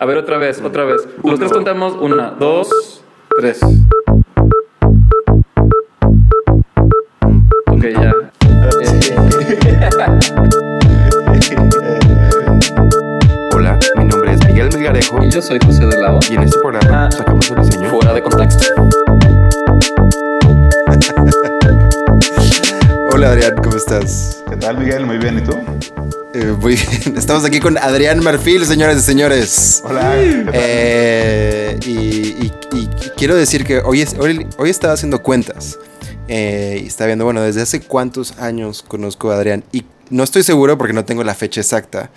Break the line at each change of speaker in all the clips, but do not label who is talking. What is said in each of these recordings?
A ver, otra vez, otra vez. Los tres contamos. Una, dos, tres. Ok, ya.
Hola, mi nombre es Miguel Melgarejo
Y yo soy José de Lavo.
y en este programa
Ah.
sacamos el diseño.
Fuera de contexto.
Hola Adrián, ¿cómo estás?
¿Qué tal, Miguel? Muy bien, ¿y tú?
Eh, muy bien. Estamos aquí con Adrián Marfil, señoras y señores.
Hola.
Eh, y, y- y quiero decir que hoy, es- hoy, hoy estaba haciendo cuentas. Eh, y estaba viendo, bueno, desde hace cuántos años conozco a Adrián. Y no estoy seguro porque no tengo la fecha exacta.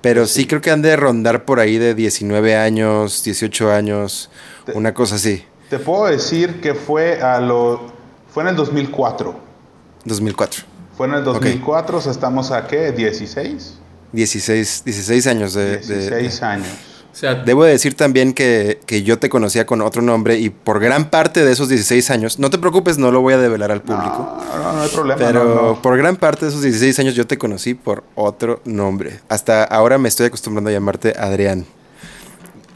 Pero sí creo que han de rondar por ahí de 19 años, 18 años,
Te-
una cosa así.
Te puedo decir que fue a lo fue en el 2004.
2004.
Fue en el 2004, o sea, estamos a qué? 16.
16, 16 años de... de-
16 años.
O sea,
Debo decir también que, que yo te conocía con otro nombre y por gran parte de esos 16 años, no te preocupes, no lo voy a develar al público,
No, no, no hay problema.
pero
no, no.
por gran parte de esos 16 años yo te conocí por otro nombre. Hasta ahora me estoy acostumbrando a llamarte Adrián.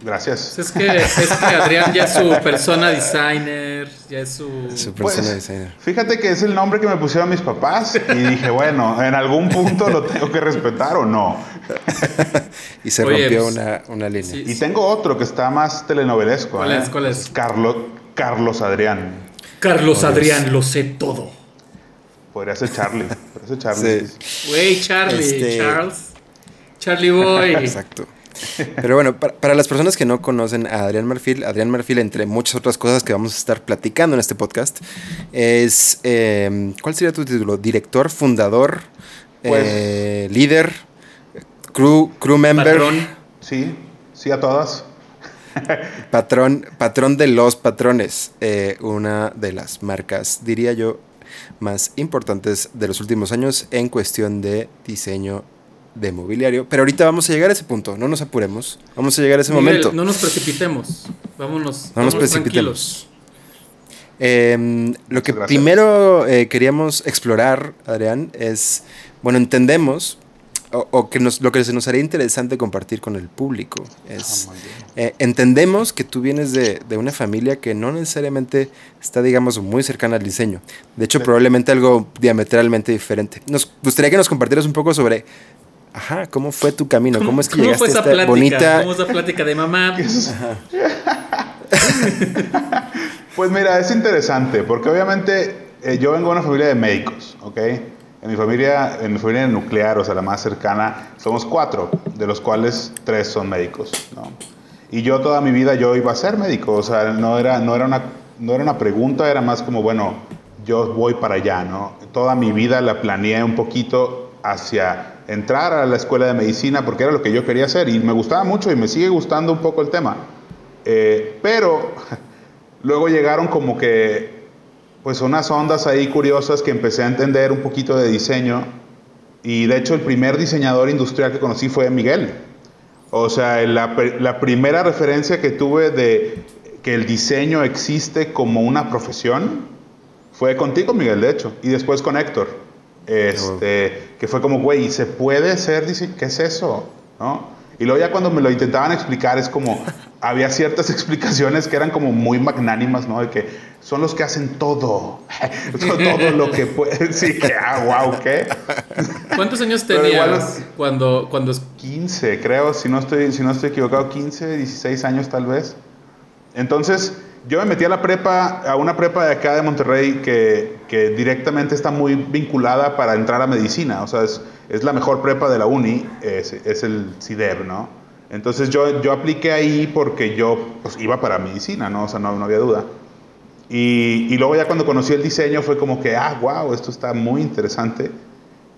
Gracias.
es que, es que Adrián ya es su persona designer, ya es su...
Su
Pues,
persona designer.
Fíjate que es el nombre que me pusieron mis papás y dije, bueno, en algún punto lo tengo que respetar o no.
Y se
Oye,
rompió
pues,
una, una línea.
sí.
Y tengo otro que está más telenovelesco.
¿Cuál
¿eh?
es? ¿Cuál es?
Carlos, Carlos Adrián.
Carlos Adrián, lo sé todo.
Podría ser Charlie. Podría ser Charlie.
Sí.
Güey, Charlie,
Este-
Charles. Charlie Boy.
Exacto. Pero bueno, para, para las personas que no conocen a Adrián Marfil, Adrián Marfil, entre muchas otras cosas que vamos a estar platicando en este podcast, es, eh, ¿cuál sería tu título? Director, fundador,
Pues-
eh, líder, crew, crew member,
Patrón.
Sí, sí a todas.
patrón, patrón de los patrones, eh, una de las marcas, diría yo, más importantes de los últimos años en cuestión de diseño de mobiliario. Pero ahorita vamos a llegar a ese punto, no nos apuremos, vamos a llegar a ese
Miguel,
momento.
No nos precipitemos. Vámonos.
No nos
vámonos
precipitemos. Eh, lo que
gracias.
primero eh, queríamos explorar, Adrián, es, bueno, entendemos, o, o que nos, lo que se nos haría interesante compartir con el público, es,
Ah,
eh, entendemos que tú vienes de, de una familia que no necesariamente está, digamos, muy cercana al diseño. De hecho,
Sí.
probablemente algo diametralmente diferente. Nos gustaría que nos compartieras un poco sobre, ajá, cómo fue tu camino, cómo, es que
¿Cómo
llegaste
fue
a
esa
esta
plática?
bonita...
¿Cómo es plática de mamá?
Pues mira, es interesante, porque obviamente eh, yo vengo de una familia de médicos, ¿ok? En mi familia, en mi familia nuclear, o sea, la más cercana, somos cuatro, de los cuales tres son médicos, ¿no? Y yo toda mi vida yo iba a ser médico, o sea, no era, no era, una, no era una pregunta, era más como, bueno, yo voy para allá, ¿no? Toda mi vida la planeé un poquito hacia entrar a la escuela de medicina porque era lo que yo quería hacer y me gustaba mucho y me sigue gustando un poco el tema. Eh, pero luego llegaron como que, pues unas ondas ahí curiosas que empecé a entender un poquito de diseño. Y de hecho el primer diseñador industrial que conocí fue Miguel. O sea, la, la primera referencia que tuve de que el diseño existe como una profesión fue contigo, Miguel, de hecho. Y después con Héctor. Este, que fue como, güey, ¿se puede ser diseño? ¿Qué es eso? ¿No? Y luego ya cuando me lo intentaban explicar es como, había ciertas explicaciones que eran como muy magnánimas, ¿no? De que son los que hacen todo, todo, lo que pueden, sí, que, ah, wow, ¿qué?
¿Cuántos años tenías cuando, cuando
15, creo, si no estoy, si no estoy equivocado, 15, 16 años tal vez. Entonces, yo me metí a la prepa, a una prepa de acá de Monterrey que, que directamente está muy vinculada para entrar a medicina. O sea, es, es la mejor prepa de la uni, es, es el CIDEB, ¿no? Entonces yo, yo apliqué ahí porque yo pues, iba para medicina, ¿no? O sea, no, no había duda. Y, y luego ya cuando conocí el diseño fue como que, ah, wow, esto está muy interesante.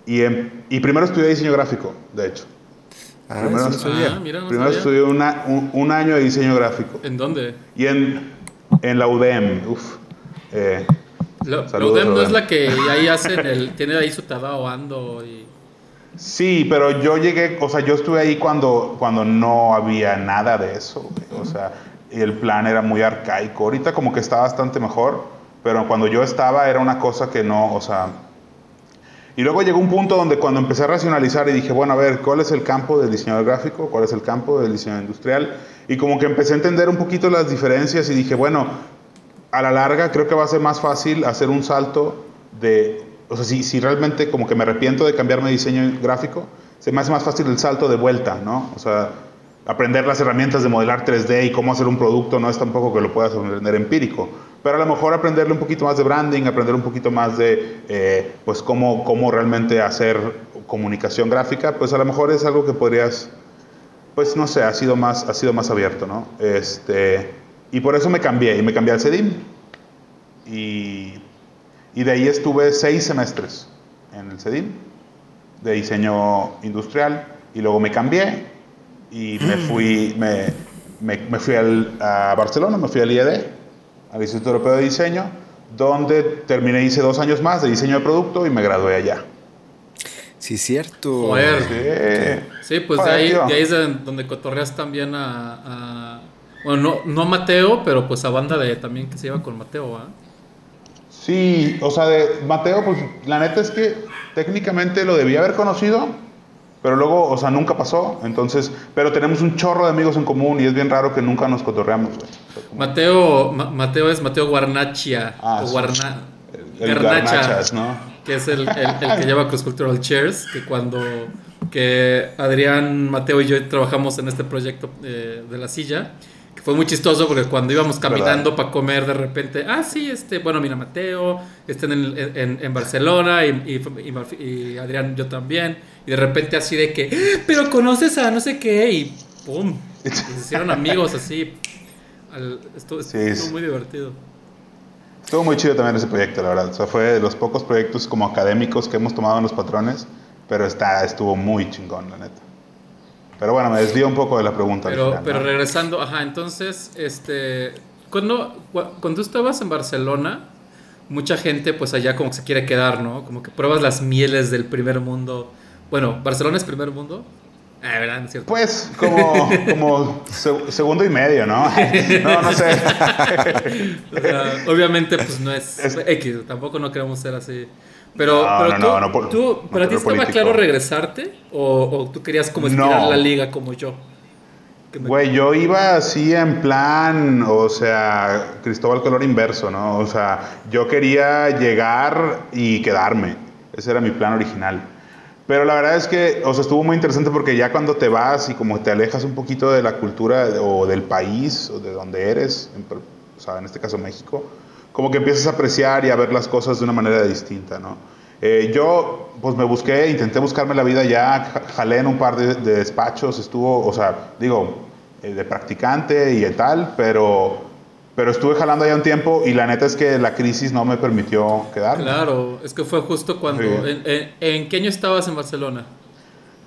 Y, em- y primero estudié diseño gráfico, de hecho.
Ah,
Primero estudié-.
Ah, mira, no
Primero estudié una- un, un año de diseño gráfico.
¿En dónde?
Y en, en la UDEM, uff. eh,
La, la UDEM no es la que ahí hacen el. Tiene ahí su tabao ando y.
sí, pero yo llegué, o sea, yo estuve ahí cuando, cuando no había nada de eso. güey. O sea, el plan era muy arcaico. Ahorita como que está bastante mejor, pero cuando yo estaba era una cosa que no, o sea, Y luego llegó un punto donde cuando empecé a racionalizar y dije, bueno, a ver, ¿cuál es el campo del diseñador gráfico? ¿Cuál es el campo del diseño industrial? Y como que empecé a entender un poquito las diferencias y dije, bueno, a la larga creo que va a ser más fácil hacer un salto de, o sea, si, si realmente como que me arrepiento de cambiarme de diseño gráfico, se me hace más fácil el salto de vuelta, ¿no? O sea, aprender las herramientas de modelar 3D y cómo hacer un producto no es tampoco que lo puedas aprender empírico pero a lo mejor aprenderle un poquito más de branding, aprender un poquito más de eh, pues cómo, cómo realmente hacer comunicación gráfica, pues a lo mejor es algo que podrías, pues no sé, ha sido más, ha sido más abierto, ¿no? Este, y por eso me cambié, y me cambié al CEDIM. Y, y de ahí estuve seis semestres en el CEDIM, de diseño industrial, y luego me cambié y me fui, me, me, me fui al, a Barcelona, me fui al IED al Instituto Europeo de Diseño, donde terminé, hice dos años más de diseño de producto y me gradué allá.
Sí, cierto.
Joder. Sí, pues de, ahí, de, ahí, es donde cotorreas también a, a, bueno, no, no a Mateo, pero pues a banda de también que se lleva con Mateo, ¿ah?
Sí, o sea, de Mateo, pues la neta es que técnicamente lo debía haber conocido, pero luego, o sea, nunca pasó. Entonces, pero tenemos un chorro de amigos en común y es bien raro que nunca nos cotorreamos, güey.
Mateo, Mateo es Mateo Guarnachia.
Ah,
o
sí.
Guarna,
El, el Garnachas, ¿no?
Que es el, el, el que lleva Cross Cultural Chairs. Que cuando que Adrián, Mateo y yo trabajamos en este proyecto eh, de la silla. Que fue muy chistoso porque cuando íbamos caminando para comer de repente, ah, sí, este, bueno, mira, Mateo, estén en, en, en Barcelona y, y, y, Adrián, yo también. Y de repente así de que, ¡Ah, pero conoces a no sé qué, y ¡pum! Y se hicieron amigos así. Al, estuvo, muy divertido.
Estuvo muy chido también ese proyecto, la verdad. O sea, fue de los pocos proyectos como académicos que hemos tomado en los patrones, pero está, estuvo muy chingón, la neta. Pero bueno, me desvío un poco de la pregunta.
Pero,
final,
pero
¿no?
regresando, ajá, entonces, este, cuando, cu- cuando estabas en Barcelona, mucha gente pues allá como que se quiere quedar, ¿no? Como que pruebas las mieles del primer mundo. Bueno, ¿Barcelona es primer mundo? Ah, ¿verdad? ¿No es cierto?
Pues como, como se- segundo y medio, ¿no? No, no sé.
O sea, obviamente pues no es,
Es-
X, tampoco no queremos ser así. Pero,
No,
pero
no,
tú,
no, no por-
tú-
no
¿pero a ti estaba claro regresarte? ¿O, o tú querías como estirar la liga como yo? Me-
Güey, yo iba así en plan, o sea, Cristóbal Color inverso, ¿no? O sea, yo quería llegar y quedarme. Ese era mi plan original. Pero la verdad es que, o sea, estuvo muy interesante porque ya cuando te vas y como te alejas un poquito de la cultura o del país o de donde eres, en, o sea, en este caso México, como que empiezas a apreciar y a ver las cosas de una manera distinta, ¿no? Eh, yo, pues me busqué, intenté buscarme la vida ya, ja- jalé en un par de, de despachos, estuvo, o sea, digo, eh, de practicante y tal, pero, pero estuve jalando ya un tiempo y la neta es que la crisis no me permitió quedarme.
Claro, es que fue justo cuando...
Sí.
En, en- ¿en qué año estabas en Barcelona?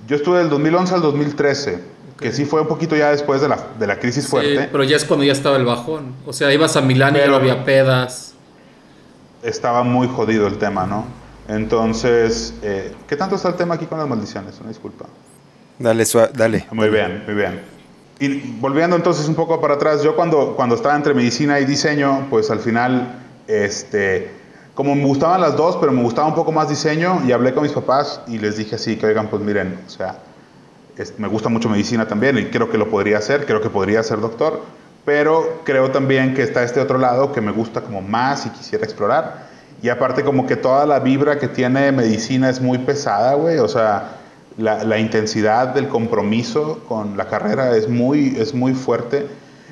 Yo estuve del 2011 al 2013, que sí fue un poquito ya después de la, de la crisis fuerte.
Sí, pero ya es cuando ya estaba el bajón. O sea, ibas a Milán y no había pedas.
Estaba muy jodido el tema, ¿no? Entonces, eh, ¿qué tanto está el tema aquí con las maldiciones? Una disculpa.
Dale, dale.
Muy bien, muy bien. Y volviendo entonces un poco para atrás, yo cuando, cuando estaba entre medicina y diseño, pues al final, este, como me gustaban las dos, pero me gustaba un poco más diseño, y hablé con mis papás y les dije así, que oigan, pues miren, o sea, es- me gusta mucho medicina también y creo que lo podría hacer, creo que podría ser doctor, pero creo también que está este otro lado que me gusta como más y quisiera explorar. Y aparte como que toda la vibra que tiene medicina es muy pesada, güey, o sea, la, la intensidad del compromiso con la carrera es muy, es muy fuerte.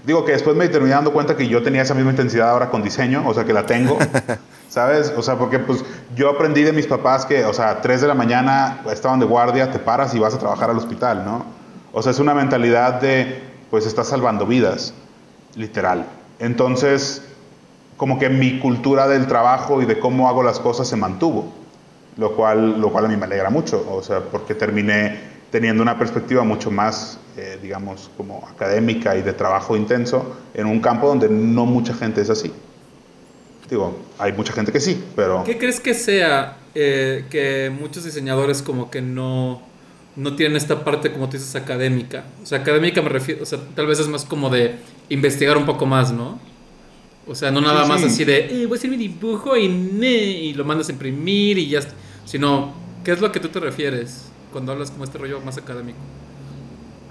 Digo que después me terminé dando cuenta que yo tenía esa misma intensidad ahora con diseño, o sea, que la tengo, ¿sabes? O sea, porque pues yo aprendí de mis papás que, o sea, 3 de la mañana estaban de guardia, te paras y vas a trabajar al hospital, ¿no? O sea, es una mentalidad de, pues estás salvando vidas, literal. Entonces, como que mi cultura del trabajo y de cómo hago las cosas se mantuvo, lo cual, lo cual a mí me alegra mucho, o sea, porque terminé teniendo una perspectiva mucho más, eh, digamos, como académica y de trabajo intenso en un campo donde no mucha gente es así. Digo, hay mucha gente que sí, pero...
¿Qué crees que sea eh, que muchos diseñadores como que no, no tienen esta parte, como tú dices, académica? O sea, académica me refiero, o sea, tal vez es más como de investigar un poco más, ¿no? O sea, no nada
Sí,
más
sí.
así de, eh, voy a hacer mi dibujo y, ne", y lo mandas a imprimir y ya, está. Sino ¿Qué es lo que tú te refieres cuando hablas como este rollo más académico?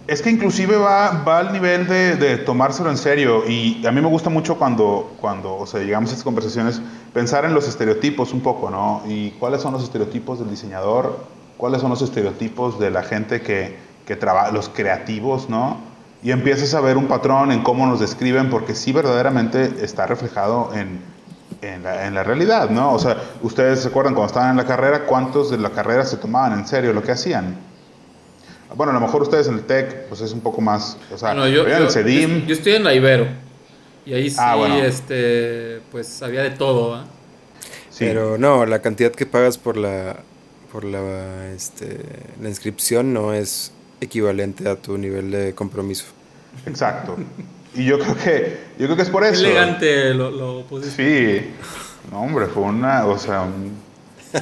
Es que inclusive va, va al nivel de, de, tomárselo en serio y a mí me gusta mucho cuando, cuando o sea, llegamos a estas conversaciones pensar en los estereotipos un poco, ¿no? Y cuáles son los estereotipos del diseñador, cuáles son los estereotipos de la gente que, que trabaja, los creativos, ¿no? Y empiezas a ver un patrón en cómo nos describen porque sí verdaderamente está reflejado en, en, la, en la realidad, ¿no? O sea, ustedes se acuerdan cuando estaban en la carrera, ¿cuántos de la carrera se tomaban en serio lo que hacían? Bueno, a lo mejor ustedes en el TEC, pues es un poco más. O sea,
Bueno, yo,
el CEDIM.
yo- yo estoy en la Ibero. Y ahí sí,
Ah, bueno.
este, pues había de todo,
sí.
Pero no, la cantidad que pagas por la por la este la inscripción no es equivalente a tu nivel de compromiso.
Exacto. Y yo creo que, yo creo que es por
Qué
eso.
elegante lo, lo pusiste.
Sí. No, hombre, fue una. O sea, un-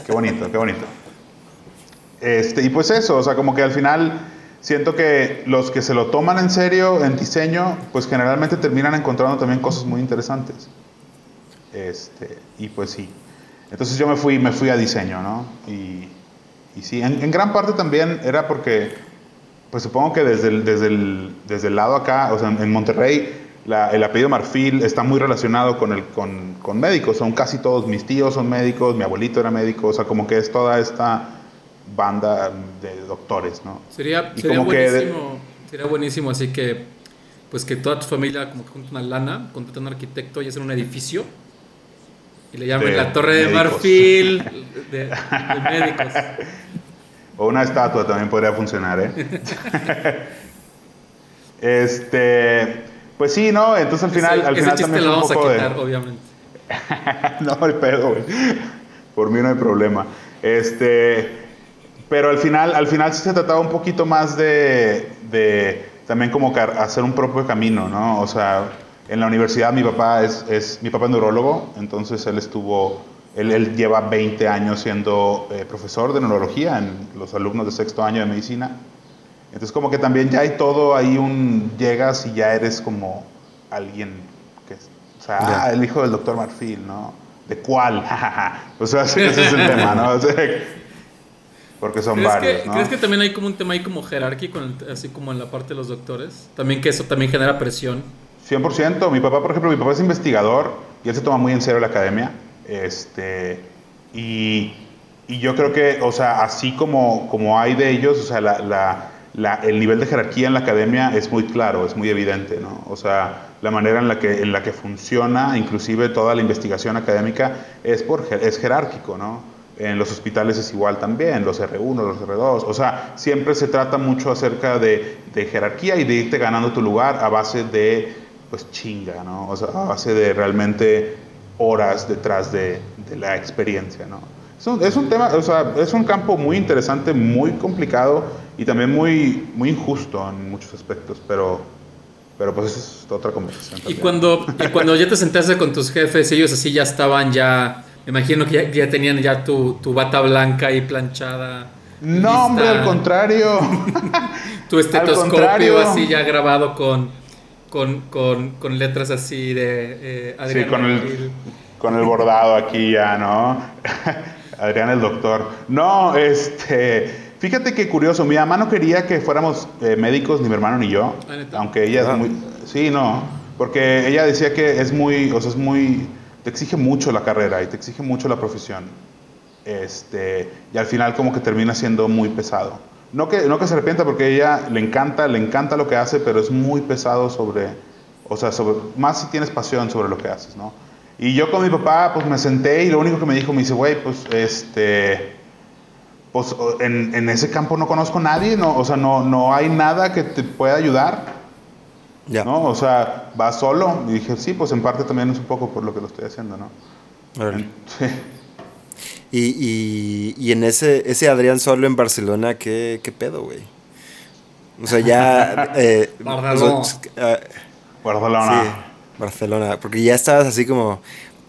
qué bonito, qué bonito. Este, y pues eso, o sea, como que al final siento que los que se lo toman en serio en diseño, pues generalmente terminan encontrando también cosas muy interesantes. Este, y pues sí. Entonces yo me fui, me fui a diseño, ¿no? Y, y sí, en, en gran parte también era porque, pues supongo que desde el, desde el, desde el lado acá, o sea, en Monterrey, la- el apellido Marfil está muy relacionado con, el, con, con médicos. Son casi todos mis tíos son médicos, mi abuelito era médico, o sea, como que es toda esta banda de doctores, ¿no?
Sería, sería
como que de-
buenísimo. Sería buenísimo, así que, pues que toda tu familia como que junte una lana, contrate a un arquitecto y hacer un edificio. Y le llamen
De
la Torre de
médicos.
Marfil de, de médicos.
O una estatua también podría funcionar, ¿eh? este, pues sí, ¿no? Entonces al final,
ese,
al final también
lo
un
a
poco de-
obviamente.
no hay pedo, güey. Por mí no hay problema. Este, pero al final, al final sí se trataba un poquito más de, de también como hacer un propio camino, ¿no? O sea, en la universidad mi papá es, es mi papá es neurólogo, entonces él estuvo, él, él lleva 20 años siendo eh, profesor de neurología en los alumnos de sexto año de medicina. Entonces como que también ya hay todo ahí un, llegas y ya eres como alguien que, es- o sea,
Ya.
ah, el hijo del doctor Marfil, ¿no? ¿De cuál? o sea, ese es el tema, ¿no? O sea, porque son
¿Crees
varios,
que,
¿no?
¿Crees que también hay como un tema ahí como jerárquico, así como en la parte de los doctores? También que eso también genera presión.
100%. Mi papá, por ejemplo, mi papá es investigador y él se toma muy en serio la academia. Este, y, y yo creo que, o sea, así como, como hay de ellos, o sea, la, la- la- el nivel de jerarquía en la academia es muy claro, es muy evidente, ¿no? O sea, la manera en la que, en la que funciona, inclusive toda la investigación académica, es, por, es jerárquico, ¿no? En los hospitales es igual también, los R1, los R2. O sea, siempre se trata mucho acerca de, de jerarquía y de irte ganando tu lugar a base de, pues, chinga, ¿no? O sea, a base de realmente horas detrás de, de la experiencia, ¿no? Es un, es un tema, o sea, es un campo muy interesante, muy complicado y también muy, muy injusto en muchos aspectos, pero, pero pues eso es otra conversación.
Y cuando, y cuando ya te sentaste con tus jefes, ellos así ya estaban ya, me imagino que ya, ya tenían ya tu, tu bata blanca ahí planchada.
No, hombre,
lista,
al contrario.
Tu estetoscopio
contrario.
así ya grabado con, con, con, con letras así de eh,
Sí,
Adrián
con el, con el bordado aquí ya, ¿no? Adrián el doctor. No, este, fíjate que curioso, mi mamá no quería que fuéramos eh, médicos, ni mi hermano ni yo,
Ah,
aunque ella
Ah.
es muy... Sí, no, porque ella decía que es muy, o sea, es muy... Te exige mucho la carrera y te exige mucho la profesión. Este, y al final como que termina siendo muy pesado. No que, no que se arrepienta porque ella le encanta, le encanta lo que hace, pero es muy pesado sobre, o sea, sobre, más si tienes pasión sobre lo que haces, ¿no? Y yo con mi papá, pues me senté y lo único que me dijo, me dice, güey, pues, este, pues en, en ese campo no conozco a nadie, no, o sea, no, no hay nada que te pueda ayudar,
Ya.
¿no? O sea, vas solo. Y dije, sí, pues en parte también es un poco por lo que lo estoy haciendo, ¿no? Sí.
Y, y, y en ese, ese Adrián solo en Barcelona, ¿qué, qué pedo, güey? O sea, ya... eh,
Barcelona.
ah,
Barcelona.
Sí, Barcelona. Porque ya estabas así como.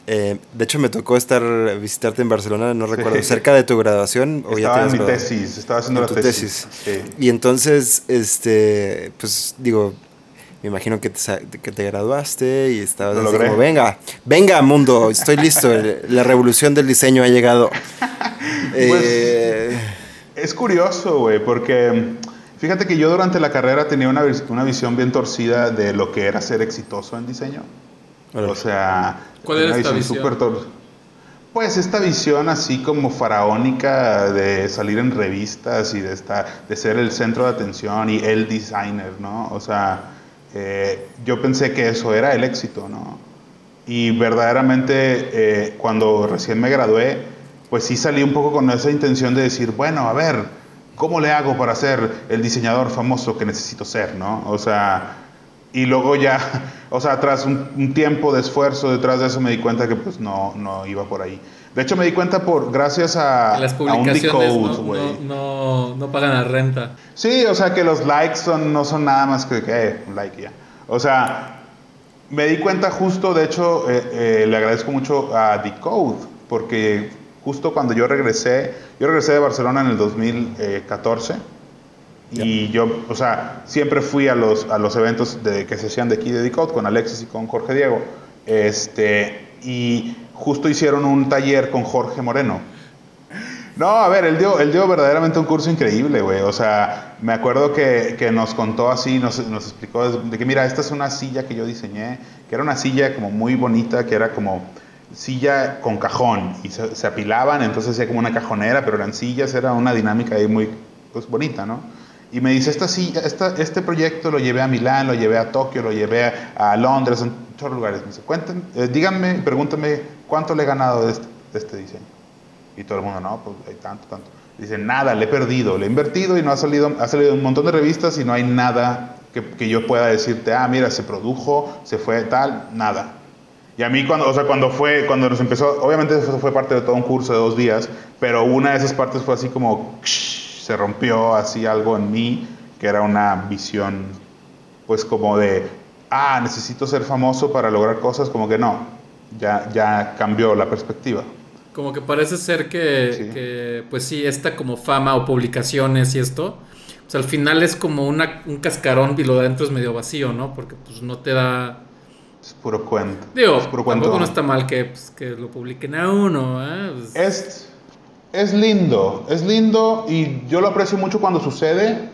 eh, de hecho, me tocó estar visitarte en Barcelona, no recuerdo, cerca de tu graduación o
Estaba en mi
graduado?
tesis, estaba haciendo
En
la
tu
tesis. Sí.
Y entonces, este, pues digo, me imagino que te, que te graduaste y estabas
Lo
así
logré.
como, venga, venga mundo, estoy listo, la revolución del diseño ha llegado.
Pues,
Eh,
Es curioso, güey, porque fíjate que yo durante la carrera tenía una, una visión bien torcida de lo que era ser exitoso en diseño. O sea,
¿cuál era esta visión?
Pues esta visión así como faraónica de salir en revistas y de, estar, de ser el centro de atención y el designer, ¿no? O sea, eh, yo pensé que eso era el éxito, ¿no? Y verdaderamente eh, cuando recién me gradué, pues sí salí un poco con esa intención de decir, bueno, a ver, ¿cómo le hago para ser el diseñador famoso que necesito ser, no? O sea, y luego ya, o sea, tras un, tiempo de esfuerzo detrás de eso me di cuenta que pues no, no iba por ahí. De hecho me di cuenta por gracias a,
Las publicaciones no, no, pagan la renta.
Sí, o sea que los likes son, no son nada más que, eh, un like ya. O sea, me di cuenta justo, de hecho, eh, eh, le agradezco mucho a Decode, porque justo cuando yo regresé, yo regresé de Barcelona en el 2014 y yo, o sea, siempre fui a los, a los eventos de, que se hacían de aquí de Decode con Alexis y con Jorge Diego. Este, y justo hicieron un taller con Jorge Moreno. No, a ver, él dio, él dio verdaderamente un curso increíble, güey. O sea, me acuerdo que, que nos contó así, nos, nos, explicó de que, mira, esta es una silla que yo diseñé, que era una silla como muy bonita, que era como silla con cajón y se, apilaban, entonces hacía como una cajonera, pero eran sillas, era una dinámica ahí muy pues, bonita, ¿no? Y me dice, esta silla, esta, este proyecto lo llevé a Milán, lo llevé a Tokio, lo llevé a, Londres, en todos lugares. Me dice, cuenten, eh, díganme, pregúntame cuánto le he ganado de este, de este, diseño. Y todo el mundo, no, pues hay tanto, tanto. Dice, nada, le he perdido, le he invertido y no ha salido, ha salido un montón de revistas y no hay nada que, que yo pueda decirte, ah, mira, se produjo, se fue tal, nada. Y a mí cuando, o sea, cuando fue, cuando nos empezó, obviamente eso fue parte de todo un curso de dos días, pero una de esas partes fue así como, se rompió así algo en mí, que era una visión, pues como de, ah, necesito ser famoso para lograr cosas, como que no, ya, ya cambió la perspectiva.
Como que parece ser que, que pues sí, esta como fama o publicaciones y esto, pues al final es como una, un cascarón y lo de adentro es medio vacío, ¿no? Porque pues no te da
es puro cuento.
Digo,
es
puro tampoco no está mal que, pues, que lo publiquen a uno. ¿eh?
Pues, es, es lindo, es lindo y yo lo aprecio mucho cuando sucede.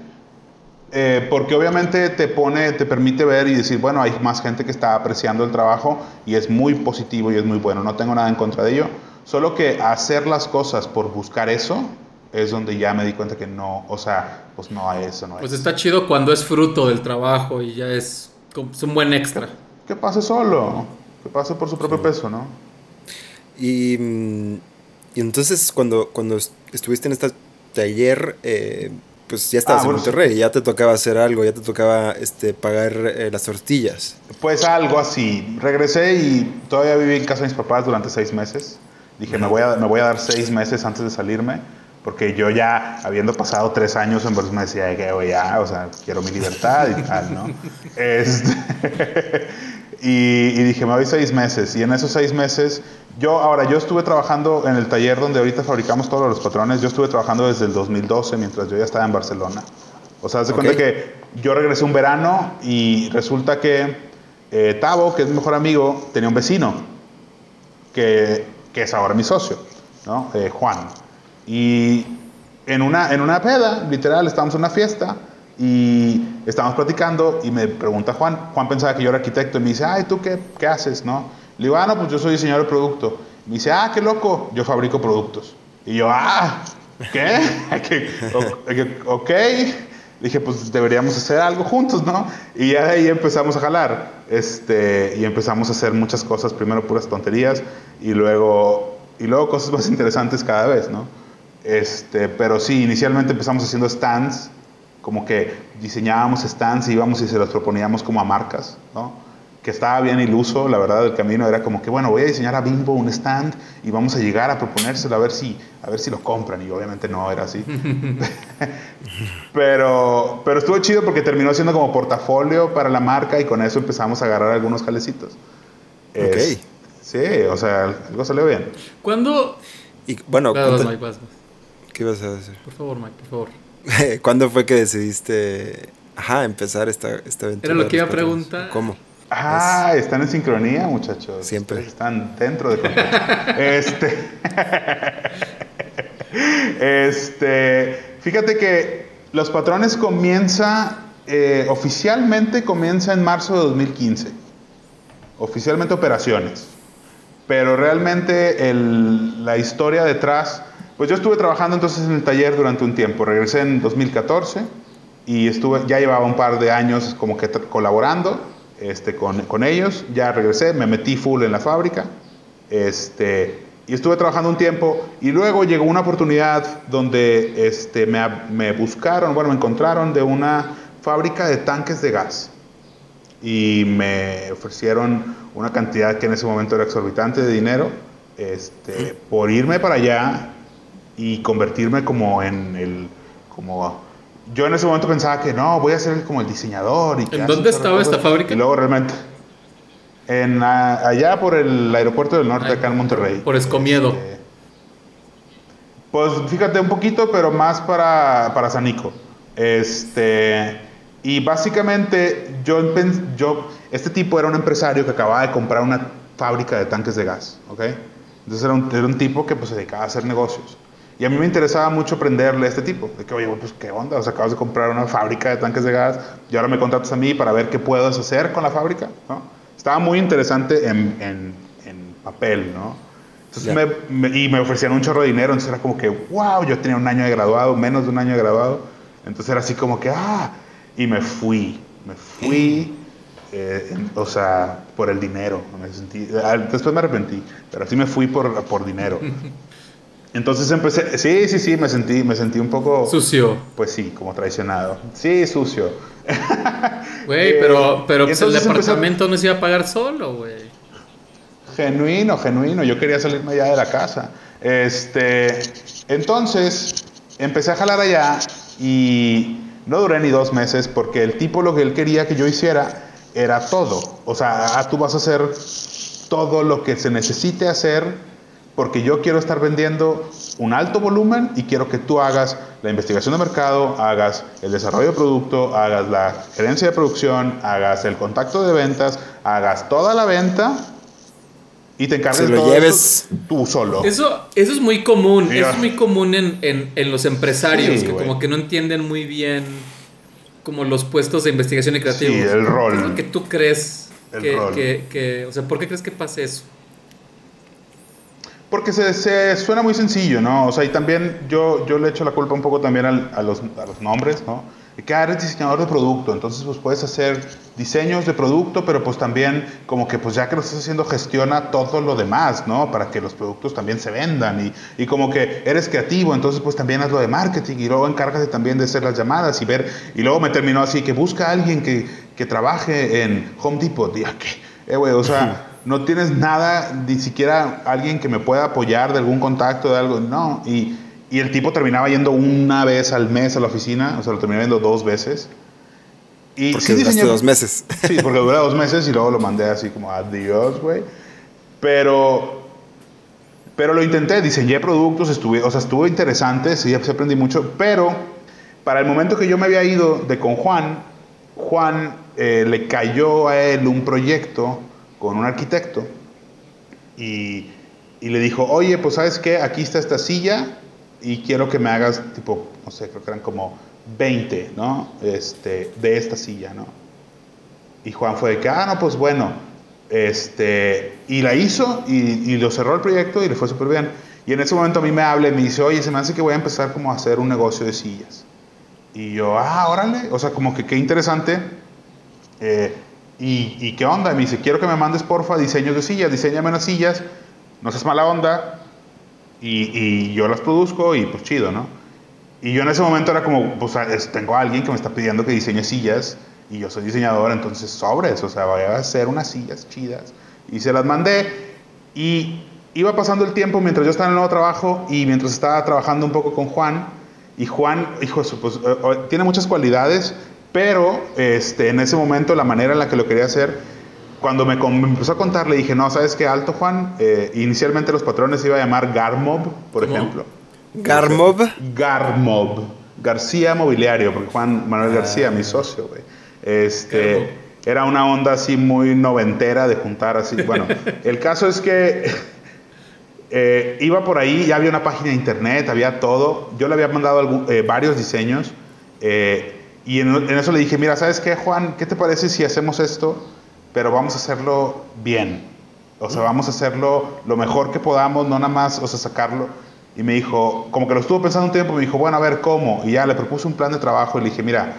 Eh, porque obviamente te pone, te permite ver y decir, bueno, hay más gente que está apreciando el trabajo y es muy positivo y es muy bueno. No tengo nada en contra de ello. Solo que hacer las cosas por buscar eso es donde ya me di cuenta que no, o sea, pues no hay eso, no
Pues está chido cuando es fruto del trabajo y ya es, es un buen extra
que pase solo, que pase por su propio peso, ¿no?
Y, mm, y, entonces cuando, cuando estuviste en este taller, eh, pues ya estabas ah, en Monterrey, ya te tocaba hacer algo, ya te tocaba este, pagar eh, las tortillas.
Pues algo así. Regresé y todavía viví en casa de mis papás durante seis meses. Dije, me, voy a, me voy a dar seis meses antes de salirme, porque yo ya, habiendo pasado tres años en Barcelona, decía que ya, o sea, quiero mi libertad y tal, ¿no? este, y, dije, me voy seis meses. Y en esos seis meses, yo, ahora, yo estuve trabajando en el taller donde ahorita fabricamos todos los patrones. Yo estuve trabajando desde el 2012, mientras yo ya estaba en Barcelona. O sea, se cuenta que yo regresé un verano y resulta que eh, Tavo, que es mi mejor amigo, tenía un vecino que, que es ahora mi socio, ¿no? Eh, Juan. Y en una, en una peda, literal, estábamos en una fiesta y estábamos platicando y me pregunta Juan, Juan pensaba que yo era arquitecto y me dice, ay, ¿tú qué, qué haces? ¿No? Le digo, ah, no, pues yo soy diseñador de producto. Me dice, ah, qué loco, yo fabrico productos. Y yo, ah, ¿qué? ok. Dije, pues deberíamos hacer algo juntos, ¿no? Y ya de ahí empezamos a jalar. Este, y empezamos a hacer muchas cosas, primero puras tonterías y luego, y luego cosas más interesantes cada vez, ¿no? Este, pero sí, inicialmente empezamos haciendo stands como que diseñábamos stands y íbamos y se los proponíamos como a marcas, ¿no? que estaba bien iluso, la verdad, el camino era como que, bueno, voy a diseñar a Bimbo un stand y vamos a llegar a proponérselo a ver si, a ver si lo compran, y obviamente no era así. pero, pero estuvo chido porque terminó siendo como portafolio para la marca y con eso empezamos a agarrar algunos jalecitos.
Ok.
sí, o sea, algo salió bien.
¿Cuándo?
Y bueno, ¿qué ibas a decir?
Por favor, Mike, por favor.
¿Cuándo fue que decidiste ajá, empezar esta, esta aventura?
Era lo que iba a preguntar.
¿Cómo?
Ah, están en sincronía, muchachos.
Siempre.
están dentro de este. este. fíjate que los patrones comienza, eh, oficialmente comienza en marzo de 2015. Oficialmente operaciones. Pero realmente el, la historia detrás, pues yo estuve trabajando entonces en el taller durante un tiempo. Regresé en 2014 y estuve, ya llevaba un par de años como que colaborando este, con, con ellos. Ya regresé, me metí full en la fábrica. Este, y estuve trabajando un tiempo y luego llegó una oportunidad donde este, me, me, buscaron, bueno, me encontraron de una fábrica de tanques de gas y me ofrecieron una cantidad que en ese momento era exorbitante de dinero este, por irme para allá y convertirme como en el, como yo en ese momento pensaba que no, voy a ser como el diseñador. Y
¿En dónde estaba esta fábrica?
Y luego realmente en, allá por el aeropuerto del norte, acá en Monterrey.
Por Escomiedo. Este,
pues fíjate un poquito, pero más para, para Sanico. Este, y básicamente yo, yo, este tipo era un empresario que acababa de comprar una fábrica de tanques de gas, ¿ok? Entonces era un, era un tipo que pues, se dedicaba a hacer negocios. Y a mí me interesaba mucho aprenderle a este tipo. De que, oye, pues, ¿qué onda? O sea, acabas de comprar una fábrica de tanques de gas y ahora me contratas a mí para ver qué puedes hacer con la fábrica, ¿no? Estaba muy interesante en, en, en papel, ¿no? Entonces me, y me ofrecían un chorro de dinero, entonces era como que, wow, yo tenía un año de graduado, menos de un año de graduado. Entonces era así como que, ah, y me fui, me fui, eh, o sea, por el dinero. Me sentí, ah, después me arrepentí, pero así me fui por, por dinero. Entonces empecé, sí, sí, sí, me sentí, me sentí un poco...
Sucio.
Pues sí, como traicionado. Sí, sucio.
Güey, pero, pero pues el departamento no se iba a pagar solo, güey.
Genuino, genuino. Yo quería salirme ya de la casa. Este, entonces, empecé a jalar allá y no duré ni dos meses porque el tipo lo que él quería que yo hiciera era todo. O sea, tú vas a hacer todo lo que se necesite hacer porque yo quiero estar vendiendo un alto volumen y quiero que tú hagas la investigación de mercado, hagas el desarrollo de producto, hagas la gerencia de producción, hagas el contacto de ventas, hagas toda la venta y te encargues
de lo lleves
tú solo.
Eso, eso es muy común, eso es muy común en, en, los empresarios que como que no entienden muy bien como los puestos de investigación y creativos.
Sí, el rol. ¿Qué
es lo que tú crees que, que, o sea, ¿por qué crees que pase eso?
Porque se, se, suena muy sencillo, ¿no? O sea, y también yo, yo le echo la culpa un poco también al, a, los, a los nombres, ¿no? Que ah, eres diseñador de producto, entonces pues puedes hacer diseños de producto, pero pues también como que pues ya que lo estás haciendo gestiona todo lo demás, ¿no? Para que los productos también se vendan y, y como que eres creativo, entonces pues también haz lo de marketing y luego encárgate también de hacer las llamadas y ver, y luego me terminó así, que busca a alguien que, que trabaje en Home Depot, y ¿qué? Eh, güey, o sea no tienes nada, ni siquiera alguien que me pueda apoyar de algún contacto, de algo, no. Y, y el tipo terminaba yendo una vez al mes a la oficina, o sea, lo terminaba yendo dos veces.
Y porque sí dos meses.
Sí, porque dura dos meses y luego lo mandé así como adiós, güey. Pero, pero lo intenté, diseñé productos, estuve, o sea, estuvo interesante, sí, aprendí mucho, pero para el momento que yo me había ido de con Juan, Juan eh, le cayó a él un proyecto con un arquitecto y, y, le dijo, oye, pues sabes qué, aquí está esta silla y quiero que me hagas tipo, no sé, creo que eran como 20, ¿no? Este, de esta silla, ¿no? Y Juan fue de que, ah, no, pues bueno, este, y la hizo y, y lo cerró el proyecto y le fue súper bien. Y en ese momento a mí me habla y me dice, oye, se me hace que voy a empezar como a hacer un negocio de sillas. Y yo, ah, órale, o sea, como que qué interesante. Eh, ¿Y, qué onda? Me dice, quiero que me mandes porfa diseños de sillas, diseñame unas sillas, no seas mala onda, y, yo las produzco y pues chido, ¿no? Y yo en ese momento era como, pues tengo a alguien que me está pidiendo que diseñe sillas, y yo soy diseñador, entonces sobres, o sea, voy a hacer unas sillas chidas. Y se las mandé, y iba pasando el tiempo mientras yo estaba en el nuevo trabajo, y mientras estaba trabajando un poco con Juan, y Juan, hijo, pues, eh, eh, tiene muchas cualidades, pero este, en ese momento la manera en la que lo quería hacer, cuando me, empezó a contar, le dije, no, ¿sabes qué alto, Juan? Eh, inicialmente los patrones se iba a llamar Garmob, por ejemplo.
¿Garmob?
Garmob. García Mobiliario, porque Juan Manuel García, mi socio, güey. Este, era una onda así muy noventera de juntar así. Bueno, el caso es que eh, iba por ahí, ya había una página de internet, había todo. Yo le había mandado eh, varios diseños eh, y en, eso le dije, mira, ¿sabes qué, Juan? ¿Qué te parece si hacemos esto, pero vamos a hacerlo bien? O sea, vamos a hacerlo lo mejor que podamos, no nada más, o sea, sacarlo. Y me dijo, como que lo estuvo pensando un tiempo, me dijo, bueno, a ver, ¿cómo? Y ya le propuse un plan de trabajo y le dije, mira,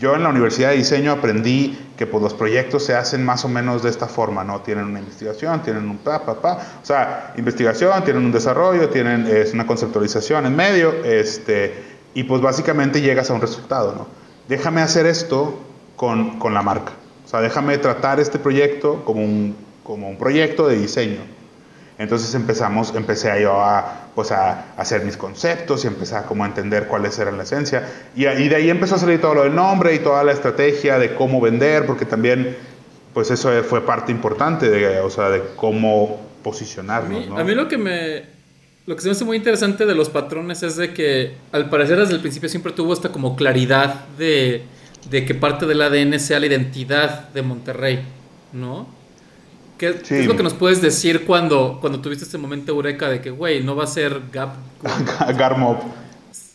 yo en la Universidad de Diseño aprendí que pues, los proyectos se hacen más o menos de esta forma, ¿no? Tienen una investigación, tienen un pa, pa, pa. O sea, investigación, tienen un desarrollo, tienen es una conceptualización en medio, este, y pues básicamente llegas a un resultado, ¿no? Déjame hacer esto con, con la marca. O sea, déjame tratar este proyecto como un, como un proyecto de diseño. Entonces empezamos, empecé a yo a, pues a, hacer mis conceptos y empecé a como a entender cuáles eran la esencia. Y, y, de ahí empezó a salir todo lo del nombre y toda la estrategia de cómo vender, porque también, pues eso fue parte importante de, o sea, de cómo posicionarnos.
A mí,
¿no?
a mí lo que me, lo que se me hace muy interesante de los patrones es de que al parecer desde el principio siempre tuvo esta como claridad de, de que parte del ADN sea la identidad de Monterrey, ¿no? ¿Qué, sí. ¿Qué, es lo que nos puedes decir cuando, cuando tuviste este momento eureka de que, güey, no va a ser Gap...
Garmop.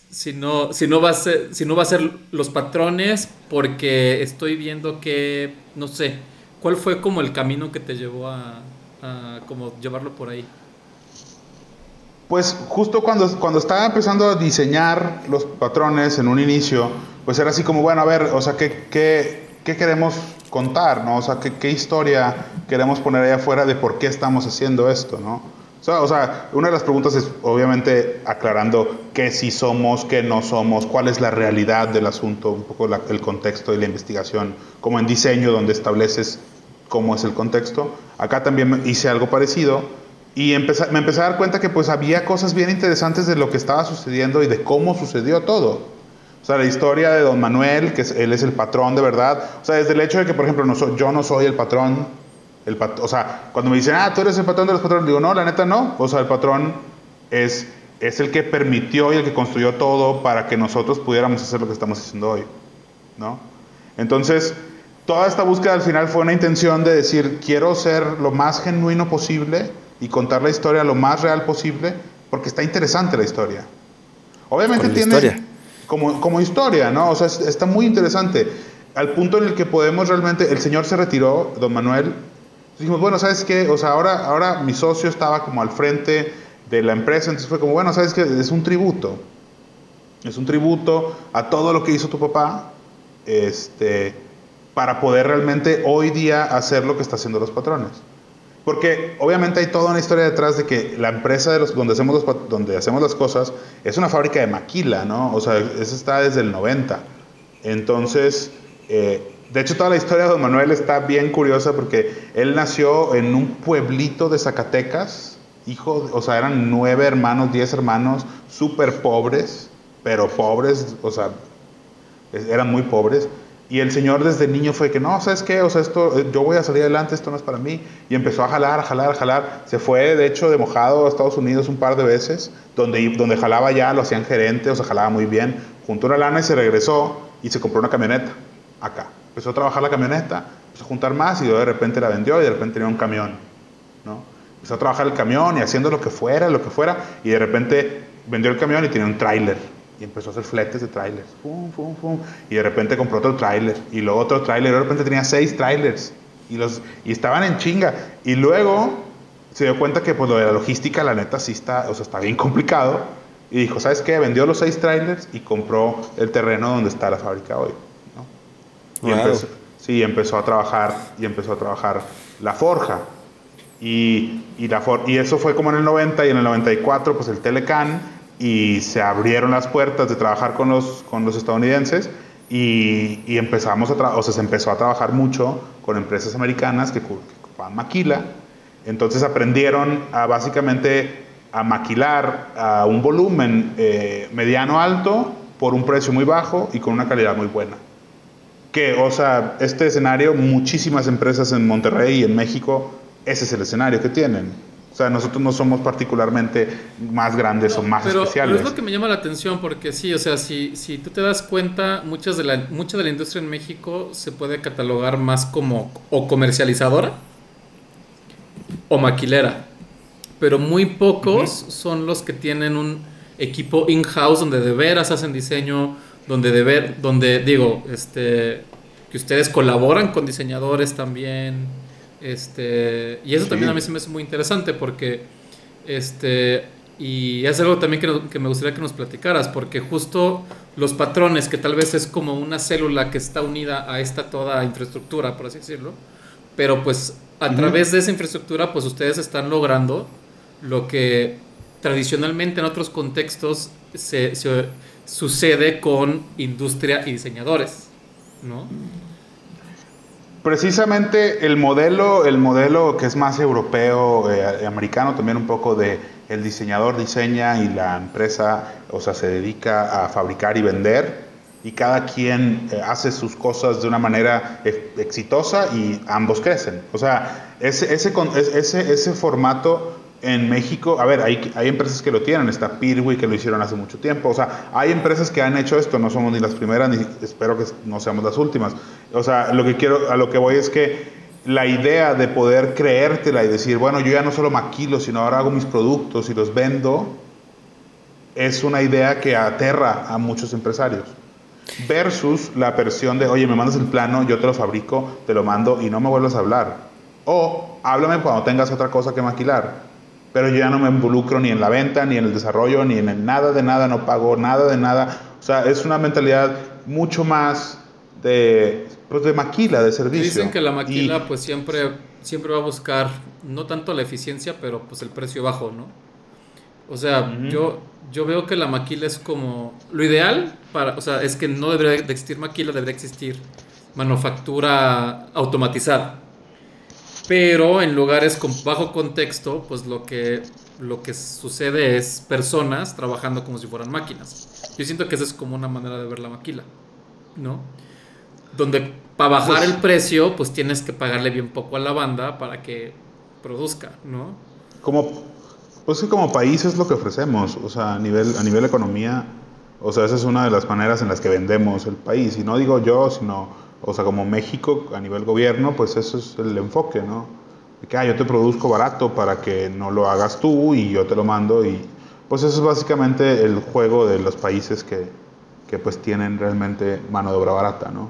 Sino, si no va a ser, si no va a ser los patrones porque estoy viendo que, no sé, ¿cuál fue como el camino que te llevó a, a como llevarlo por ahí?
Pues justo cuando, cuando estaba empezando a diseñar los patrones en un inicio, pues era así como, bueno, a ver, o sea, ¿qué, qué, qué queremos contar, ¿no? O sea, ¿qué, ¿qué, historia queremos poner allá afuera de por qué estamos haciendo esto, ¿no? O sea, o una de las preguntas es obviamente aclarando qué sí somos, qué no somos, cuál es la realidad del asunto, un poco el contexto y la investigación, como en diseño donde estableces cómo es el contexto. Acá también hice algo parecido y empecé, me empecé a dar cuenta que pues había cosas bien interesantes de lo que estaba sucediendo y de cómo sucedió todo. O sea, la historia de don Manuel, que es, él es el patrón de verdad. O sea, desde el hecho de que, por ejemplo, no yo no soy el patrón. El pat, o sea, cuando me dicen, ah, tú eres el patrón de los patrones, digo, no, la neta no. O sea, el patrón es, es el que permitió y el que construyó todo para que nosotros pudiéramos hacer lo que estamos haciendo hoy. ¿No? Entonces, toda esta búsqueda al final fue una intención de decir, quiero ser lo más genuino posible y contar la historia lo más real posible, porque está interesante la historia. Obviamente tiene... Historia como, como historia, ¿no? O sea, está muy interesante. Al punto en el que podemos realmente, el señor se retiró, don Manuel, dijimos, bueno, ¿sabes qué? O sea, ahora, ahora mi socio estaba como al frente de la empresa, entonces fue como, bueno, ¿sabes qué? Es un tributo. Es un tributo a todo lo que hizo tu papá, este, para poder realmente hoy día hacer lo que está haciendo los patrones. Porque obviamente hay toda una historia detrás de que la empresa donde hacemos las cosas es una fábrica de maquila, ¿no? O sea, eso está desde el 90. Entonces, eh, de hecho toda la historia de Don Manuel está bien curiosa porque él nació en un pueblito de Zacatecas, hijo, o sea, eran nueve hermanos, diez hermanos, súper pobres, pero pobres, o sea, eran muy pobres. Y el Señor desde niño fue que, no, ¿sabes qué? O sea, esto, yo voy a salir adelante, esto no es para mí. Y empezó a jalar, a jalar, a jalar. Se fue, de hecho, de mojado a Estados Unidos un par de veces, donde, donde jalaba ya, lo hacían gerente, o sea, jalaba muy bien. Juntó una lana y se regresó y se compró una camioneta acá. Empezó a trabajar la camioneta, empezó a juntar más y de repente la vendió y de repente tenía un camión, ¿no? Empezó a trabajar el camión y haciendo lo que fuera, lo que fuera, y de repente vendió el camión y tenía un tráiler y empezó a hacer fletes de trailers. Fum, fum, fum. Y de repente compró otro trailer. Y luego otro trailer. De repente tenía seis trailers. Y, los, y estaban en chinga. Y luego se dio cuenta que pues lo de la logística, la neta, sí está, o sea, está bien complicado. Y dijo, ¿sabes qué? Vendió los seis trailers y compró el terreno donde está la fábrica hoy. ¿no? Y wow. empezó, sí, empezó a trabajar, y empezó a trabajar la forja. Y, y, la for y eso fue como en el 90 y en el 94 pues el Telecan y se abrieron las puertas de trabajar con los, con los estadounidenses y, y empezamos a o sea, se empezó a trabajar mucho con empresas americanas que, que ocupaban maquila. Entonces aprendieron a básicamente a maquilar a un volumen eh, mediano alto por un precio muy bajo y con una calidad muy buena. Que, o sea, este escenario, muchísimas empresas en Monterrey y en México, ese es el escenario que tienen. O sea, nosotros no somos particularmente más grandes o más
pero,
especiales.
Pero es lo que me llama la atención porque sí, o sea, si, si tú te das cuenta, muchas de la, mucha de la industria en México se puede catalogar más como o comercializadora o maquilera. pero muy pocos son los que tienen un equipo in-house donde de veras hacen diseño, donde de ver, donde digo, este, que ustedes colaboran con diseñadores también, este, y eso también a mí se me hace muy interesante porque, este, y es algo también que, que, me gustaría que nos platicaras, porque justo los patrones, que tal vez es como una célula que está unida a esta toda infraestructura, por así decirlo, pero pues a través de esa infraestructura, pues ustedes están logrando lo que tradicionalmente en otros contextos se, sucede con industria y diseñadores, ¿no?
Precisamente el modelo, el modelo que es más europeo, eh, americano, también un poco de el diseñador diseña y la empresa, o sea, se dedica a fabricar y vender y cada quien eh, hace sus cosas de una manera exitosa y ambos crecen. O sea, ese, ese, ese, ese formato en México, a ver, hay, hay empresas que lo tienen, está Pirwi que lo hicieron hace mucho tiempo, o sea, hay empresas que han hecho esto, no somos ni las primeras, ni espero que no seamos las últimas. O sea, lo que quiero, a lo que voy es que la idea de poder creértela y decir, bueno, yo ya no solo maquilo, sino ahora hago mis productos y los vendo, es una idea que aterra a muchos empresarios. Versus la versión de, oye, me mandas el plano, yo te lo fabrico, te lo mando y no me vuelvas a hablar. O háblame cuando tengas otra cosa que maquilar pero yo ya no me involucro ni en la venta, ni en el desarrollo, ni en nada de nada, no pago nada de nada. O sea, es una mentalidad mucho más de, pues de maquila, de servicio.
Dicen que la maquila pues siempre, siempre va a buscar no tanto la eficiencia, pero pues el precio bajo, ¿no? O sea, yo, yo veo que la maquila es como lo ideal para, o sea, es que no debería de existir maquila, debería existir manufactura automatizada. Pero en lugares con bajo contexto, pues lo que, lo que sucede es personas trabajando como si fueran máquinas. Yo siento que esa es como una manera de ver la maquila, ¿no? Donde para bajar pues el precio, pues tienes que pagarle bien poco a la banda para que produzca, ¿no?
Como, pues sí, como país es lo que ofrecemos, o sea, a nivel, a nivel economía, o sea, esa es una de las maneras en las que vendemos el país. Y no digo yo, sino o sea, como México a nivel gobierno, pues eso es el enfoque, ¿no? De que ah, yo te produzco barato para que no lo hagas tú y yo te lo mando y pues eso es básicamente el juego de los países que, que pues tienen realmente mano de obra barata, ¿no?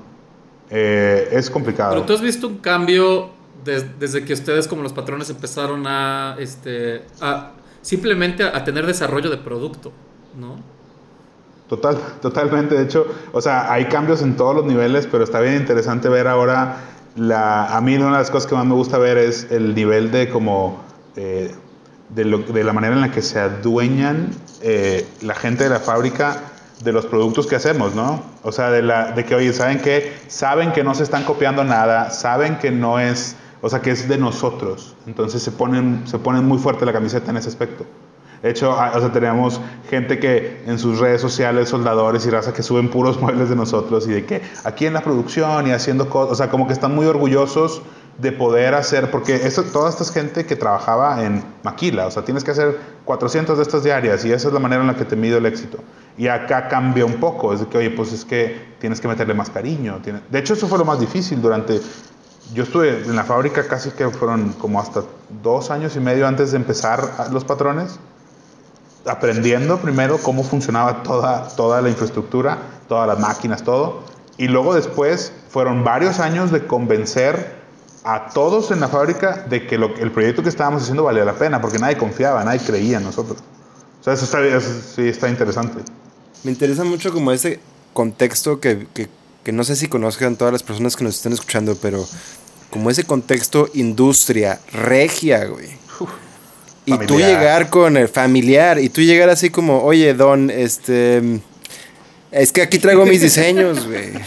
Eh, es complicado.
Pero tú has visto un cambio desde que ustedes como los patrones empezaron a, este, a simplemente a tener desarrollo de producto, ¿no?
Total, totalmente. De hecho, o sea, hay cambios en todos los niveles, pero está bien interesante ver ahora la... A mí una de las cosas que más me gusta ver es el nivel de como... Eh, de, de, la manera en la que se adueñan eh, la gente de la fábrica de los productos que hacemos, ¿no? O sea, de, la, de que, oye, ¿saben qué? Saben que no se están copiando nada, saben que no es, o sea, que es de nosotros. Entonces se ponen, se ponen muy fuerte la camiseta en ese aspecto. De hecho, ah, o sea, tenemos gente que en sus redes sociales, soldadores y raza, que suben puros muebles de nosotros y de que aquí en la producción y haciendo cosas, o sea, como que están muy orgullosos de poder hacer, porque eso, toda esta gente que trabajaba en maquila, o sea, tienes que hacer 400 de estas diarias y esa es la manera en la que te mido el éxito. Y acá cambia un poco, es de que, oye, pues es que tienes que meterle más cariño. De hecho, eso fue lo más difícil durante... Yo estuve en la fábrica casi que fueron como hasta dos años y medio antes de empezar los patrones aprendiendo primero cómo funcionaba toda, toda la infraestructura, todas las máquinas, todo. Y luego después fueron varios años de convencer a todos en la fábrica de que lo, el proyecto que estábamos haciendo valía la pena, porque nadie confiaba, nadie creía en nosotros. O sea, eso está, sí está interesante.
Me interesa mucho como ese contexto que, que, que no sé si conozcan todas las personas que nos están escuchando, pero como ese contexto industria regia, güey. Y tú llegar con el familiar, y tú llegar así como, oye, Don, este... Es que aquí traigo mis diseños, güey.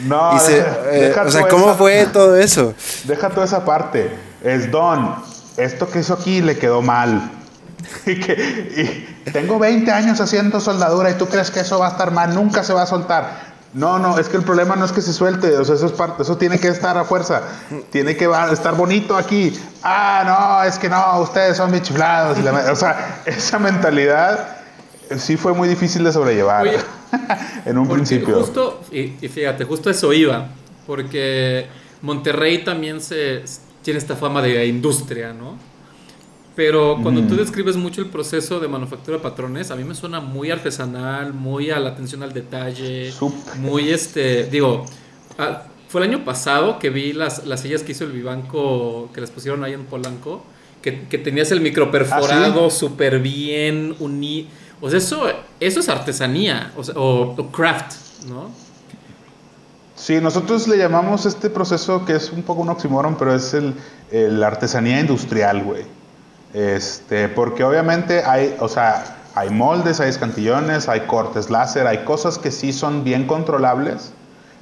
No,
eh, o sea, ¿cómo fue todo eso?
Deja toda esa parte. Es Don, esto que hizo aquí le quedó mal. y que y tengo 20 años haciendo soldadura y tú crees que eso va a estar mal, nunca se va a soltar. No, no, es que el problema no es que se suelte, o sea, eso es parte, eso tiene que estar a fuerza, tiene que estar bonito aquí. Ah, no, es que no, ustedes son bichiflados. o sea, esa mentalidad sí fue muy difícil de sobrellevar en un principio.
Justo, y, fíjate, justo eso iba, porque Monterrey también se tiene esta fama de industria, ¿no? Pero cuando tú describes mucho el proceso de manufactura de patrones, a mí me suena muy artesanal, muy a la atención al detalle, muy este, digo, ah, fue el año pasado que vi las, las sillas que hizo el Vivanco, que les pusieron ahí en Polanco, que, tenías el micro perforado ¿Ah, súper bien unido. O sea, eso, eso es artesanía, o, o craft, ¿no?
Sí, nosotros le llamamos este proceso que es un poco un oxímoron, pero es el, la artesanía industrial, güey. Este, porque obviamente hay, o sea, hay moldes, hay escantillones, hay cortes láser, hay cosas que sí son bien controlables,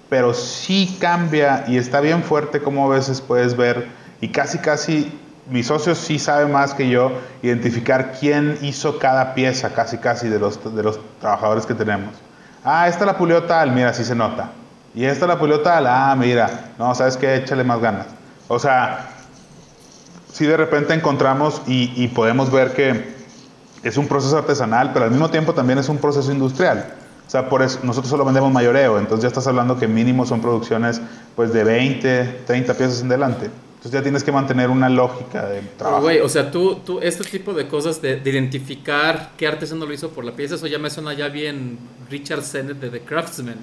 pero sí cambia y está bien fuerte como a veces puedes ver y casi casi mi socio sí sabe más que yo identificar quién hizo cada pieza, casi casi de los, de los trabajadores que tenemos. Ah, esta la pulió tal, mira, sí se nota. Y esta la pulió tal, ah, mira, no, sabes qué, échale más ganas. O sea, si de repente encontramos y, podemos ver que es un proceso artesanal, pero al mismo tiempo también es un proceso industrial. O sea, por eso nosotros solo vendemos mayoreo, entonces ya estás hablando que mínimo son producciones pues de 20, 30 piezas en delante. Entonces ya tienes que mantener una lógica de trabajo.
Güey, o sea, tú, tú, este tipo de cosas de, identificar qué artesano lo hizo por la pieza, eso ya me suena ya bien Richard Sennett de The Craftsman.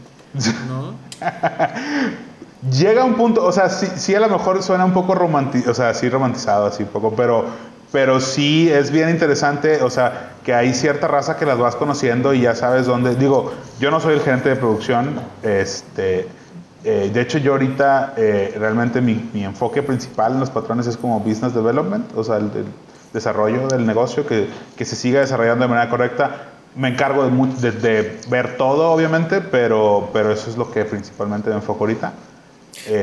¿no?
Llega un punto, o sea, sí, a lo mejor suena un poco romantizado, o sea, sí romantizado, así un poco, pero, pero sí es bien interesante, o sea, que hay cierta raza que las vas conociendo y ya sabes dónde. Digo, yo no soy el gerente de producción, este, eh, de hecho yo ahorita eh, realmente mi, enfoque principal en los patrones es como business development, o sea, el, desarrollo del negocio, que, que se siga desarrollando de manera correcta me encargo de, de, ver todo, obviamente, pero, pero eso es lo que principalmente me enfoco ahorita.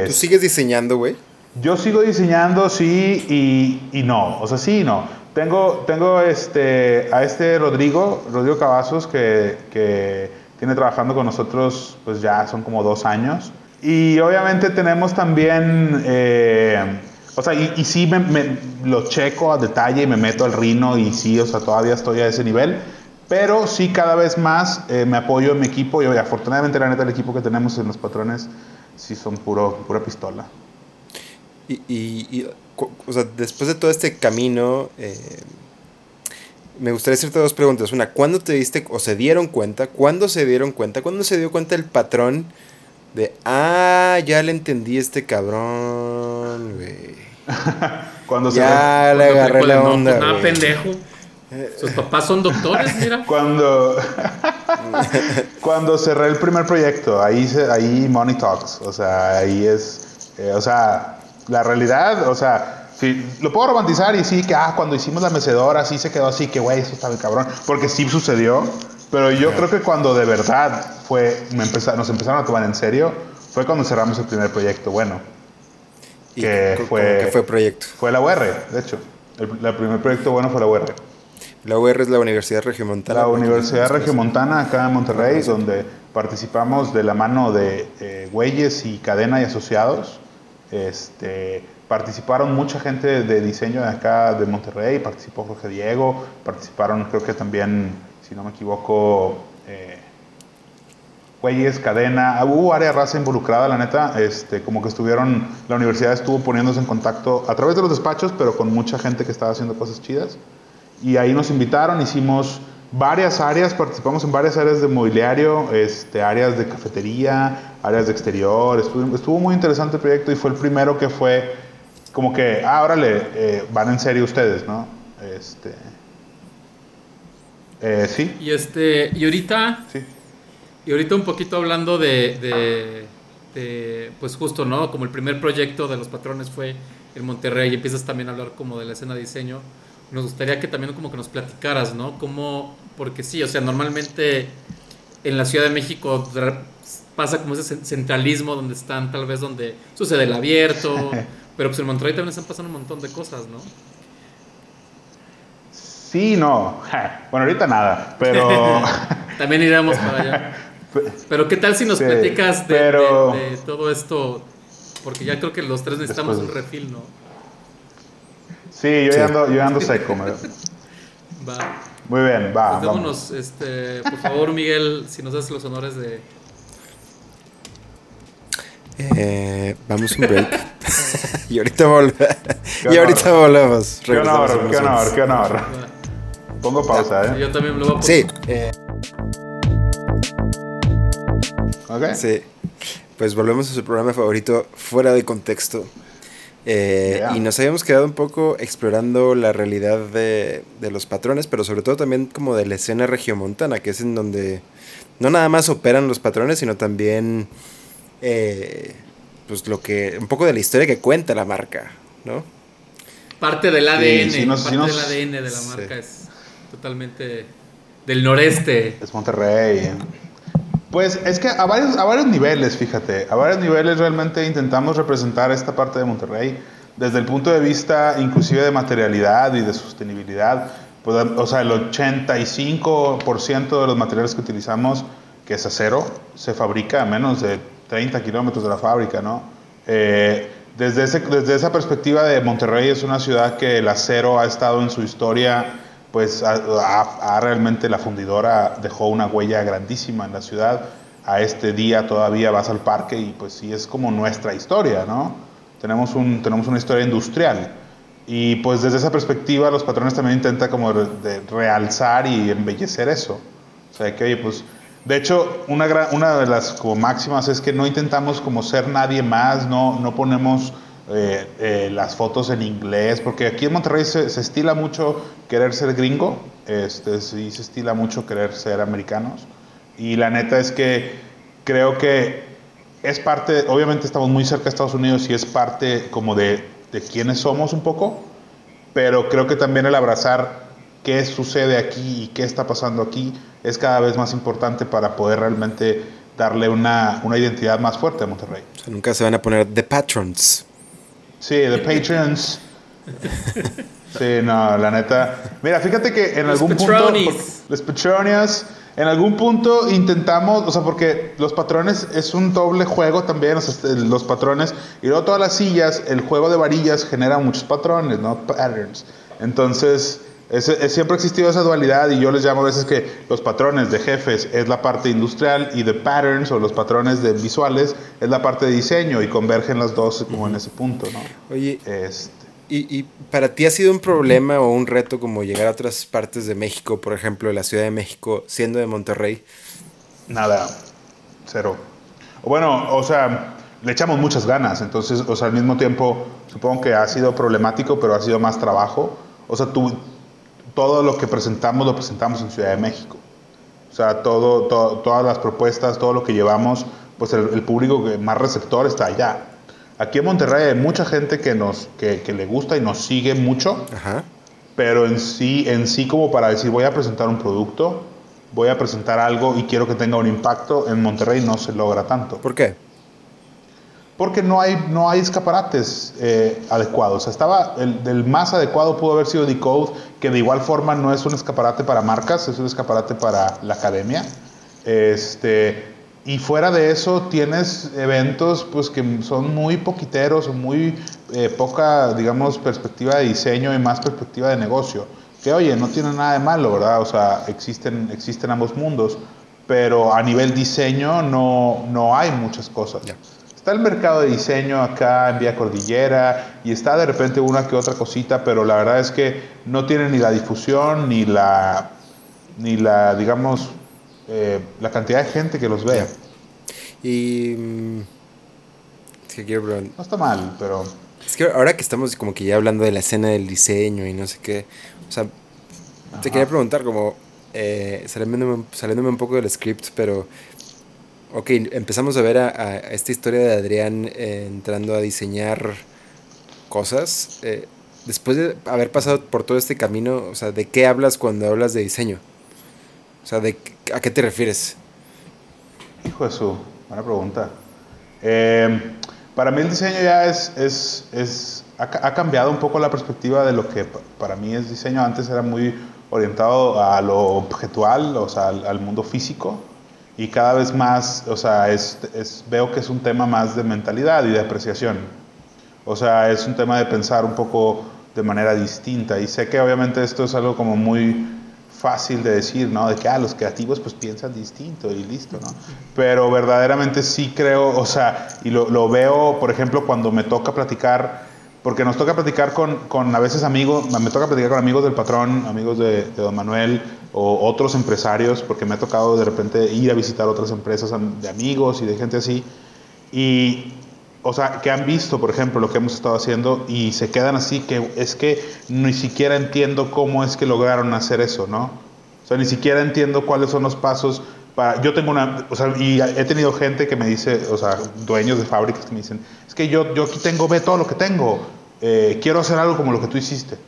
¿Tú sigues diseñando, güey?
Yo sigo diseñando, sí y, y, no. O sea, sí y no. Tengo, tengo este, a este Rodrigo, Rodrigo Cavazos, que, que tiene trabajando con nosotros, pues ya son como dos años. Y obviamente tenemos también, eh, o sea, y, y sí me, me, lo checo a detalle y me meto al rino y sí, o sea, todavía estoy a ese nivel. Pero sí, cada vez más eh, me apoyo en mi equipo y afortunadamente la neta el equipo que tenemos en los patrones sí son puro, pura pistola.
Y, y, o sea, después de todo este camino, eh, me gustaría hacerte dos preguntas. Una, ¿cuándo te diste o se dieron cuenta? ¿Cuándo se dieron cuenta? ¿Cuándo se dio cuenta el patrón de, ah, ya le entendí este cabrón, güey?
cuando
ya le agarré la onda.
No, pendejo. Sus papás son doctores, mira.
Cuando, cuando cerré el primer proyecto, ahí, ahí Money Talks. O sea, ahí es. Eh, o sea, la realidad, o sea, sí, lo puedo romantizar y sí, que ah, cuando hicimos la mecedora, sí se quedó así, que güey, eso está bien cabrón. Porque sí sucedió. Pero yo creo que cuando de verdad fue, me nos empezaron a tomar en serio, fue cuando cerramos el primer proyecto. Bueno,
que fue. ¿Qué fue proyecto?
Fue la UR, de hecho. El, el primer proyecto bueno fue la UR.
La UR es la Universidad Regiomontana.
La Universidad Regiomontana acá en Monterrey, donde participamos de la mano de eh, Güeyes y Cadena y Asociados. Este, participaron mucha gente de diseño de acá de Monterrey, participó Jorge Diego, participaron creo que también, si no me equivoco, eh, Güeyes, Cadena, hubo área raza involucrada, la neta, este, como que estuvieron, la universidad estuvo poniéndose en contacto a través de los despachos, pero con mucha gente que estaba haciendo cosas chidas y ahí nos invitaron, hicimos varias áreas, participamos en varias áreas de mobiliario, este, áreas de cafetería, áreas de exterior, estuvo, estuvo muy interesante el proyecto y fue el primero que fue como que, ah, órale, eh, van en serio ustedes, ¿no? Este, eh, sí.
Y este, y ahorita, sí. y ahorita un poquito hablando de, de, de, pues justo, ¿no? Como el primer proyecto de los patrones fue en Monterrey y empiezas también a hablar como de la escena de diseño nos gustaría que también como que nos platicaras, ¿no? Cómo, porque sí, o sea, normalmente en la Ciudad de México pasa como ese centralismo donde están, tal vez donde sucede el abierto, pero pues en Monterrey también están pasando un montón de cosas, ¿no?
Sí, no. Bueno, ahorita nada, pero...
también iremos para allá. Pero ¿qué tal si nos platicas de, de, todo esto? Porque ya creo que los tres necesitamos un refil, ¿no?
Sí, yo, Ando, yo ando seco.
Va.
Muy bien, va.
Pues vámonos, este, por favor, Miguel, si nos das los honores de.
Eh, vamos un break. y ahorita volver. y ahorita volvemos.
Qué honor, qué honor, qué honor. Pongo pausa, ¿eh?
Yo también lo voy a
Sí. Eh,
¿Ok?
Sí. Pues volvemos a su programa favorito, Fuera de Contexto. Eh,
Yeah.
Y nos habíamos quedado un poco explorando la realidad de, de los patrones, pero sobre todo también como de la escena regiomontana, que es en donde no nada más operan los patrones, sino también eh, pues lo que un poco de la historia que cuenta la marca, ¿no?
Parte del ADN,
sí nos-
parte
nos-
del ADN de la
Sí.
marca es totalmente del noreste.
Es Monterrey. Pues es que a varios, a varios niveles, fíjate, a varios niveles realmente intentamos representar esta parte de Monterrey desde el punto de vista inclusive de materialidad y de sostenibilidad. Pues, o sea, el 85% de los materiales que utilizamos, que es acero, se fabrica a menos de 30 kilómetros de la fábrica, ¿no? Eh, desde, desde esa perspectiva de Monterrey es una ciudad que el acero ha estado en su historia pues realmente la fundidora dejó una huella grandísima en la ciudad. A este día todavía vas al parque y pues sí es como nuestra historia, ¿no? Tenemos, un, tenemos una historia industrial. Y pues desde esa perspectiva los patrones también intentan como realzar y embellecer eso. O sea, que oye, pues... De hecho, una, una de las como máximas es que no intentamos como ser nadie más, no, no ponemos eh, eh, las fotos en inglés, porque aquí en Monterrey se, se estila mucho querer ser gringo, este, sí se estila mucho querer ser americanos. Y la neta es que creo que es parte, obviamente estamos muy cerca de Estados Unidos y es parte como de, de quiénes somos un poco, pero creo que también el abrazar qué sucede aquí y qué está pasando aquí es cada vez más importante para poder realmente darle una, una identidad más fuerte a Monterrey.
O sea, nunca se van a poner The Patrons.
Sí, The Patrons. Sí, no, la neta. Mira, fíjate que en
Los
algún
Patronis.
punto. Los Patronias. En algún punto intentamos, o sea, porque los patrones es un doble juego también, o sea, este, los patrones, y luego todas las sillas, el juego de varillas genera muchos patrones, ¿no? Patterns. Entonces, ese- es- siempre ha existido esa dualidad y yo les llamo a veces que los patrones de jefes es la parte industrial y de patterns o los patrones de visuales es la parte de diseño y convergen las dos como en ese punto, ¿no?
Oye,
Este,
¿y, y para ti ha sido un problema o un reto como llegar a otras partes de México, por ejemplo, la Ciudad de México, siendo de Monterrey?
Nada, cero. Bueno, o sea, le echamos muchas ganas, entonces, o sea, al mismo tiempo, supongo que ha sido problemático, pero ha sido más trabajo. O sea, tú, todo lo que presentamos lo presentamos en Ciudad de México. O sea, todo, to- todas las propuestas, todo lo que llevamos, pues el, el público más receptor está allá. Aquí en Monterrey hay mucha gente que, nos, que, que le gusta y nos sigue mucho,
Ajá.
pero en sí, en sí como para decir voy a presentar un producto, voy a presentar algo y quiero que tenga un impacto, en Monterrey no se logra tanto.
¿Por qué?
Porque no hay, no hay escaparates eh, adecuados. Estaba el, más adecuado pudo haber sido Decode, que de igual forma no es un escaparate para marcas, es un escaparate para la academia. Este, y fuera de eso tienes eventos pues que son muy poquiteros, muy eh, poca, digamos, perspectiva de diseño y más perspectiva de negocio. Que oye, no tiene nada de malo, ¿verdad? O sea, existen, existen ambos mundos, pero a nivel diseño no, no hay muchas cosas.
Ya.
Está el mercado de diseño acá en Vía Cordillera y está de repente una que otra cosita, pero la verdad es que no tiene ni la difusión ni la, ni la digamos, eh, la cantidad de gente que los ve.
Y... mm, Es que quiero pregun-
No está mal, pero
Es que ahora que estamos como que ya hablando de la escena del diseño y no sé qué, o sea, te quería preguntar como, eh, saliéndome, saliéndome un poco del script, pero, ok, empezamos a ver a, a esta historia de Adrián eh, entrando a diseñar cosas. eh, después de haber pasado por todo este camino, o sea, ¿de qué hablas cuando hablas de diseño? O sea, ¿de, ¿a qué te refieres?
hijo de su, buena pregunta. Eh, para mí el diseño ya es, es, es ha, ha cambiado un poco la perspectiva de lo que pa- para mí es diseño. Antes era muy orientado a lo objetual, o sea, al, al mundo físico. Y cada vez más, o sea, es, es- veo que es un tema más de mentalidad y de apreciación. O sea, es un tema de pensar un poco de manera distinta. Y sé que obviamente esto es algo como muy fácil de decir, ¿no? De que ah, los creativos pues piensan distinto y listo, ¿no? Pero verdaderamente sí creo, o sea, y lo, lo veo, por ejemplo, cuando me toca platicar porque nos toca platicar con, con, a veces amigos, me toca platicar con amigos del patrón, amigos de, de, don Manuel o otros empresarios, porque me ha tocado de repente ir a visitar otras empresas de amigos y de gente así, y, o sea, que han visto, por ejemplo, lo que hemos estado haciendo y se quedan así, que es que ni siquiera entiendo cómo es que lograron hacer eso, ¿no? O sea, ni siquiera entiendo cuáles son los pasos yo tengo una, o sea, y he tenido gente que me dice, o sea, dueños de fábricas que me dicen, es que yo, yo aquí tengo, ve todo lo que tengo, eh, quiero hacer algo como lo que tú hiciste,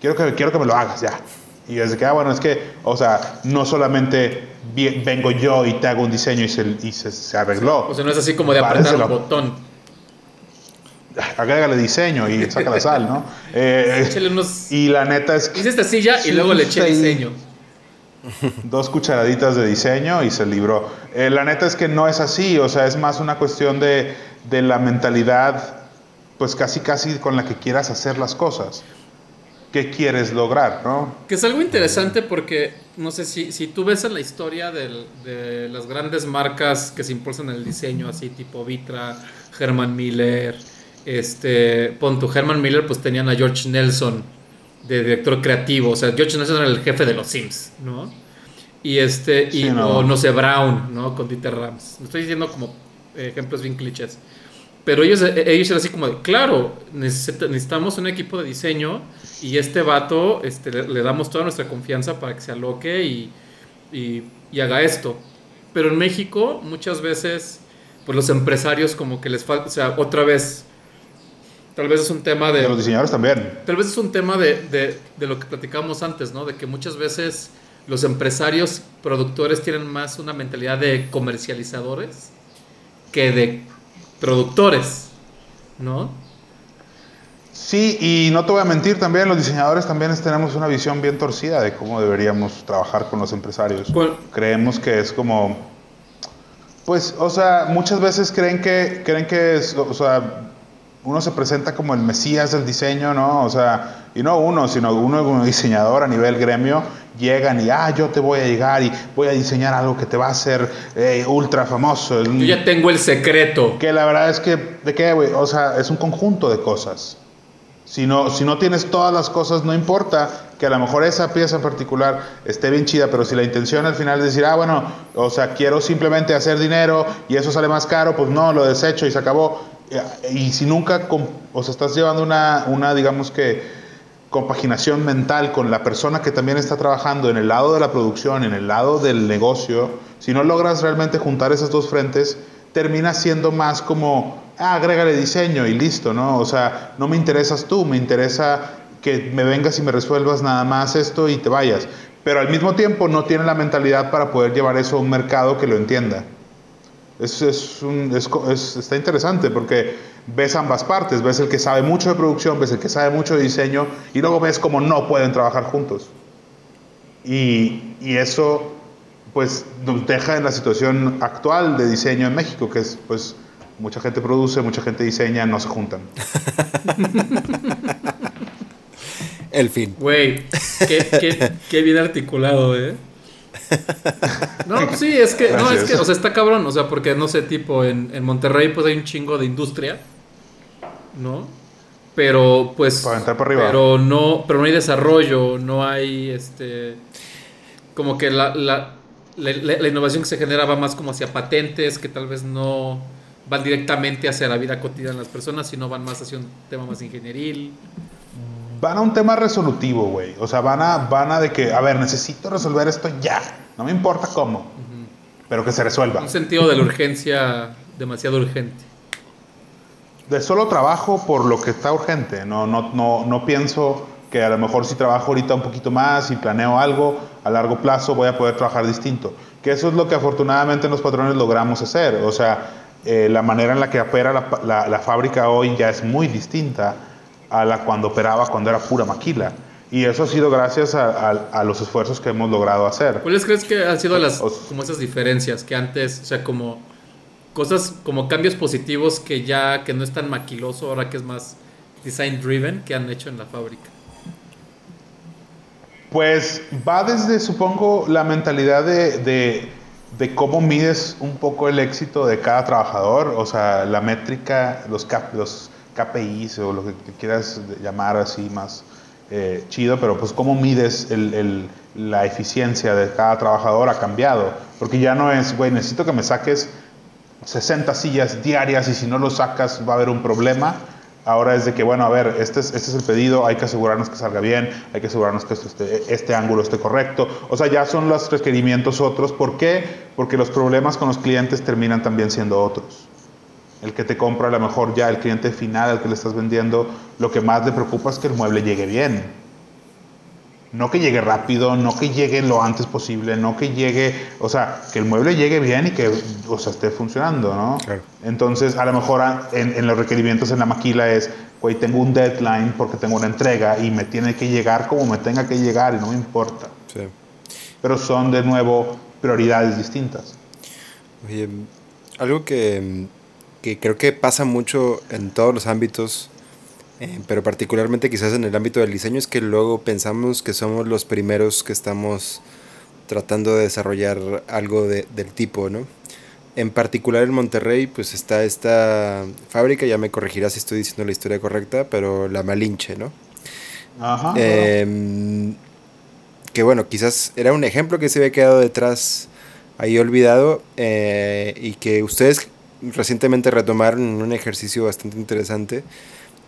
quiero, que, quiero que me lo hagas ya. Y desde que, ah, bueno, es que, o sea, no solamente vengo yo y te hago un diseño y se, y se, arregló.
O sea, no es así como de apretar un botón.
Agrégale diseño y saca la sal, ¿no? Eh,
unos...
Y la neta es
que... Hice esta silla y luego le eché diseño.
Dos cucharaditas de diseño y se libró. Eh, la neta es que no es así, o sea, es más una cuestión de, de, la mentalidad, pues casi casi con la que quieras hacer las cosas. ¿Qué quieres lograr, no?
Que es algo interesante porque, no sé, si, si tú ves en la historia de las grandes marcas que se impulsan en el diseño, así tipo Vitra, Herman Miller, este, pon tu Herman Miller, pues tenían a George Nelson de director creativo. O sea, George Nelson era el jefe de los Sims, ¿no? Y este, y, o no sé, Brown, ¿no? Con Dieter Rams. estoy diciendo como ejemplos bien clichés. Pero ellos, ellos eran así como de, claro, necesitamos un equipo de diseño y este vato este, le, damos toda nuestra confianza para que se aloque y, y, y haga esto. Pero en México muchas veces, pues los empresarios como que les falta, o sea, otra vez, Tal vez es un tema de...
los diseñadores también.
Tal vez es un tema de, de, de, lo que platicamos antes, ¿no? De que muchas veces los empresarios productores tienen más una mentalidad de comercializadores que de productores, ¿no?
Sí, y no te voy a mentir también, los diseñadores también tenemos una visión bien torcida de cómo deberíamos trabajar con los empresarios. Creemos que es como, pues, o sea, muchas veces creen que, creen que es, o sea, uno se presenta como el mesías del diseño, ¿no? O sea, y no uno, sino uno como diseñador a nivel gremio, llegan y, ah, yo te voy a llegar y voy a diseñar algo que te va a hacer eh, ultra famoso.
Yo ya tengo el secreto.
Que la verdad es que, ¿de qué, güey? O sea, es un conjunto de cosas. Si no, si no tienes todas las cosas, no importa que a lo mejor esa pieza en particular esté bien chida, pero si la intención al final es decir, ah, bueno, o sea, quiero simplemente hacer dinero y eso sale más caro, pues no, lo desecho y se acabó y si nunca, o sea, estás llevando una, una, digamos que, compaginación mental con la persona que también está trabajando en el lado de la producción, en el lado del negocio, si no logras realmente juntar esos dos frentes, termina siendo más como, ah, agrégale diseño y listo, ¿no? O sea, no me interesas tú, me interesa que me vengas y me resuelvas nada más esto y te vayas. Pero al mismo tiempo no tiene la mentalidad para poder llevar eso a un mercado que lo entienda. Es, es, un, es, está interesante porque ves ambas partes, ves el que sabe mucho de producción, ves el que sabe mucho de diseño y luego ves cómo no pueden trabajar juntos. Y, y eso pues nos deja en la situación actual de diseño en México, que es pues mucha gente produce, mucha gente diseña, no se juntan.
el fin.
Güey, qué, qué, qué bien articulado, ¿eh? No, pues sí, es que, no, es que, o sea, está cabrón, o sea, porque no sé, tipo, en, en Monterrey pues hay un chingo de industria, ¿no? Pero pues...
Para entrar para arriba.
Pero no, pero no hay desarrollo, no hay, este, como que la, la, la, innovación que se genera va más como hacia patentes, que tal vez no van directamente hacia la vida cotidiana de las personas, sino van más hacia un tema más ingenieril
van a un tema resolutivo, güey. O sea, van a, van a de que, a ver, necesito resolver esto ya. No me importa cómo, pero que se resuelva.
Un sentido de la urgencia demasiado urgente.
De solo trabajo por lo que está urgente. No, no, no, no pienso que a lo mejor si trabajo ahorita un poquito más y planeo algo, a largo plazo voy a poder trabajar distinto. Que eso es lo que afortunadamente los patrones logramos hacer. O sea, eh, la manera en la que opera la, la fábrica hoy ya es muy distinta a la cuando operaba cuando era pura maquila. Y eso ha sido gracias a, los esfuerzos que hemos logrado hacer.
¿Cuáles crees que han sido las, como esas diferencias que antes, o sea, como cosas, como cambios positivos que ya, que no es tan maquiloso, ahora que es más design driven, que han hecho en la fábrica?
Pues va desde, supongo, la mentalidad de, de, de cómo mides un poco el éxito de cada trabajador, o sea, la métrica, los, cap, los KPIs o lo que quieras llamar así más eh, chido, pero pues cómo mides la eficiencia de cada trabajador ha cambiado. Porque ya no es, güey, necesito que me saques 60 sillas diarias y si no lo sacas va a haber un problema. Ahora es de que, bueno, a ver, este es, este es el pedido, hay que asegurarnos que salga bien, hay que asegurarnos que este, este ángulo esté correcto. O sea, ya son los requerimientos otros. ¿Por qué? Porque los problemas con los clientes terminan también siendo otros. El que te compra, a lo mejor ya el cliente final al que le estás vendiendo, lo que más le preocupa es que el mueble llegue bien no que llegue rápido, no que llegue lo antes posible, no que llegue, o sea, que el mueble llegue bien y que, o sea, esté funcionando, ¿no? Entonces, a lo mejor en, los requerimientos en la maquila es, güey, tengo un deadline porque tengo una entrega y me tiene que llegar como me tenga que llegar y no me importa. Sí. Pero son, de nuevo, prioridades distintas.
Oye, algo que, que creo que pasa mucho en todos los ámbitos eh, pero particularmente quizás en el ámbito del diseño es que luego pensamos que somos los primeros que estamos tratando de desarrollar algo de, del tipo, ¿no? En particular en Monterrey, pues está esta fábrica, ya me corregirás si estoy diciendo la historia correcta, pero la Malinche, ¿no? Ajá. Em, que bueno, quizás era un ejemplo que se había quedado detrás ahí olvidado eh, y que ustedes recientemente retomaron un ejercicio bastante interesante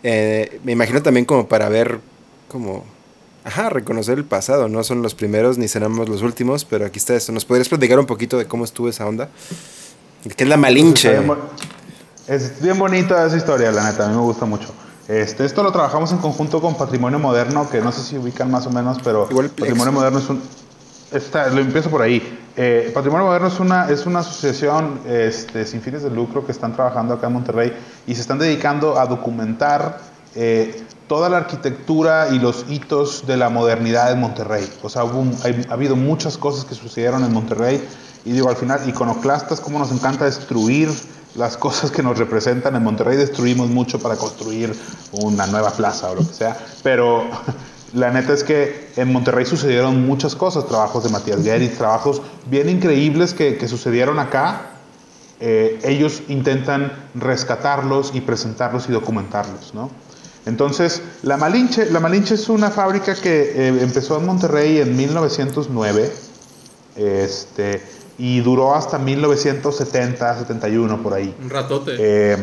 eh, me imagino también como para ver, como, ajá, reconocer el pasado. No son los primeros ni seremos los últimos, pero aquí está esto. ¿Nos podrías platicar un poquito de cómo estuvo esa onda? ¿Qué es la Malinche?
Es bien bonita esa historia, la neta, a mí me gusta mucho. Este, esto lo trabajamos en conjunto con Patrimonio Moderno, que no sé si ubican más o menos, pero Patrimonio Moderno es un... Está, lo empiezo por ahí. Eh, Patrimonio Moderno es una, es una asociación este, sin fines de lucro que están trabajando acá en Monterrey y se están dedicando a documentar eh, toda la arquitectura y los hitos de la modernidad en Monterrey. O sea, ha habido muchas cosas que sucedieron en Monterrey y digo, al final, iconoclastas, como nos encanta destruir las cosas que nos representan. En Monterrey destruimos mucho para construir una nueva plaza o lo que sea, pero la neta es que en Monterrey sucedieron muchas cosas, trabajos de Matías Gueritz, trabajos bien increíbles que, sucedieron acá. Eh, ellos intentan rescatarlos y presentarlos y documentarlos, ¿no? Entonces, la Malinche, la Malinche es una fábrica que eh, empezó en Monterrey en 1909 este, y duró hasta 1970, 71 por ahí.
Un ratote. Eh,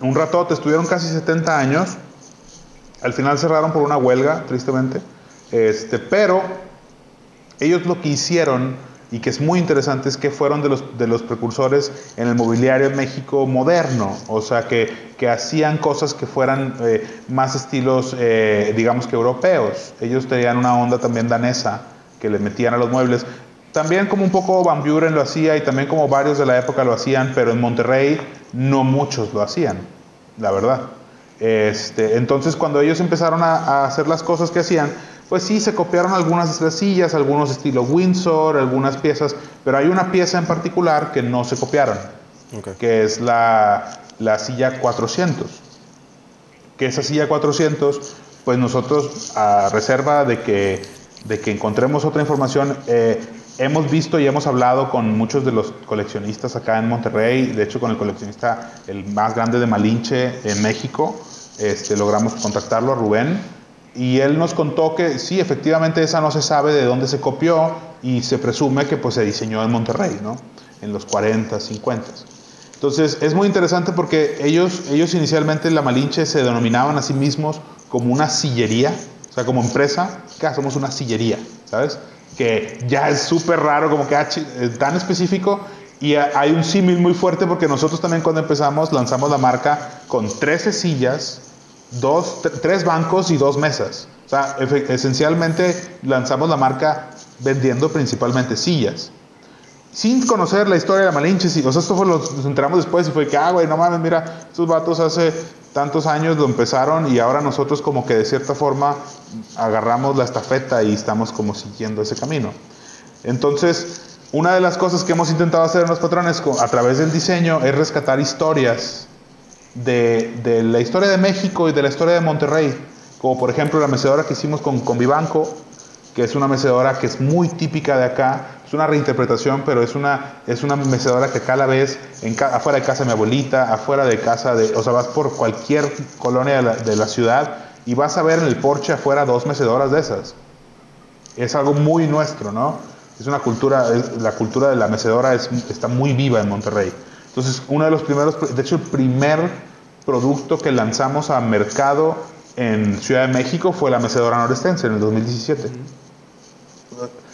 un ratote, estuvieron casi 70 años al final cerraron por una huelga, tristemente. Este, pero ellos lo que hicieron, y que es muy interesante, es que fueron de los, de los precursores en el mobiliario México moderno. O sea, que, que hacían cosas que fueran eh, más estilos, eh, digamos que europeos. Ellos tenían una onda también danesa que le metían a los muebles. También como un poco Van Buren lo hacía y también como varios de la época lo hacían, pero en Monterrey no muchos lo hacían, la verdad. Este, entonces, cuando ellos empezaron a, hacer las cosas que hacían, pues sí, se copiaron algunas de las sillas, algunos estilo Windsor, algunas piezas, pero hay una pieza en particular que no se copiaron, que es la, la, silla 400. Que esa silla 400, pues nosotros, a reserva de que, de que encontremos otra información, eh, hemos visto y hemos hablado con muchos de los coleccionistas acá en Monterrey, de hecho con el coleccionista el más grande de Malinche en México, este, logramos contactarlo Rubén y él nos contó que sí, efectivamente esa no se sabe de dónde se copió y se presume que pues se diseñó en Monterrey, ¿no? En los 40, 50. Entonces es muy interesante porque ellos, ellos inicialmente la Malinche se denominaban a sí mismos como una sillería, o sea, como empresa, que hacemos una sillería, ¿sabes? Que ya es súper raro, como que ah, tan específico y hay un símil muy fuerte porque nosotros también cuando empezamos lanzamos la marca con 13 sillas dos, tres bancos y dos mesas. O sea, esencialmente lanzamos la marca vendiendo principalmente sillas. Sin conocer la historia de la Malinche, o sea, esto fue nos enteramos después y fue que, ah, güey, no mames, mira, estos vatos hace tantos años lo empezaron y ahora nosotros como que de cierta forma agarramos la estafeta y estamos como siguiendo ese camino. Entonces, una de las cosas que hemos intentado hacer en los patrones a través del diseño es rescatar historias de, la historia de México y de la historia de Monterrey, como por ejemplo la mecedora que hicimos con, con Vivanco, que es una mecedora que es muy típica de acá, es una reinterpretación, pero es una, es una mecedora que cada vez afuera de casa de mi abuelita, afuera de casa de, o sea, vas por cualquier colonia de la, de la ciudad y vas a ver en el porche afuera dos mecedoras de esas. Es algo muy nuestro, ¿no? Es una cultura, la cultura de la mecedora es, está muy viva en Monterrey. Entonces, uno de los primeros, de hecho, el primer producto que lanzamos a mercado en Ciudad de México fue la mecedora norestense en el 2017.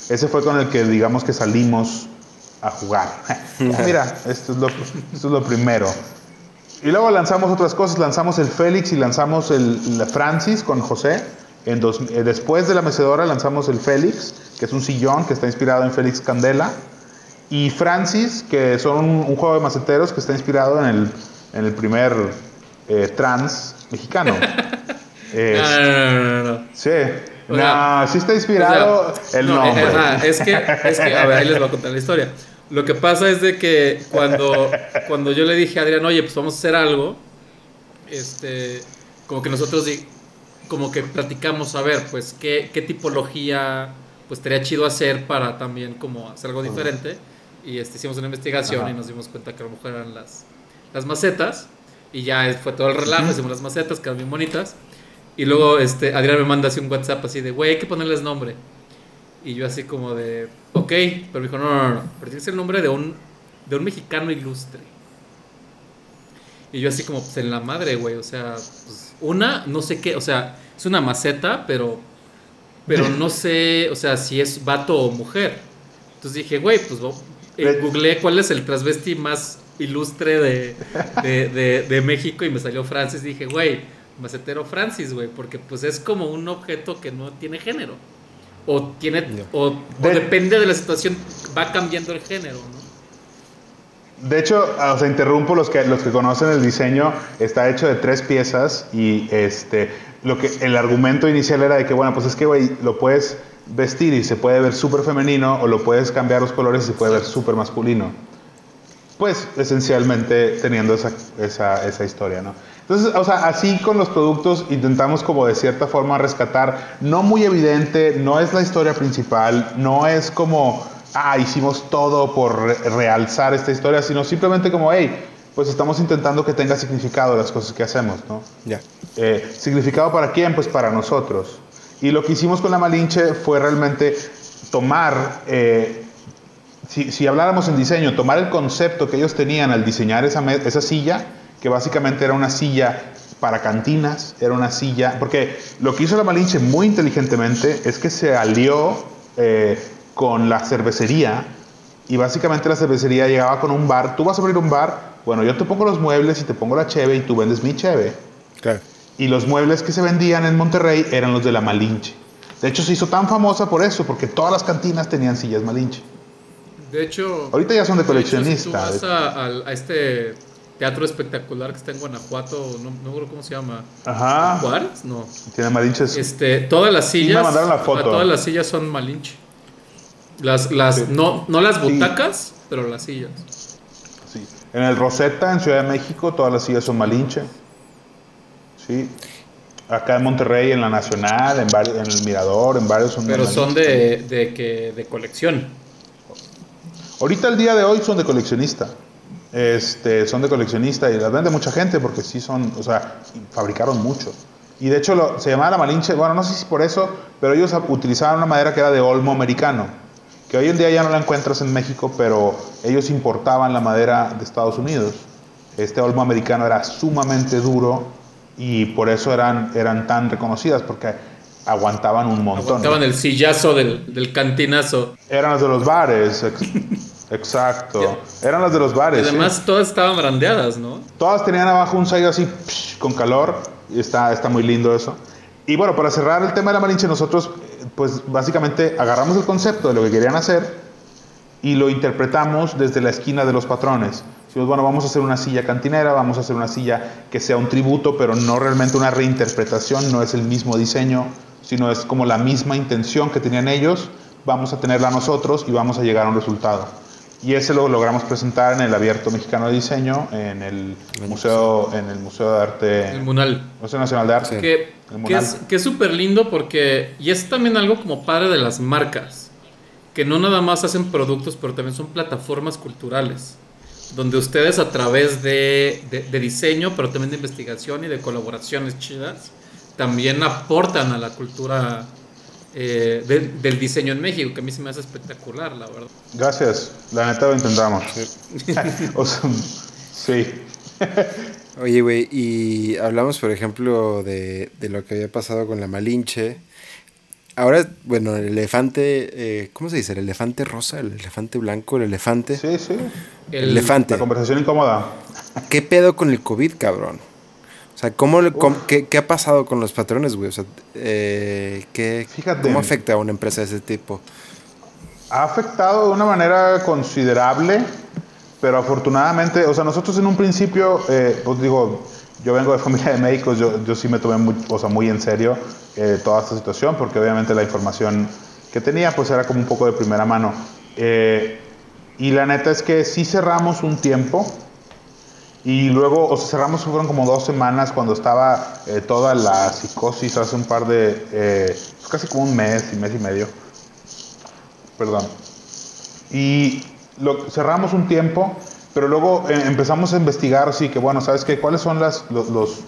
Ese fue con el que digamos que salimos a jugar. Mira, esto es, lo, esto es lo primero. Y luego lanzamos otras cosas, lanzamos el Félix y lanzamos el, Francis con José. En dos, eh, después de la mecedora lanzamos el Félix, que es un sillón que está inspirado en Félix Candela. Y Francis, que son un, juego de maceteros que está inspirado en el, en el primer eh, trans mexicano.
Es, no, no, no,
Sí. No, sí está inspirado el nombre.
es, que, es que, a ver, ahí les voy a contar la historia. Lo que pasa es de que cuando, cuando yo le dije a Adrián, oye, pues vamos a hacer algo, este, como que nosotros como que platicamos a ver, pues, qué, qué tipología, pues, estaría chido hacer para también como hacer algo diferente. Y este, hicimos una investigación y nos dimos cuenta que a lo mejor eran las, las macetas. Y ya fue todo el relajo, hicimos las macetas, quedaron bien bonitas. Y luego este, Adrián me manda así un WhatsApp así de, güey, hay que ponerles nombre. Y yo así como de, ok, pero me dijo, no, no, no, pero tiene que ser el nombre de un, de un mexicano ilustre. Y yo así como, pues en la madre, güey, o sea, pues, una, no sé qué, o sea, es una maceta, pero, pero no sé, o sea, si es vato o mujer. Entonces dije, güey, pues eh, googleé cuál es el transvesti más ilustre de, de, de, de México y me salió Francis. Y dije, güey, macetero Francis, güey, porque pues es como un objeto que no tiene género. O tiene o, depende de la situación va cambiando el género, ¿no?
De hecho, o sea, interrumpo los que los que conocen el diseño, está hecho de tres piezas y este lo que el argumento inicial era de que bueno, pues es que güey, lo puedes vestir y se puede ver súper femenino o lo puedes cambiar los colores y se puede ver súper masculino. Pues esencialmente teniendo esa, esa, esa historia, ¿no? Entonces, o sea, así con los productos intentamos como de cierta forma rescatar, no muy evidente, no es la historia principal, no es como, ah, hicimos todo por realzar esta historia, sino simplemente como, hey, pues estamos intentando que tenga significado las cosas que hacemos, ¿no?
Ya.
Eh, ¿Significado para quién? Pues para nosotros. Y lo que hicimos con la Malinche fue realmente tomar, eh, si, si, habláramos en diseño, tomar el concepto que ellos tenían al diseñar esa, esa silla, que básicamente era una silla para cantinas, era una silla, porque lo que hizo la Malinche muy inteligentemente es que se alió eh, con la cervecería y básicamente la cervecería llegaba con un bar, tú vas a abrir un bar, bueno, yo te pongo los muebles y te pongo la cheve y tú vendes mi cheve. Y los muebles que se vendían en Monterrey eran los de la Malinche. De hecho, se hizo tan famosa por eso, porque todas las cantinas tenían sillas Malinche.
De hecho,
ahorita ya son de coleccionista.
si tú vas a, a, este teatro espectacular que está en Guanajuato, no, no recuerdo cómo se llama.
Ajá.
¿Juárez? No.
Tiene malinches.
Este, todas las sillas.
me mandaron la foto.
Todas las sillas son malinche. Las, las, sí. no, no las butacas, sí. pero las sillas.
Sí. En el Rosetta, en Ciudad de México, todas las sillas son malinche. Sí. Acá en Monterrey, en la Nacional, en, varios, en el Mirador, en varios
son Pero son de, de, que, de colección.
Ahorita, el día de hoy, son de coleccionista. Este, son de coleccionista y las vende mucha gente porque sí son, o sea, fabricaron mucho. Y de hecho se llamaba la Malinche, bueno, no sé si por eso, pero ellos utilizaban una madera que era de olmo americano, que hoy en día ya no la encuentras en México, pero ellos importaban la madera de Estados Unidos. Este olmo americano era sumamente duro y por eso eran, eran tan reconocidas, porque aguantaban un montón.
Aguantaban el sillazo del, del cantinazo.
Eran los de los bares. Exacto. Eran las de los bares.
Y además
¿sí?
todas estaban brandeadas, ¿no?
Todas tenían abajo un sello así psh, con calor. Y está, está muy lindo eso. Y bueno, para cerrar el tema de la Malinche, nosotros pues básicamente agarramos el concepto de lo que querían hacer y lo interpretamos desde la esquina de los patrones. Decimos, bueno, vamos a hacer una silla cantinera, vamos a hacer una silla que sea un tributo, pero no realmente una reinterpretación, no es el mismo diseño, sino es como la misma intención que tenían ellos, vamos a tenerla nosotros y vamos a llegar a un resultado. Y ese lo logramos presentar en el Abierto Mexicano de Diseño, en el Museo, en el Museo de Arte.
El Munal.
Museo Nacional de Arte.
Que, que es súper lindo porque. Y es también algo como padre de las marcas. que no nada más hacen productos, pero también son plataformas culturales, donde ustedes a través de, de, diseño, pero también de investigación y de colaboraciones chidas, también aportan a la cultura eh, del diseño en México, que a mí se me hace espectacular, la verdad.
Gracias, la neta lo intentamos. sí.
Oye, güey, y hablamos, por ejemplo, de, de, lo que había pasado con la Malinche. Ahora, bueno, el elefante, eh, ¿cómo se dice? ¿El elefante rosa? ¿El elefante blanco? ¿El elefante?
Sí, sí.
El, elefante.
La conversación incómoda.
¿Qué pedo con el COVID, cabrón? O sea, ¿cómo, qué, qué, ha pasado con los patrones, güey? O sea, eh, ¿qué, ¿cómo afecta a una empresa de ese tipo?
Ha afectado de una manera considerable, pero afortunadamente, o sea, nosotros en un principio, eh, pues digo, yo vengo de familia de médicos, yo, yo sí me tomé muy, muy en serio eh, toda esta situación, porque obviamente la información que tenía, pues era como un poco de primera mano. Eh, y la neta es que sí cerramos un tiempo, y luego, o sea, cerramos, fueron como dos semanas cuando estaba eh, toda la psicosis, hace un par de, eh, pues casi como un mes y mes y medio. Perdón. Y lo, cerramos un tiempo, pero luego eh, empezamos a investigar, así que bueno, ¿sabes qué? ¿Cuáles son las, los,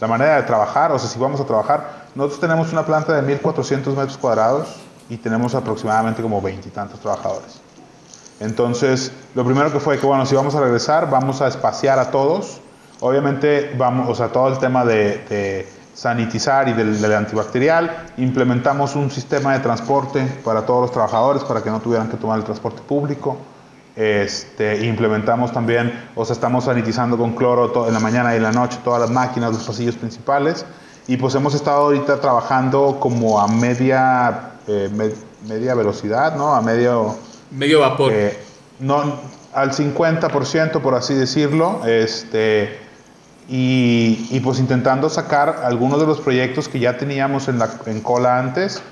la manera de trabajar? O sea, si vamos a trabajar. Nosotros tenemos una planta de 1400 metros cuadrados y tenemos aproximadamente como veintitantos trabajadores. Entonces, lo primero que fue que, bueno, si vamos a regresar, vamos a espaciar a todos. Obviamente, vamos, o sea, todo el tema de, sanitizar y del, antibacterial. Implementamos un sistema de transporte para todos los trabajadores para que no tuvieran que tomar el transporte público. Este, implementamos también, o sea, estamos sanitizando con cloro en la mañana y en la noche todas las máquinas, los pasillos principales. Y pues hemos estado ahorita trabajando como a media, eh, media velocidad, ¿no? A medio
Medio vapor.
Eh, no, al 50%, por así decirlo, este, y, y, pues intentando sacar algunos de los proyectos que ya teníamos en, la, en cola antes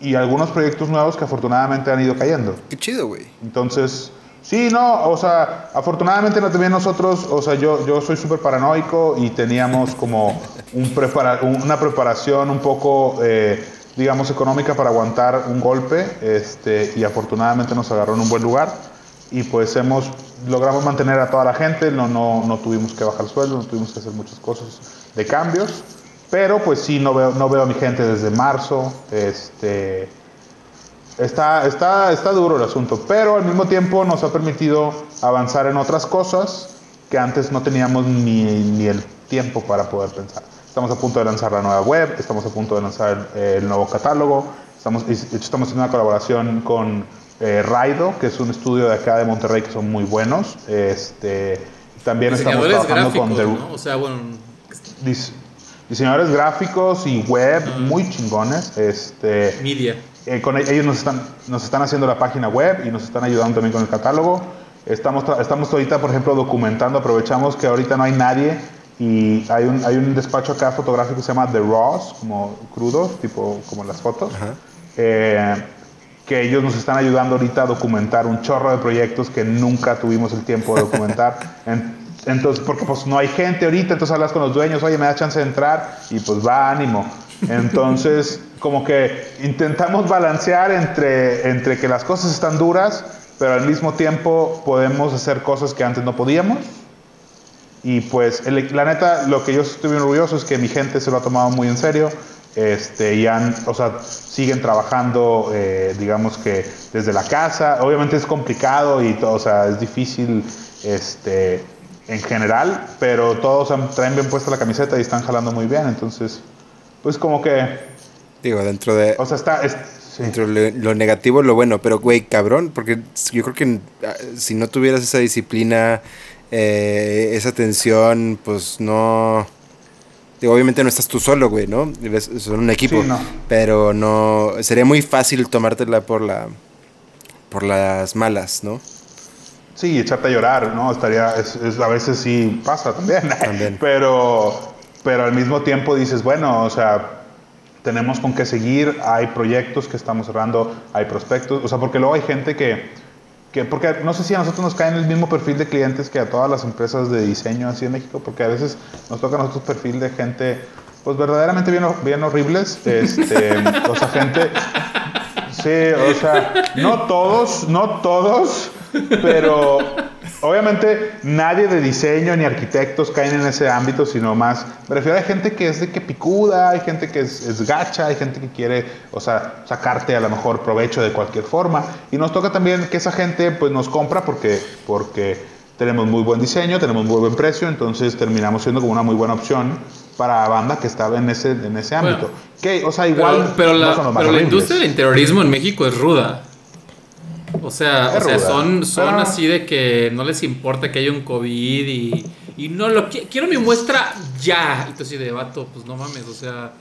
y algunos proyectos nuevos que afortunadamente han ido cayendo.
Qué chido, güey.
Entonces, sí, no, o sea, afortunadamente también nosotros, o sea, yo, yo soy súper paranoico y teníamos como un una preparación un poco... Eh, digamos, económica para aguantar un golpe este, y afortunadamente nos agarró en un buen lugar y pues hemos, logramos mantener a toda la gente, no, no, no tuvimos que bajar sueldo, no tuvimos que hacer muchas cosas de cambios, pero pues sí, no veo, no veo a mi gente desde marzo, este, está, está, está duro el asunto, pero al mismo tiempo nos ha permitido avanzar en otras cosas que antes no teníamos ni, ni el tiempo para poder pensar. Estamos a punto de lanzar la nueva web, estamos a punto de lanzar el, nuevo catálogo, estamos, estamos haciendo una colaboración con eh, Raido, que es un estudio de acá de Monterrey que son muy buenos. Este, también estamos trabajando con...
O sea, bueno...
diseñadores gráficos y web muy chingones. Este,
Media.
Eh, con, ellos nos están, nos están haciendo la página web y nos están ayudando también con el catálogo. Estamos, estamos ahorita, por ejemplo, documentando, aprovechamos que ahorita no hay nadie y hay un, hay un despacho acá fotográfico que se llama The Raws, como crudo, tipo como las fotos, eh, que ellos nos están ayudando ahorita a documentar un chorro de proyectos que nunca tuvimos el tiempo de documentar. entonces, porque pues no hay gente ahorita, entonces hablas con los dueños, oye, me da chance de entrar y pues va ánimo. Entonces, como que intentamos balancear entre, entre que las cosas están duras, pero al mismo tiempo podemos hacer cosas que antes no podíamos. Y pues, la neta, lo que yo estoy bien orgulloso es que mi gente se lo ha tomado muy en serio. Este, y o sea, siguen trabajando, eh, digamos que desde la casa. Obviamente es complicado y todo, o sea, es difícil este, en general, pero todos han, traen bien puesta la camiseta y están jalando muy bien. Entonces, pues como que...
Digo, dentro de...
O sea, está...
Dentro de lo negativo, lo bueno, pero güey, cabrón, porque yo creo que ah, si no tuvieras esa disciplina eh, esa tensión, pues no... obviamente no estás tú solo, güey, ¿no? Son un equipo. Pero no... Sería muy fácil tomártela por la... Por las malas, ¿no?
Sí, echarte a llorar, ¿no? Estaría... Es, a veces sí pasa también. también. pero... Pero al mismo tiempo dices, bueno, o sea, tenemos con qué seguir, hay proyectos que estamos cerrando, hay prospectos, o sea, porque luego hay gente que porque no sé si a nosotros nos cae en el mismo perfil de clientes que a todas las empresas de diseño así en México, porque a veces nos toca a nosotros perfil de gente, pues verdaderamente bien, bien horribles, este, o sea, gente, Sí, o sea, no todos, no todos, pero obviamente nadie de diseño ni arquitectos caen en ese ámbito, sino más, me refiero a gente que es de que picuda, hay gente que es, es, gacha, hay gente que quiere, o sea, sacarte a lo mejor provecho de cualquier forma. Y nos toca también que esa gente pues nos compra porque, porque tenemos muy buen diseño, tenemos muy buen precio, entonces terminamos siendo como una muy buena opción para banda que estaba en ese, en ese ámbito. que, o sea, igual...
Pero, la, pero la industria del interiorismo en México es ruda. O sea, o sea son, son así de que no les importa que haya un COVID y, y no lo quiero mi muestra ya. Y tú así de vato, pues no mames, o sea,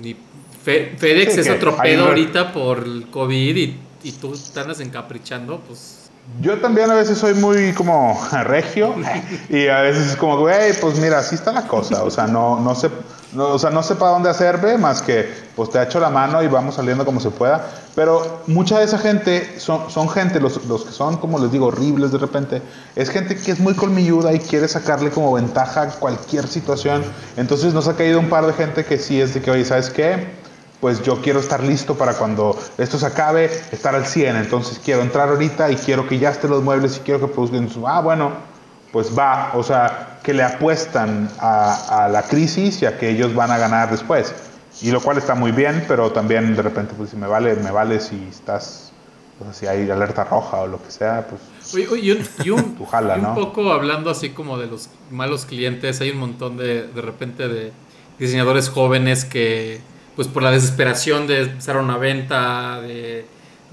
ni FedEx es otro pedo ahorita por el COVID y, y tú te andas encaprichando, pues
yo también a veces soy muy como regio y a veces es como, güey, pues mira, así está la cosa. O sea, no, no sé, no, o sea, no sé para dónde hacerme más que pues te echo la mano y vamos saliendo como se pueda. Pero mucha de esa gente son, son gente, los, los que son, como les digo, horribles de repente, es gente que es muy colmilluda y quiere sacarle como ventaja a cualquier situación. Entonces nos ha caído un par de gente que sí es de que, oye, ¿sabes qué? pues yo quiero estar listo para cuando esto se acabe, estar al 100. Entonces quiero entrar ahorita y quiero que ya estén los muebles y quiero que produzcan. Ah, bueno, pues va. O sea, que le apuestan a, la crisis y a que ellos van a ganar después. Y lo cual está muy bien, pero también de repente, pues si me vale, me vale si estás, pues si hay alerta roja o lo que sea, pues.
y un, un poco hablando así como de los malos clientes, hay un montón de, de repente de diseñadores jóvenes que pues por la desesperación de empezar una venta, de,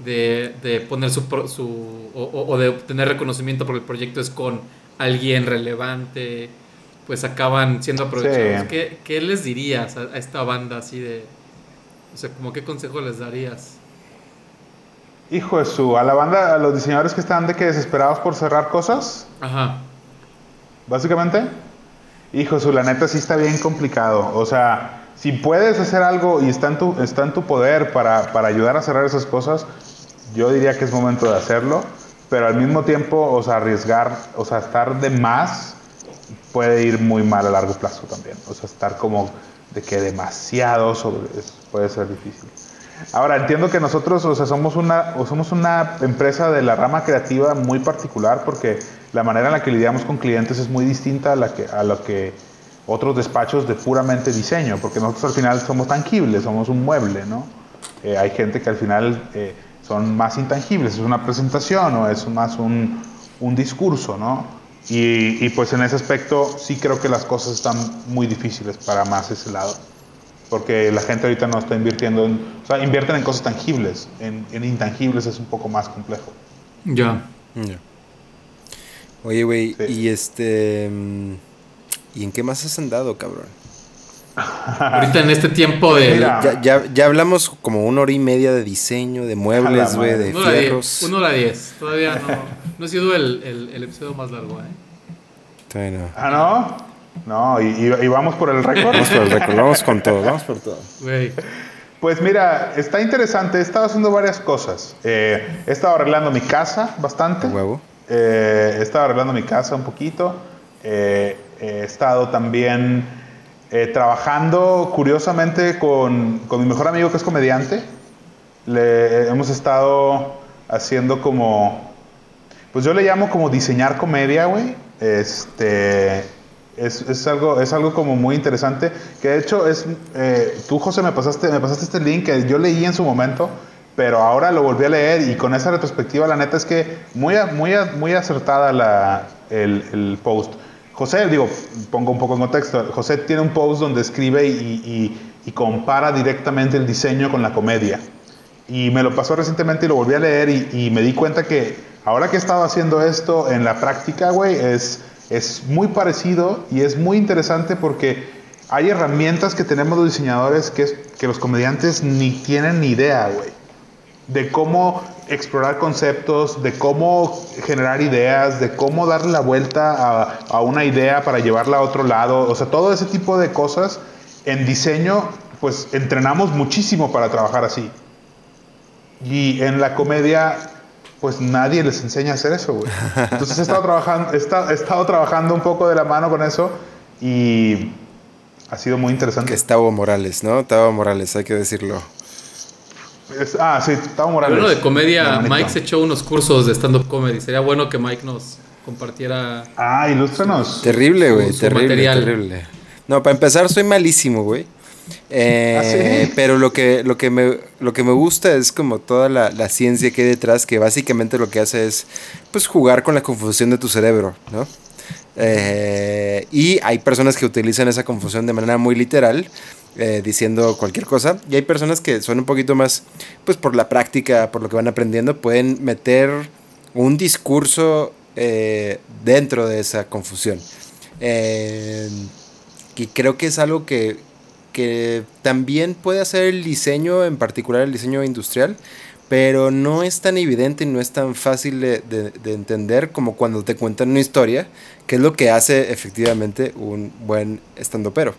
de, poner su, su o, de obtener reconocimiento porque el proyecto es con alguien relevante, pues acaban siendo aprovechados. ¿Qué, les dirías a, esta banda así de, o sea, como qué consejo les darías?
Hijo de su, a la banda, a los diseñadores que están de que desesperados por cerrar cosas.
Ajá.
Básicamente. Hijo de su, la neta sí está bien complicado. O sea, si puedes hacer algo y está en tu, está en tu poder para, para, ayudar a cerrar esas cosas, yo diría que es momento de hacerlo, pero al mismo tiempo, o sea, arriesgar, o sea, estar de más puede ir muy mal a largo plazo también. O sea, estar como de que demasiado sobre puede ser difícil. Ahora, entiendo que nosotros, o sea, somos una, o somos una empresa de la rama creativa muy particular porque la manera en la que lidiamos con clientes es muy distinta a, la que, a lo que otros despachos de puramente diseño, porque nosotros al final somos tangibles, somos un mueble, ¿no? Eh, hay gente que al final eh, son más intangibles, es una presentación o es más un, un discurso, ¿no? Y, y, pues en ese aspecto sí creo que las cosas están muy difíciles para más ese lado, porque la gente ahorita no está invirtiendo en, o sea, invierten en cosas tangibles, en, en intangibles es un poco más complejo.
Ya.
Oye, güey, y este... Mm, ¿Y en qué más has andado, cabrón?
Ahorita en este tiempo de.
Ya, ya, ya, hablamos como una hora y media de diseño, de muebles, güey, de
uno fierros. Una hora diez. Todavía no, no ha sido el, el, el episodio más largo, ¿eh?
no. Ah, no. No, y, y, vamos por el récord.
Vamos por el récord, vamos con todo, vamos por todo.
Güey.
Pues mira, está interesante. He estado haciendo varias cosas. Eh, he estado arreglando mi casa bastante.
huevo?
Eh, he estado arreglando mi casa un poquito. Eh, he estado también eh, trabajando curiosamente con, con, mi mejor amigo que es comediante. Le, hemos estado haciendo como, pues yo le llamo como diseñar comedia, güey. Este, es, es, algo, es algo como muy interesante. Que de hecho es, eh, tú José me pasaste, me pasaste este link que yo leí en su momento, pero ahora lo volví a leer y con esa retrospectiva la neta es que muy, muy, muy acertada la, el, el post. José, digo, pongo un poco en contexto, José tiene un post donde escribe y, compara directamente el diseño con la comedia. Y me lo pasó recientemente y lo volví a leer y, me di cuenta que ahora que he estado haciendo esto en la práctica, güey, es, es muy parecido y es muy interesante porque hay herramientas que tenemos los diseñadores que, que los comediantes ni tienen ni idea, güey. De cómo explorar conceptos, de cómo generar ideas, de cómo darle la vuelta a, una idea para llevarla a otro lado, o sea, todo ese tipo de cosas en diseño, pues entrenamos muchísimo para trabajar así. Y en la comedia, pues nadie les enseña a hacer eso, güey. Entonces he estado trabajando, he estado, trabajando un poco de la mano con eso y ha sido muy interesante.
Estaba Morales, ¿no? Estaba Morales, hay que decirlo.
Es- ah, sí, Tavo Morales.
Hablando de comedia. Mike se echó unos cursos de stand-up comedy. Sería bueno que Mike nos compartiera.
Ah, ilústranos.
Terrible, güey, terrible,
material.
terrible. No, para empezar soy malísimo, güey. Eh,
¿Ah, sí?
Pero lo que, lo, que me, lo que me gusta es como toda la, la ciencia que hay detrás, que básicamente lo que hace es pues jugar con la confusión de tu cerebro, ¿no? Eh, y hay personas que utilizan esa confusión de manera muy literal, eh, diciendo cualquier cosa, y hay personas que son un poquito más, pues por la práctica, por lo que van aprendiendo, pueden meter un discurso eh, dentro de esa confusión. Eh, y creo que es algo que, que también puede hacer el diseño, en particular el diseño industrial, pero no es tan evidente y no es tan fácil de, de- de entender como cuando te cuentan una historia, que es lo que hace efectivamente un buen estandopero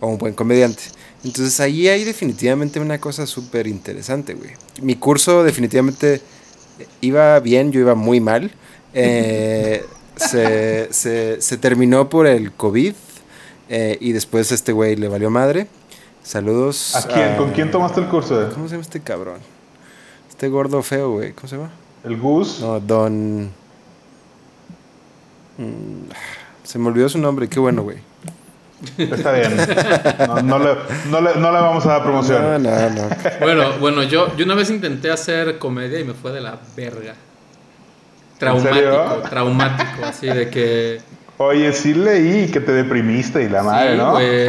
o un buen comediante. Entonces ahí hay definitivamente una cosa súper interesante, güey. Mi curso definitivamente iba bien, yo iba muy mal. Eh, se, se- se terminó por el COVID eh, y después este güey le valió madre. Saludos.
¿A quién?
a-
¿Con quién tomaste el curso?
¿Cómo se llama este cabrón? Este gordo feo, güey. ¿Cómo se llama?
¿El Gus?
No, Don. Mm, Se me olvidó su nombre, qué bueno, güey.
Está bien. No, no le, no, le, no le vamos a dar promoción.
No, no, no.
Bueno, bueno, yo, yo una vez intenté hacer comedia y me fue de la verga.
serio?
Traumático, traumático, así de que.
Oye, sí leí que te deprimiste y la madre,
sí,
¿no?
güey.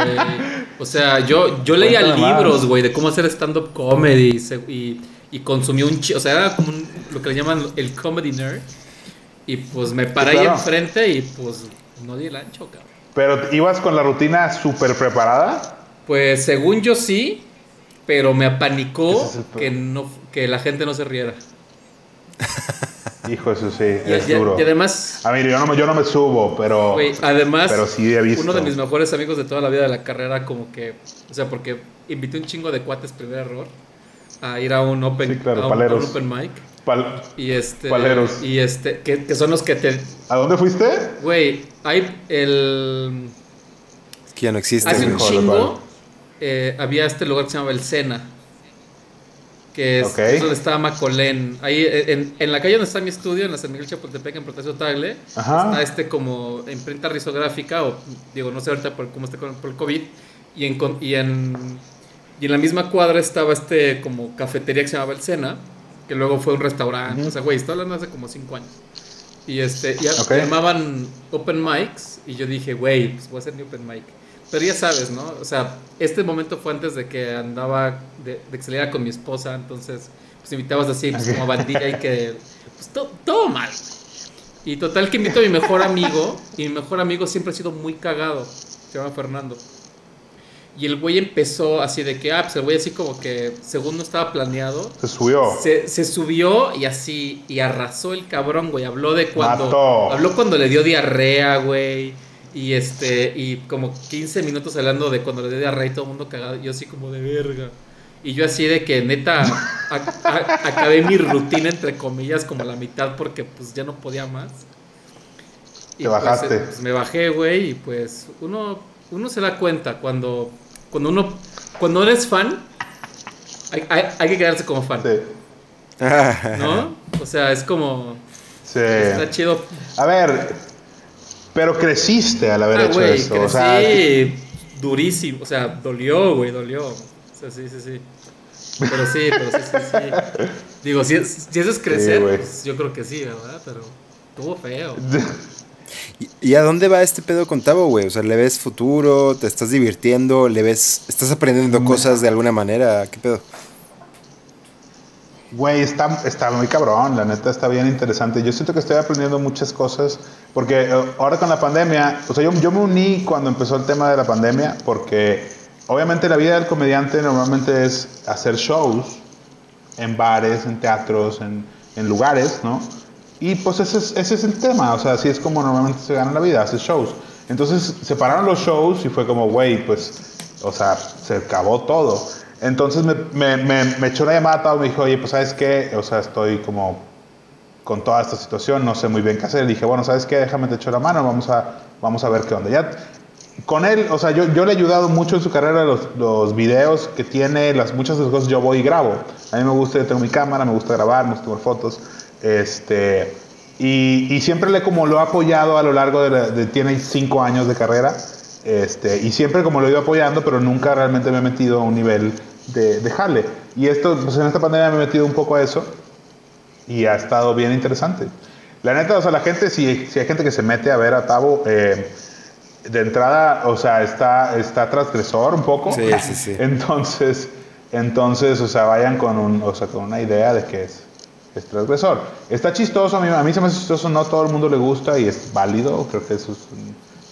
O sea, yo, yo leía libros, güey, de cómo hacer stand-up comedy y, y consumí un chi- O sea, era como un- lo que le llaman el comedy nerd. Y pues me paré ahí enfrente y pues no di el ancho, cabrón.
Pero ibas con la rutina súper preparada.
Pues según yo sí, pero me apanicó
es
que, no, que la gente no se riera.
Hijo, eso sí,
Y,
es
y-
duro.
y además,
A mí, yo no, me- yo no me subo, pero.
además,
pero sí he visto.
uno de mis mejores amigos de toda la vida de la carrera, como que, o sea, porque invité un chingo de cuates, primer error, a ir a un open,
Sí, claro,
a un- a un
paleros.
open mic.
Pal-
Y este,
Paleros.
y este, que, que son los que te,
¿A dónde fuiste?
güey, hay el,
Es que ya no existe.
hace
güey.
un chingo, eh, había este lugar que se llamaba El Sena. Que es,
Ok.
es donde estaba Macolén. Ahí eh, en, en la calle donde está mi estudio, en la San Miguel Chapultepec, en Protección Tagle,
Ajá.
está este como imprenta risográfica, o digo, no sé ahorita por cómo está con, por el COVID. Y en, con- y, en, y en la misma cuadra estaba este como cafetería que se llamaba El Sena, que luego fue un restaurante. O sea, güey, estoy hablando hace como cinco años. Y este, y
Ok.
llamaban open mics, y yo dije, güey, pues voy a hacer mi open mic. Pero ya sabes, ¿no? O sea, este momento fue antes de que andaba, de, de que saliera con mi esposa, entonces, pues invitabas así, pues como bandilla y que, pues to- todo mal. Y total que invito a mi mejor amigo, y mi mejor amigo siempre ha sido muy cagado, se llama Fernando. Y el güey empezó así de que, ah, pues el güey así como que, según no estaba planeado,
Se subió.
se, se subió y así, y arrasó el cabrón, güey. Habló de cuando.
Mató.
Habló cuando le dio diarrea, güey. Y este, y como 15 minutos hablando de cuando le dio diarrea y todo el mundo cagado. Yo así como de verga. Y yo así de que neta a- a- acabé mi rutina entre comillas como a la mitad porque pues ya no podía más. Y
Te
pues,
bajaste.
eh, pues, me bajé, güey, y pues uno, uno se da cuenta cuando, cuando uno, cuando eres fan, hay, hay- hay que quedarse como fan,
Sí.
¿no? O sea, es como,
Sí.
está chido.
A ver, pero creciste al haber
Ah,
hecho
güey,
eso.
crecí
O sea,
durísimo, o sea, dolió, güey, dolió. O sea, sí, sí, sí. Pero sí, pero sí, sí, sí. Digo, si, es- si eso es crecer, pues yo creo que sí, ¿verdad? Pero estuvo feo.
¿Y, y a dónde va este pedo con Tavo, güey? O sea, ¿le ves futuro? ¿Te estás divirtiendo? ¿Le ves? ¿Estás aprendiendo cosas de alguna manera? ¿Qué pedo?
Güey, está, está muy cabrón, la neta está bien interesante. Yo siento que estoy aprendiendo muchas cosas, porque eh, ahora con la pandemia, o sea, yo, yo me uní cuando empezó el tema de la pandemia, porque obviamente la vida del comediante normalmente es hacer shows en bares, en teatros, en, en lugares, ¿no? Y pues ese es, ese es el tema, o sea, así es como normalmente se gana la vida, haces shows. Entonces separaron los shows y fue como, güey, pues, o sea, se acabó todo. Entonces me, me, me, me echó una llamada, Tao, me dijo, oye, pues, ¿sabes qué? O sea, estoy como con toda esta situación, no sé muy bien qué hacer. Le dije, bueno, ¿sabes qué? Déjame te echo la mano, vamos a, vamos a ver qué onda. Ya con él, o sea, yo, yo le he ayudado mucho en su carrera, los, los videos que tiene, las muchas de las cosas yo voy y grabo. A mí me gusta, yo tengo mi cámara, me gusta grabar, me gusta tomar fotos. Este, y, y siempre le como lo he apoyado a lo largo de, la- de- tiene cinco años de carrera. Este, y siempre como lo he ido apoyando, pero nunca realmente me he metido a un nivel de, de jale. Y esto, pues en esta pandemia me he metido un poco a eso y ha estado bien interesante. La neta, o sea, la gente, si, si hay gente que se mete a ver a Tavo, eh, de entrada, o sea, está, está transgresor un poco.
Sí, sí, sí.
Entonces, entonces, o sea, vayan con, un, o sea, con una idea de que es, es transgresor. Está chistoso, a mí, a mí se me hace chistoso, no todo el mundo le gusta y es válido, creo que eso es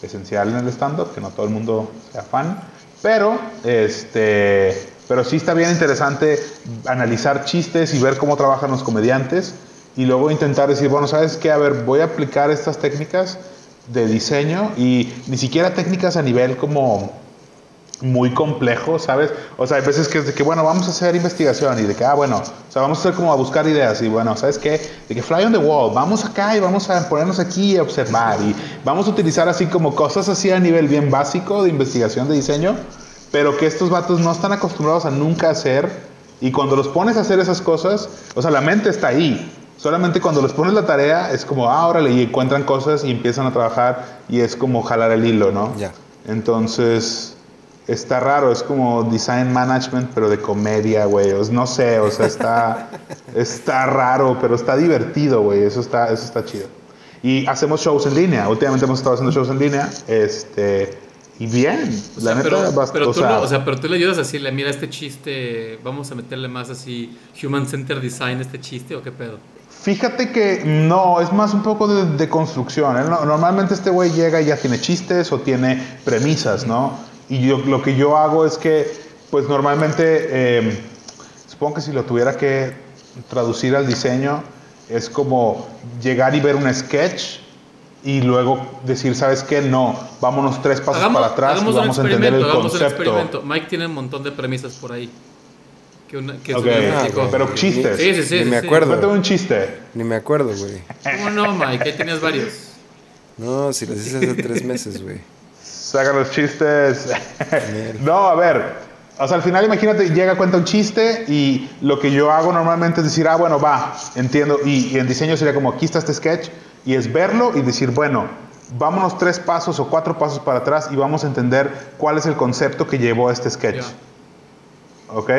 esencial en el stand-up, que no todo el mundo sea fan. Pero, este, pero sí está bien interesante analizar chistes y ver cómo trabajan los comediantes y luego intentar decir, bueno, ¿sabes qué? A ver, voy a aplicar estas técnicas de diseño y ni siquiera técnicas a nivel como muy complejo, ¿sabes? O sea, hay veces que es de que, bueno, vamos a hacer investigación y de que, ah, bueno, o sea, vamos a hacer como a buscar ideas y, bueno, ¿sabes qué? De que fly on the wall, vamos acá y vamos a ponernos aquí y observar y vamos a utilizar así como cosas así a nivel bien básico de investigación de diseño, pero que estos vatos no están acostumbrados a nunca hacer y cuando los pones a hacer esas cosas, o sea, la mente está ahí. Solamente cuando les pones la tarea es como, ah, órale, y encuentran cosas y empiezan a trabajar y es como jalar el hilo, ¿no?
Ya.
Entonces, está raro, es como design management, pero de comedia, güey. O- No sé, o sea, está, está raro, pero está divertido, güey. Eso está, eso está chido. Y hacemos shows en línea. Últimamente hemos estado haciendo shows en línea. Este, y bien,
O
la
sea,
neta,
pero, pero tú
sea,
lo- o sea, pero tú le ayudas a decirle, mira este chiste, vamos a meterle más así human center design este chiste o qué pedo.
Fíjate que no, es más un poco de, de construcción. ¿eh? No- Normalmente este güey llega y ya tiene chistes o tiene premisas, ¿no? Y yo, lo que yo hago es que, pues normalmente, eh, supongo que si lo tuviera que traducir al diseño, es como llegar y ver un sketch y luego decir, ¿sabes qué? No, vámonos tres pasos para atrás y
hagamos
vamos a entender el
hagamos
concepto.
experimento. Mike tiene un montón de premisas por ahí. Que una, que
Ok,
su me platicó.
güey.
pero chistes.
Sí, sí, sí.
Ni
sí,
me
sí.
acuerdo.
Cuéntame un chiste.
Ni me acuerdo, güey.
¿Cómo no, Mike? Ahí tenías varios.
No, si los hice hace tres meses, güey.
Saca los chistes. no, a ver. O sea, al final imagínate, llega, cuenta un chiste y lo que yo hago normalmente es decir, ah, bueno, va, entiendo. Y, y en diseño sería como, aquí está este sketch. Y es verlo y decir, bueno, vámonos tres pasos o cuatro pasos para atrás y vamos a entender cuál es el concepto que llevó a este sketch. ¿Ok?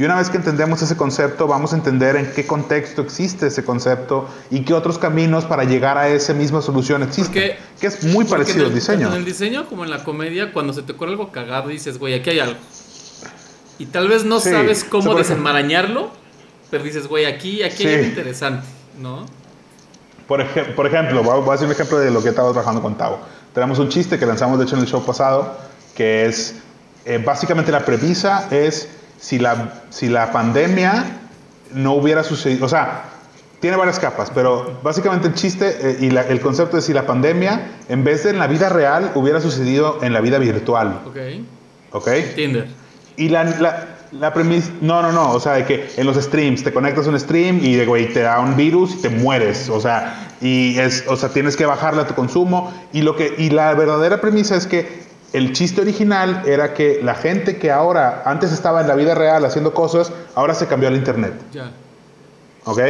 Y una vez que entendemos ese concepto, vamos a entender en qué contexto existe ese concepto y qué otros caminos para llegar a esa misma solución existen.
Porque-
que es muy parecido al diseño.
En el diseño como en la comedia, cuando se te ocurre algo cagado, dices, güey, aquí hay algo. Y tal vez no
Sí.
sabes cómo desenmarañarlo, pero dices, güey, aquí, aquí hay
Sí.
algo interesante, ¿no?
Por, ejem- por ejemplo, voy a voy a hacer un ejemplo de lo que estaba trabajando con Tavo. Tenemos un chiste que lanzamos, de hecho, en el show pasado, que es, eh, básicamente la premisa es, si la, si la pandemia no hubiera sucedido, o sea, tiene varias capas, pero básicamente el chiste eh, y la- el concepto es si la pandemia, en vez de en la vida real, hubiera sucedido en la vida virtual,
Ok.
¿ok?
Tinder.
Y la, la, la premisa, no, no, no, o sea, de que en los streams te conectas a un stream y de güey te da un virus y te mueres, o sea, y es, o sea, tienes que bajarle a tu consumo y lo que y la verdadera premisa es que el chiste original era que la gente que ahora antes estaba en la vida real haciendo cosas, ahora se cambió al internet,
Ya.
¿ok?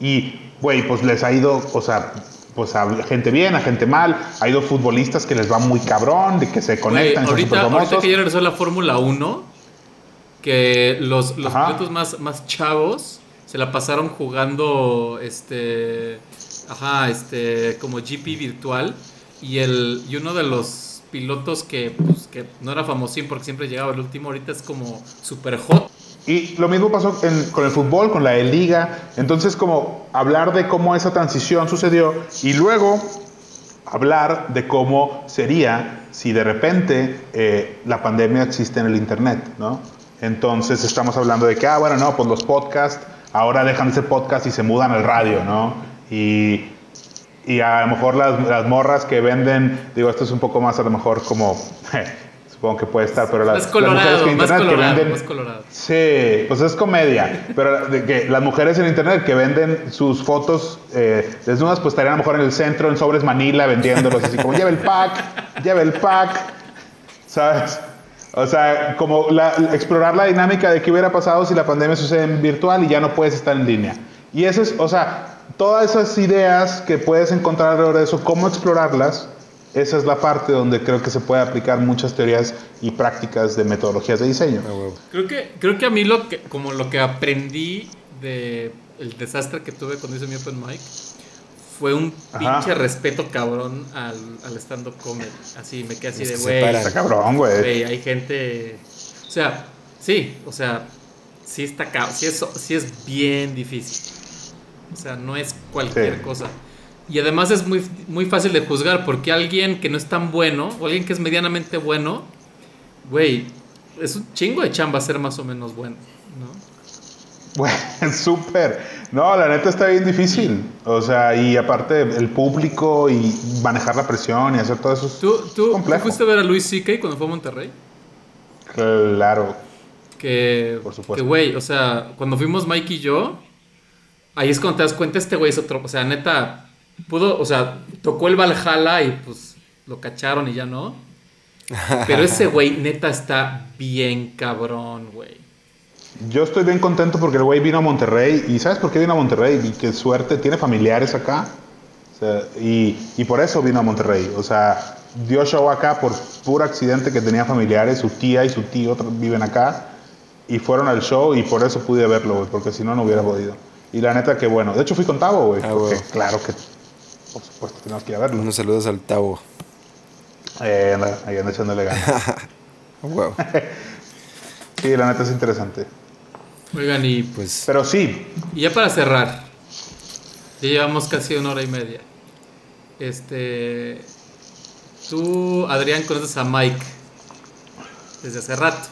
Y güey, pues les ha ido, o sea, pues a gente bien, a gente mal, ha ido futbolistas que les va muy cabrón, de que se conectan, y son
ahorita, ahorita que ya regresó la Fórmula 1, que los, pilotos más, más chavos se la pasaron jugando este ajá, este como GP virtual. Y el y uno de los pilotos que pues, que no era famosín porque siempre llegaba el último, ahorita es como super hot.
Y lo mismo pasó con el fútbol, con la de liga. Entonces, como hablar de cómo esa transición sucedió y luego hablar de cómo sería si de repente eh, la pandemia existe en el Internet, ¿no? Entonces estamos hablando de que, ah, bueno, no, pues los podcasts ahora dejan de ser podcast y se mudan al radio, ¿no? Y, y a lo mejor las, las morras que venden, digo, esto es un poco más a lo mejor como, supongo que puede estar, pero las,
Más colorado,
las mujeres que en
más
internet que
colorado,
venden,
más colorado.
Sí, pues es comedia. Pero de que las mujeres en internet que venden sus fotos eh, desnudas, pues estarían a lo mejor en el centro, en sobres Manila, vendiéndolos así como, lleva el pack, lleva el pack. ¿Sabes? O sea, como la- explorar la dinámica de qué hubiera pasado si la pandemia sucede en virtual y ya no puedes estar en línea. Y eso es, o sea, todas esas ideas que puedes encontrar alrededor de eso, cómo explorarlas, esa es la parte donde creo que se puede aplicar muchas teorías y prácticas de metodologías de diseño.
Creo que, creo que a mí lo que, como lo que aprendí de el desastre que tuve cuando hice mi open mic fue un
Ajá.
pinche respeto cabrón al, al stand-up comedy. Así, me quedé así
Los
de, güey.
Está cabrón, güey.
güey, hay gente... O sea, sí, o sea, sí está cabrón, sí es, sí es bien difícil. O sea, no es cualquier
Sí.
cosa. Y además es muy, muy fácil de juzgar porque alguien que no es tan bueno o alguien que es medianamente bueno, güey, es un chingo de chamba ser más o menos bueno, ¿no?
Güey, súper. No, la neta está bien difícil. O sea, y aparte el público y manejar la presión y hacer todo eso. es
¿Tú, tú, ¿tú
complejo.
fuiste a ver a Luis C.K. cuando fue a Monterrey?
Claro.
Que,
Por supuesto.
que, güey, o sea, cuando fuimos Mike y yo, ahí es cuando te das cuenta, este güey es otro, o sea, neta, pudo, o sea, tocó el Valhalla y pues lo cacharon y ya no. Pero ese güey, neta, está bien cabrón, güey.
Yo estoy bien contento porque el güey vino a Monterrey. ¿Y sabes por qué vino a Monterrey? Y qué suerte, tiene familiares acá. O sea, y, y por eso vino a Monterrey. O sea, dio show acá por puro accidente que tenía familiares. Su tía y su tío viven acá. Y fueron al show y por eso pude verlo, güey. Porque si no, no hubiera podido. Y la neta que bueno. De hecho, fui con Tavo, güey.
Ah,
porque claro que, por supuesto, tenemos que ir a verlo.
Unos saludos al Tavo.
Eh, anda, ahí anda echándole ganas.
A huevo.
Sí, la neta es interesante.
Oigan, y,
Pues
Pero sí,
y ya para cerrar, ya llevamos casi una hora y media. Este. Tú, Adrián, conoces a Mike desde hace rato.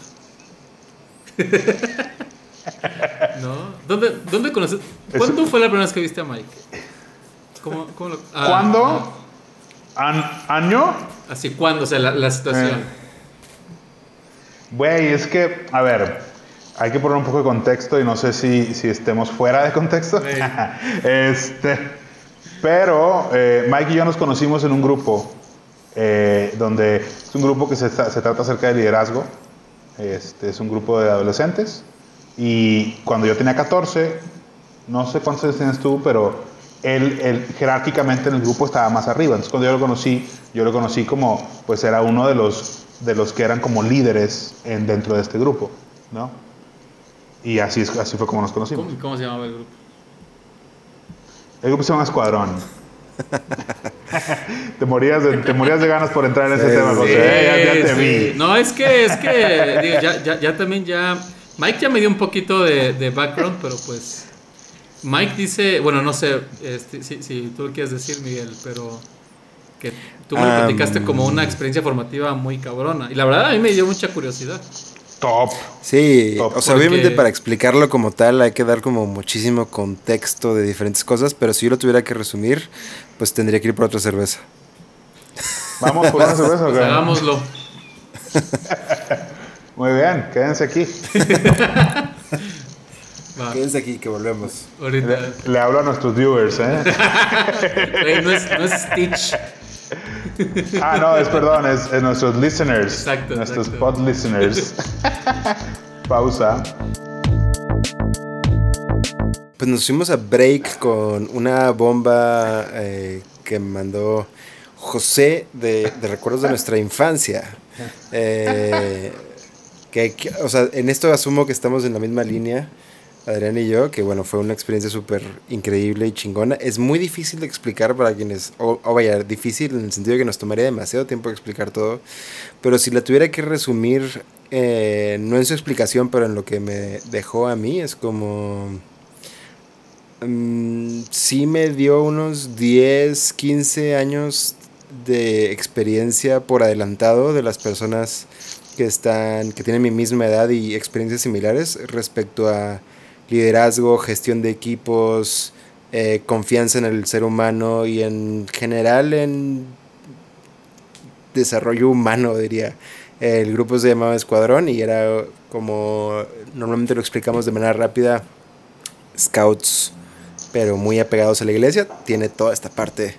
¿No? ¿Dónde, dónde conoces? ¿Cuándo fue la primera vez que viste a Mike? ¿Cómo, cómo lo- ah,
¿cuándo? An- ¿Año?
ah, así, ¿cuándo? O sea, la, la situación.
Eh. Güey, es que, a ver, hay que poner un poco de contexto y no sé si, si estemos fuera de contexto. Este, pero eh, Mike y yo nos conocimos en un grupo, eh, donde es un grupo que se, se trata acerca de liderazgo. Este, es un grupo de adolescentes. Y cuando yo tenía 14, no sé cuántos años tienes tú, pero él, él jerárquicamente en el grupo estaba más arriba. Entonces cuando yo lo conocí, yo lo conocí como, pues era uno de los, de los que eran como líderes en, dentro de este grupo, ¿no? Y así, es- así fue como nos conocimos.
¿Cómo, cómo se llamaba el grupo?
El grupo se llama Escuadrón. te, morías de, te morías de ganas por entrar en ese
Sí,
tema,
sí.
José. Eh, ya, ya te
Sí,
vi.
No, es que, es que, digo, ya, ya, ya también ya. Mike ya me dio un poquito de, de background, pero pues. Mike dice, bueno, no sé este, si, si tú lo quieres decir, Miguel, pero que tú me lo
Ah,
platicaste como una experiencia formativa muy cabrona. Y la verdad a mí me dio mucha curiosidad.
Top.
Sí,
Top,
o sea,
porque-
obviamente para explicarlo como tal hay que dar como muchísimo contexto de diferentes cosas, pero si yo lo tuviera que resumir, pues tendría que ir por otra cerveza.
Vamos por una cerveza, ¿o
Pues hagámoslo.
Muy bien, quédense aquí.
Va,
Quédense aquí que volvemos.
ahorita.
Le, le hablo a nuestros viewers, ¿eh?
No, es, no es Stitch.
Ah, no, es perdón, es, es nuestros listeners.
Exacto,
Nuestros
exacto.
pod listeners. Pausa.
Pues nos fuimos a break con una bomba eh, que me mandó José de, de recuerdos de nuestra infancia. Eh, que, que- o sea, en esto asumo que estamos en la misma línea, Adrián y yo, que bueno, fue una experiencia súper increíble y chingona. Es muy difícil de explicar para quienes, o, o vaya, difícil en el sentido de que nos tomaría demasiado tiempo explicar todo, pero si la tuviera que resumir, eh, no en su explicación, pero en lo que me dejó a mí, es como... mm, sí me dio unos 10, 15 años de experiencia por adelantado de las personas que están que tienen mi misma edad y experiencias similares respecto a liderazgo, gestión de equipos, eh, confianza en el ser humano y en general en desarrollo humano, diría. El grupo se llamaba Escuadrón y era como normalmente lo explicamos de manera rápida, scouts, pero muy apegados a la iglesia. Tiene toda esta parte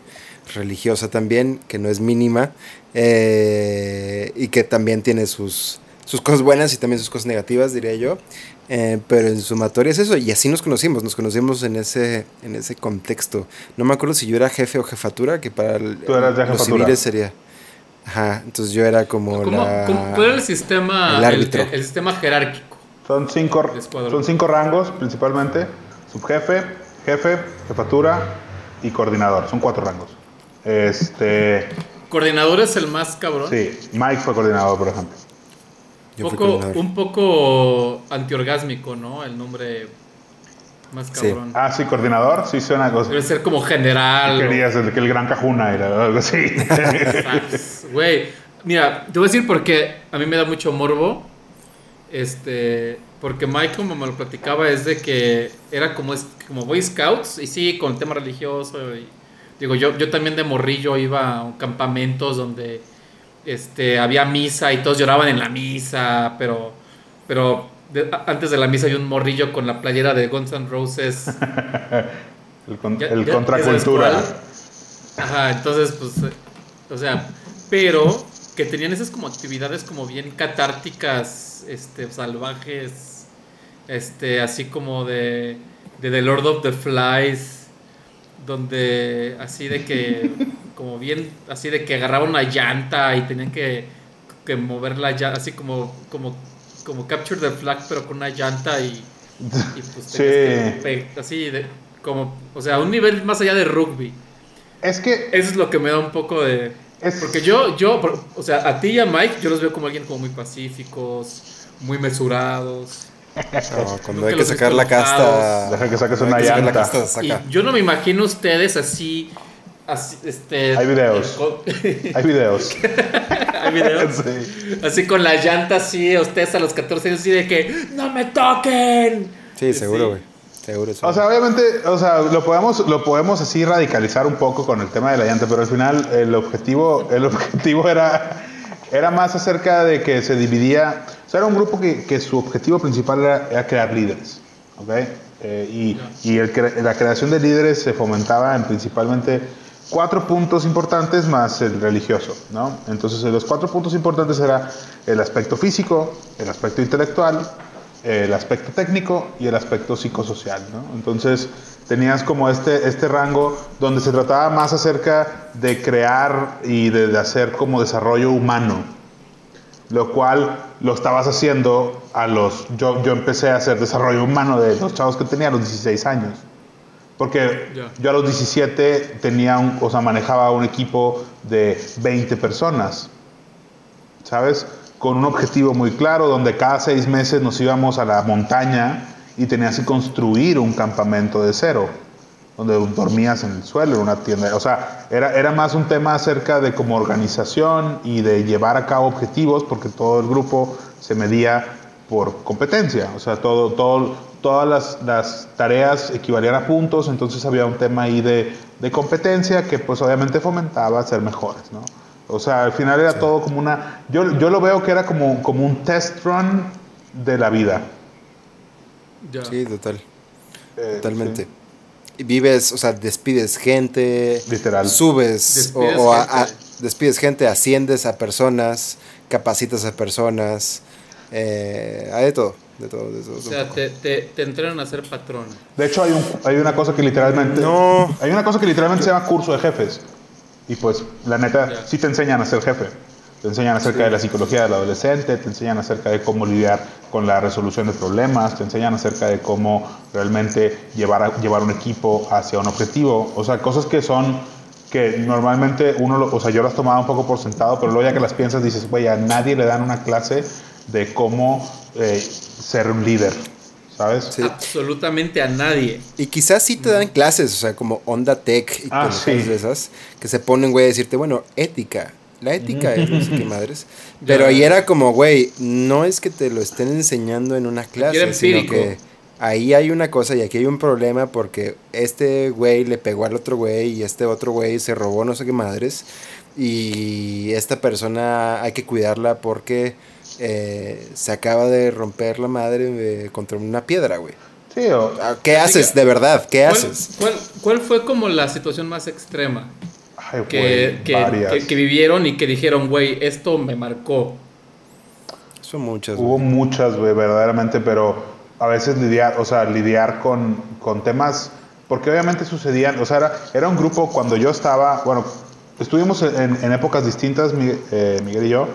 religiosa también, que no es mínima, eh, y que también tiene sus, sus cosas buenas y también sus cosas negativas, diría yo. Eh, pero en sumatoria es eso, y así nos conocimos, nos conocimos en ese, en ese contexto. No me acuerdo si yo era jefe o jefatura, que para el, los civiles sería. Ajá, entonces yo era como la,
¿Cuál era el sistema, el, árbitro. El, sistema jerárquico?
Son cinco, son cinco rangos principalmente, subjefe, jefe, jefatura y coordinador, son cuatro rangos. Este...
¿Coordinador es el más cabrón?
Sí, Mike fue coordinador, por ejemplo.
Un poco, un poco antiorgásmico, ¿no? El nombre más cabrón.
Ah, sí, coordinador, sí suena cosa.
Debe ser como general.
Querías el, que el gran cajuna era algo así.
Güey, mira, te voy a decir porque a mí me da mucho morbo. Este, porque Mike, como me lo platicaba, es de que era como, como Boy Scouts, y sí, con el tema religioso. Digo, yo, yo también de morrillo iba a campamentos donde este, había misa y todos lloraban en la misa, pero, pero antes de la misa había un morrillo con la playera de Guns N' Roses.
el, contracultura.
Ajá, entonces, pues, eh, o sea, pero que tenían esas como actividades como bien catárticas, este, salvajes, este, así como de, de The Lord of the Flies, donde así de que como bien, así de que agarraban una llanta y tenían que, que mover la llanta, así como, como, como Capture the Flag, pero con una llanta y, y pues sí. así de, como, o sea, un nivel más allá de rugby.
Es que...
Eso es lo que me da un poco de... Porque yo, yo, o sea, a ti y a Mike, yo los veo como alguien como muy pacíficos, muy mesurados.
Cuando hay que sacar la casta,
deja que saques una llanta.
Y yo no me imagino ustedes así Así, este,
Hay videos. Hay videos.
Hay videos. Así con la llanta así, ustedes a los 14 años así de que ¡No me toquen!
Sí, seguro, güey. Seguro,
O sea, obviamente, o sea, lo podemos, lo podemos así radicalizar un poco con el tema de la llanta, pero al final el objetivo, el objetivo era, era más acerca de que se dividía. O sea, era un grupo que, que su objetivo principal era, era crear líderes. ¿Ok? Eh, y y el, la creación de líderes se fomentaba en principalmente cuatro puntos importantes más el religioso, ¿no? Entonces, los cuatro puntos importantes era el aspecto físico, el aspecto intelectual, el aspecto técnico y el aspecto psicosocial, ¿no? Entonces, tenías como este, este rango donde se trataba más acerca de crear y de, hacer como desarrollo humano, lo cual lo estabas haciendo a los... Yo, yo empecé a hacer desarrollo humano de los chavos que tenía a los 16 años. Porque yo a los 17 tenía un, o sea, manejaba un equipo de 20 personas, ¿sabes? Con un objetivo muy claro, donde cada seis meses nos íbamos a la montaña y tenías que construir un campamento de cero, donde dormías en el suelo, en una tienda. O sea, era, era más un tema acerca de como organización y de llevar a cabo objetivos, porque todo el grupo se medía por competencia. O sea, todo, todo, todas las, las, tareas equivalían a puntos, entonces había un tema ahí de, de, competencia que pues obviamente fomentaba ser mejores, ¿no? O sea, al final era todo como una... Yo, yo lo veo que era como, como un test run de la vida.
Sí, total. Eh, Totalmente. Y vives, o sea, despides gente.
Literal.
Subes o, despides gente, asciendes a personas, capacitas a personas. Eh, hay de todo. De todo, de todo,
o sea, te, te, te, entrenan a ser patrón.
De hecho, hay, un, hay una cosa que literalmente.
No.
Hay una cosa que literalmente se llama curso de jefes. Y pues, la neta, sí te enseñan a ser jefe. Te enseñan acerca de la psicología del adolescente, te enseñan acerca de cómo lidiar con la resolución de problemas, te enseñan acerca de cómo realmente llevar, a, llevar un equipo hacia un objetivo. O sea, cosas que son que normalmente uno, lo, o sea, yo las tomaba un poco por sentado, pero luego ya que las piensas dices, güey, a nadie le dan una clase de cómo eh, ser un líder, ¿sabes?
Absolutamente a nadie.
Y quizás sí te dan clases, o sea, como Onda Tech y
ah,
de esas, que se ponen, güey, a decirte, bueno, ética. La ética es no sé qué madres. Pero ahí era como, güey, no es que te lo estén enseñando en una clase, sino que ahí hay una cosa y aquí hay un problema porque este güey le pegó al otro güey y este otro güey se robó no sé qué madres. y esta persona hay que cuidarla porque eh, se acaba de romper la madre contra una piedra, güey.
Sí, o-
Ah, ¿Qué haces, de verdad? ¿Qué
¿Cuál,
haces?
cuál, cuál fue como la situación más extrema
ay,
que,
güey,
que,
varias.
que- que vivieron y que dijeron, güey, esto me marcó?
Son muchas.
Hubo
güey.
muchas, güey, verdaderamente, pero a veces lidiar, o sea, lidiar con, con temas, porque obviamente sucedían, o sea, era, era un grupo cuando yo estaba, bueno, estuvimos en, en épocas distintas, Miguel, eh, Miguel y yo,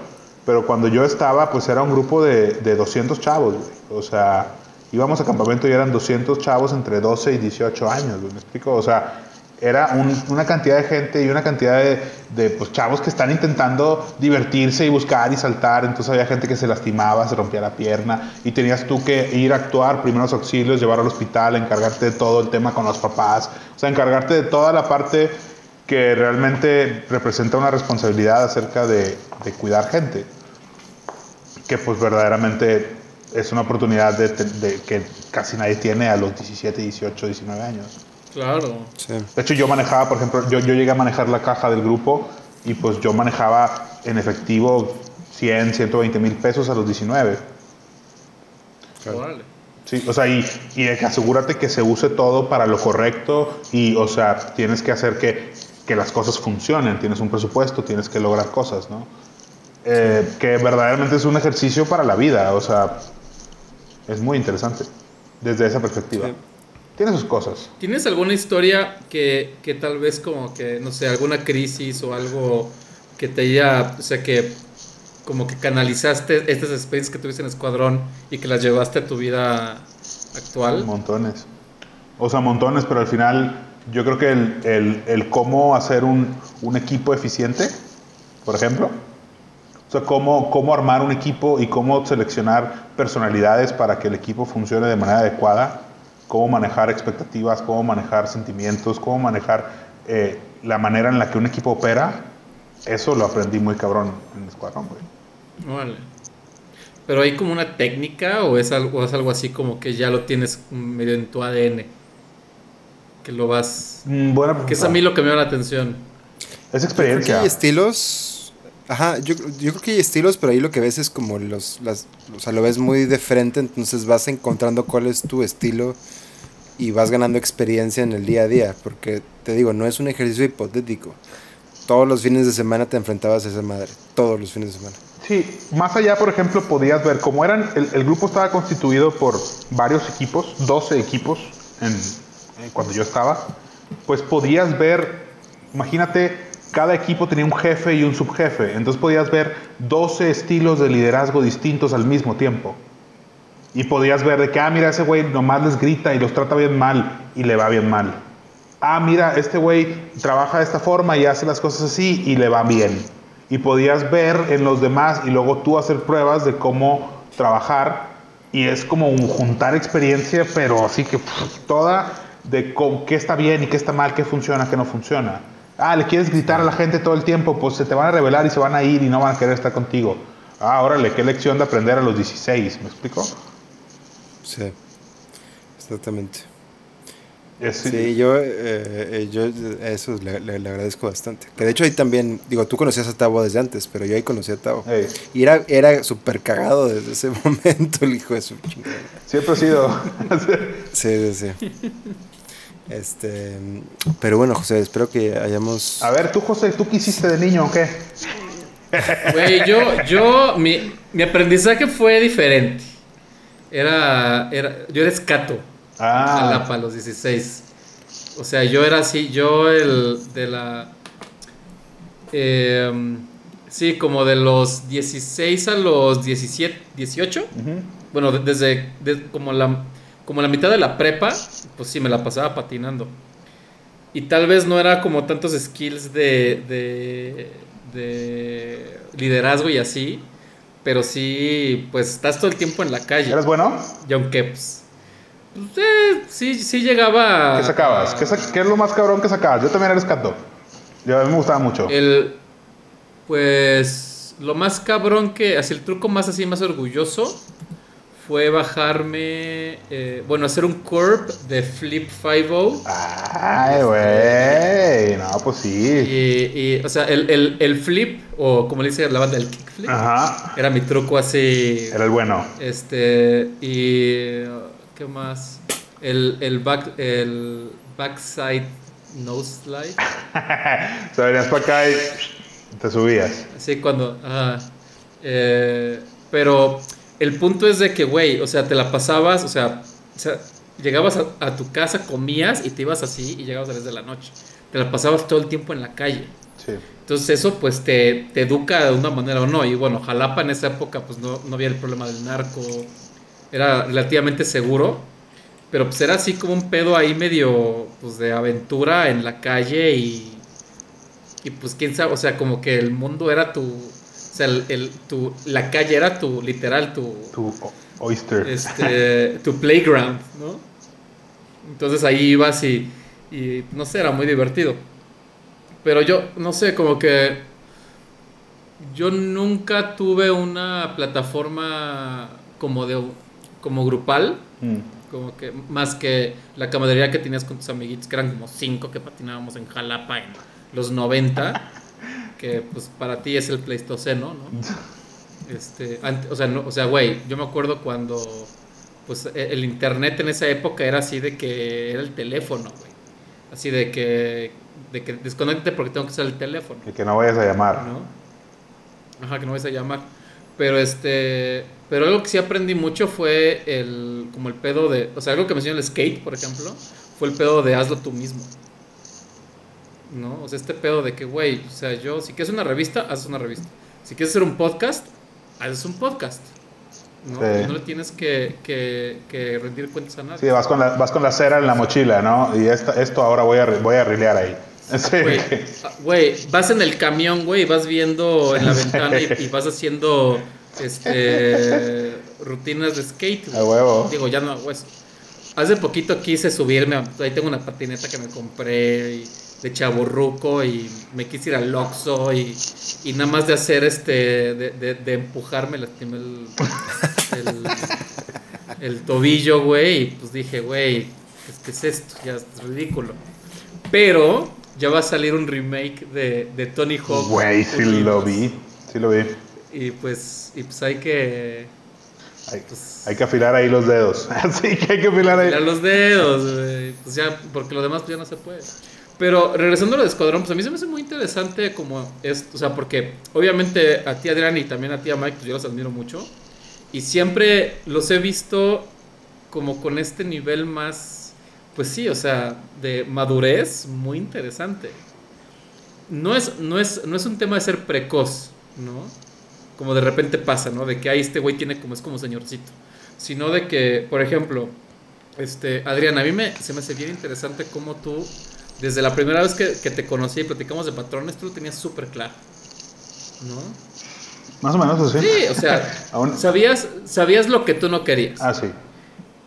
pero cuando yo estaba, pues era un grupo de, de 200 chavos, güey. o sea, íbamos a campamento y eran 200 chavos entre 12 y 18 años, güey, ¿me explico? O sea, era un- una cantidad de gente y una cantidad de, de, pues, chavos que están intentando divertirse y buscar y saltar. Entonces había gente que se lastimaba, se rompía la pierna y tenías tú que ir a actuar, primeros auxilios, llevar al hospital, encargarte de todo el tema con los papás, o sea, encargarte de toda la parte que realmente representa una responsabilidad acerca de, de cuidar gente. Que pues verdaderamente es una oportunidad de, de- que casi nadie tiene a los 17, 18, 19 años.
Claro.
Sí.
De hecho, yo manejaba, por ejemplo, yo, yo llegué a manejar la caja del grupo y pues yo manejaba en efectivo 100, 120 mil pesos a los 19.
Órale.
Sí, o sea, y, y asegúrate que se use todo para lo correcto y, o sea, tienes que hacer que, que las cosas funcionen, tienes un presupuesto, tienes que lograr cosas, ¿no? Eh, que verdaderamente es un ejercicio para la vida, o sea, es muy interesante desde esa perspectiva.
Sí.
Tiene sus cosas.
¿Tienes alguna historia que, que tal vez como que, no sé, alguna crisis o algo que te haya, o sea, que como que canalizaste estas experiencias que tuviste en Escuadrón y que las llevaste a tu vida actual?
Montones. O sea, montones, pero al final yo creo que el, el- el cómo hacer un, un equipo eficiente, por ejemplo, o sea, cómo, cómo armar un equipo y cómo seleccionar personalidades para que el equipo funcione de manera adecuada, cómo manejar expectativas, cómo manejar sentimientos, cómo manejar eh, la manera en la que un equipo opera, eso lo aprendí muy cabrón en Escuadrón, güey.
Órale. Pero hay como una técnica o es algo, o es algo así como que ya lo tienes medio en tu ADN. Que lo vas...
Mm, buena
Que es a mí lo que me llama la atención.
Es
Creo que
experiencia.
hay estilos. Ajá, yo, yo creo que hay estilos, pero ahí lo que ves es como los, las, o sea, lo ves muy de frente, entonces vas encontrando cuál es tu estilo y vas ganando experiencia en el día a día, porque te digo, no es un ejercicio hipotético. Todos los fines de semana te enfrentabas a esa madre, todos los fines de semana.
Sí, más allá, por ejemplo, podías ver cómo eran, el, el grupo estaba constituido por varios equipos, 12 equipos en, en cuando yo estaba, pues podías ver, imagínate, cada equipo tenía un jefe y un subjefe, entonces podías ver 12 estilos de liderazgo distintos al mismo tiempo. Y podías ver de que, ah, mira, ese güey nomás les grita y los trata bien mal y le va bien mal. Ah, mira, este güey trabaja de esta forma y hace las cosas así y le va bien. Y podías ver en los demás y luego tú hacer pruebas de cómo trabajar. Y es como un juntar experiencia, pero así que pff, toda de co- qué está bien y qué está mal, qué funciona, qué no funciona. Ah, le quieres gritar a la gente todo el tiempo, pues se te van a revelar y se van a ir y no van a querer estar contigo. Ah, órale, qué lección de aprender a los 16, ¿me explico?
Sí, exactamente.
Es-
Sí, yo, eh, eh, yo eso le, le- le agradezco bastante. Que de hecho ahí también, digo, tú conocías a Tavo desde antes, pero yo ahí conocí a Tavo.
Ey,
Y era, era súper cagado desde ese momento el hijo de su chingada.
siempre ha sido.
Sí, sí, sí. Este, pero bueno, José, espero que hayamos...
a ver, tú, José, ¿tú qué hiciste de niño o qué?
Güey, yo, yo, mi, mi aprendizaje fue diferente. Era, era, yo era escato.
Ah,
Jalapa a los 16. O sea, yo era así, yo el de la... em, sí, como de los 16 a los 17, 18.
ujú.
Bueno, de- desde de- como, la, como la mitad de la prepa, pues sí, me la pasaba patinando. Y tal vez no era como tantos skills de, de, de liderazgo y así, pero sí, pues estás todo el tiempo en la calle.
¿Eres bueno?
Y aunque, pues, pues, eh, sí, sí llegaba...
¿Qué sacabas? ¿Qué, sa- qué es lo más cabrón que sacabas? Yo también era escato. Yo, a mí me gustaba mucho.
El, pues, lo más cabrón que, así el truco más así, más orgulloso, fue bajarme, eh, bueno, hacer un curb de Flip 50.
Ay, güey. No, pues sí.
Y, y, o sea, el, el, el flip, o como le dice la banda, el kickflip,
Ajá.
era mi truco así.
Era el bueno.
Este, y. ¿Qué más? El, el, back, el backside nose slide.
o sea, venías para acá y te subías.
Así cuando. Ajá. Eh, pero el punto es de que, güey, o sea, te la pasabas, o sea, o sea llegabas a, a, tu casa, comías y te ibas así y llegabas a las de la noche. Te la pasabas todo el tiempo en la calle.
Sí.
Entonces eso pues te, te, educa de una manera o no. Y bueno, Jalapa en esa época pues no, no había el problema del narco. Era relativamente seguro. Pero pues era así como un pedo ahí medio pues de aventura en la calle y... Y pues quién sabe, o sea, como que el mundo era tu... Sea, el, el tu, la calle era tu, literal, tu...
Tu oyster.
Este, tu playground, ¿no? Entonces ahí ibas y, y, no sé, era muy divertido. Pero yo, no sé, como que yo nunca tuve una plataforma como de como grupal, mm. como que más que la camaradería que tenías con tus amiguitos, que eran como cinco que patinábamos en Jalapa en los 90, que pues para ti es el Pleistoceno, ¿no? Este, o sea, no, o sea, güey, yo me acuerdo cuando pues el internet en esa época era así de que era el teléfono, güey. Así de que de que desconecte porque tengo que usar el teléfono.
Y que no vayas a llamar.
¿no? Ajá, que no vayas a llamar. Pero este, pero algo que sí aprendí mucho fue el como el pedo de, o sea, algo que me enseñó el skate, por ejemplo, fue el pedo de hazlo tú mismo. ¿No? O sea, este pedo de que, güey, o sea, yo si quieres una revista, haces una revista. Si quieres hacer un podcast, haces un podcast. ¿no? Sí. no le tienes que, que, que, rendir cuentas a nadie.
Sí, vas con la, vas con la cera en la mochila, ¿no? Y esto, esto ahora voy a, voy a rilear ahí. Sí.
Güey, vas en el camión, güey, vas viendo en la ventana y, y vas haciendo este rutinas de skate.
A huevo.
Digo, ya no hago eso. Hace poquito quise subirme, ahí tengo una patineta que me compré y, de chaburruco y me quise ir al Oxxo y, y nada más de hacer este, de, de, de empujarme, lastimé el, el, el tobillo, güey, y pues dije, güey, ¿qué es esto? Ya es ridículo. Pero ya va a salir un remake de, de Tony Hawk.
Güey, sí lo vi, sí lo vi.
Y pues, y pues hay que...
Hay, pues, hay que afilar ahí los dedos. Así que hay que afilar ahí.
Afilar los dedos, güey. Pues ya, porque lo demás pues ya no se puede. Pero regresando a lo de Escuadrón, pues a mí se me hace muy interesante como esto, o sea, porque obviamente a ti Adrián y también a ti a Mike, pues yo los admiro mucho. Y siempre los he visto como con este nivel más, pues sí, o sea, de madurez muy interesante. No es, no es, no es un tema de ser precoz, ¿no? Como de repente pasa, ¿no? De que ahí este güey tiene como, es como señorcito. Sino de que, por ejemplo, este, Adrián, a mí me, se me hace bien interesante cómo tú desde la primera vez que, que, te conocí y platicamos de patrones, tú lo tenías súper claro. ¿No?
Más o menos así.
Sí, o sea, sabías, sabías lo que tú no querías.
Ah, sí.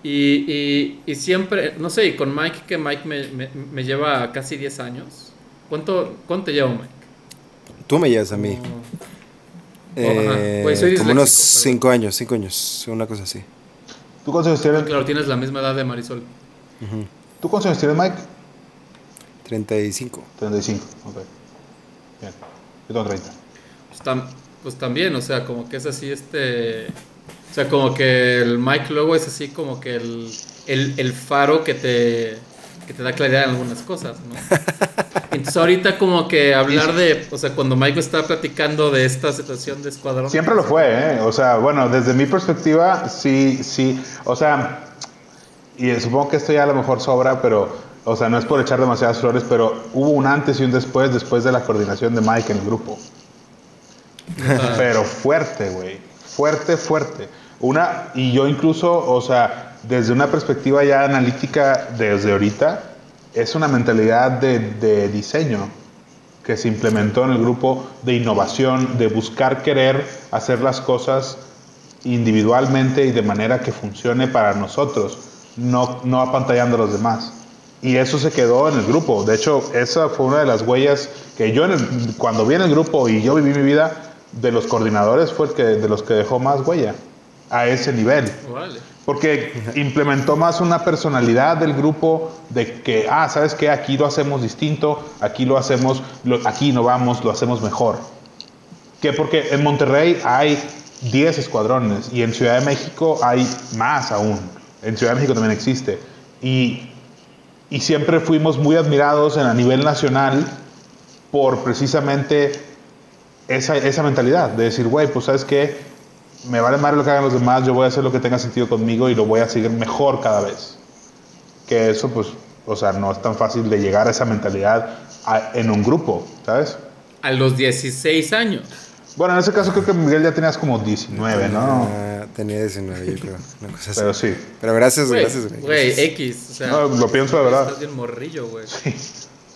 Y, y, y siempre, no sé, y con Mike, que Mike me, me, me, lleva casi 10 años. ¿Cuánto, ¿Cuánto te llevo, Mike?
Tú me llevas a mí.
Oh.
Eh,
Pues soy
como unos
disléxico,
5 años, 5 años, una cosa así.
¿Tú cuántos años tienes?
Claro, tienes la misma edad de Marisol.
¿Tú cuántos años tienes, Mike?
35.
35, ok. Bien. Yo tengo 30.
Pues, tam- pues también, o sea, como que es así este... O sea, como que el Mike luego es así como que el, el, el faro que te, que te da claridad en algunas cosas, ¿no? Entonces ahorita como que hablar de, o sea, cuando Mike estaba platicando de esta situación de escuadrón.
Siempre lo fue, ¿eh? O sea, bueno, desde mi perspectiva, sí, sí. O sea, y supongo que esto ya a lo mejor sobra, pero, o sea, no es por echar demasiadas flores, pero hubo un antes y un después, después de la coordinación de Mike en el grupo.
Ah,
Pero fuerte, güey. Fuerte, fuerte. Una, y yo incluso, o sea, desde una perspectiva ya analítica desde ahorita, es una mentalidad de, de diseño que se implementó en el grupo de innovación, de buscar querer hacer las cosas individualmente y de manera que funcione para nosotros, no, no apantallando a los demás. Y eso se quedó en el grupo. De hecho, esa fue una de las huellas que yo, en el- cuando vi en el grupo y yo viví mi vida, de los coordinadores fue el que, de los que dejó más huella. a ese nivel. Porque implementó más una personalidad del grupo de que, ah, ¿sabes qué? Aquí lo hacemos distinto, aquí lo hacemos, lo- aquí no vamos, lo hacemos mejor. Que porque en Monterrey hay 10 escuadrones y en Ciudad de México hay más aún. En Ciudad de México también existe. Y, y siempre fuimos muy admirados en, a nivel nacional por precisamente esa, esa mentalidad de decir, güey, pues sabes qué, me vale madre lo que hagan los demás, yo voy a hacer lo que tenga sentido conmigo y lo voy a seguir mejor cada vez. Que eso, pues, o sea, no es tan fácil de llegar a esa mentalidad a- en un grupo, ¿sabes?
A los 16 años.
Bueno, en ese caso creo que Miguel ya tenías como 19, ¿no?
Ah, tenía 19, yo creo. Una cosa así.
Pero sí.
Pero gracias,
Güey,
gracias, güey.
X. O sea,
No, lo pienso de verdad.
Estás bien morrillo, güey.
Sí,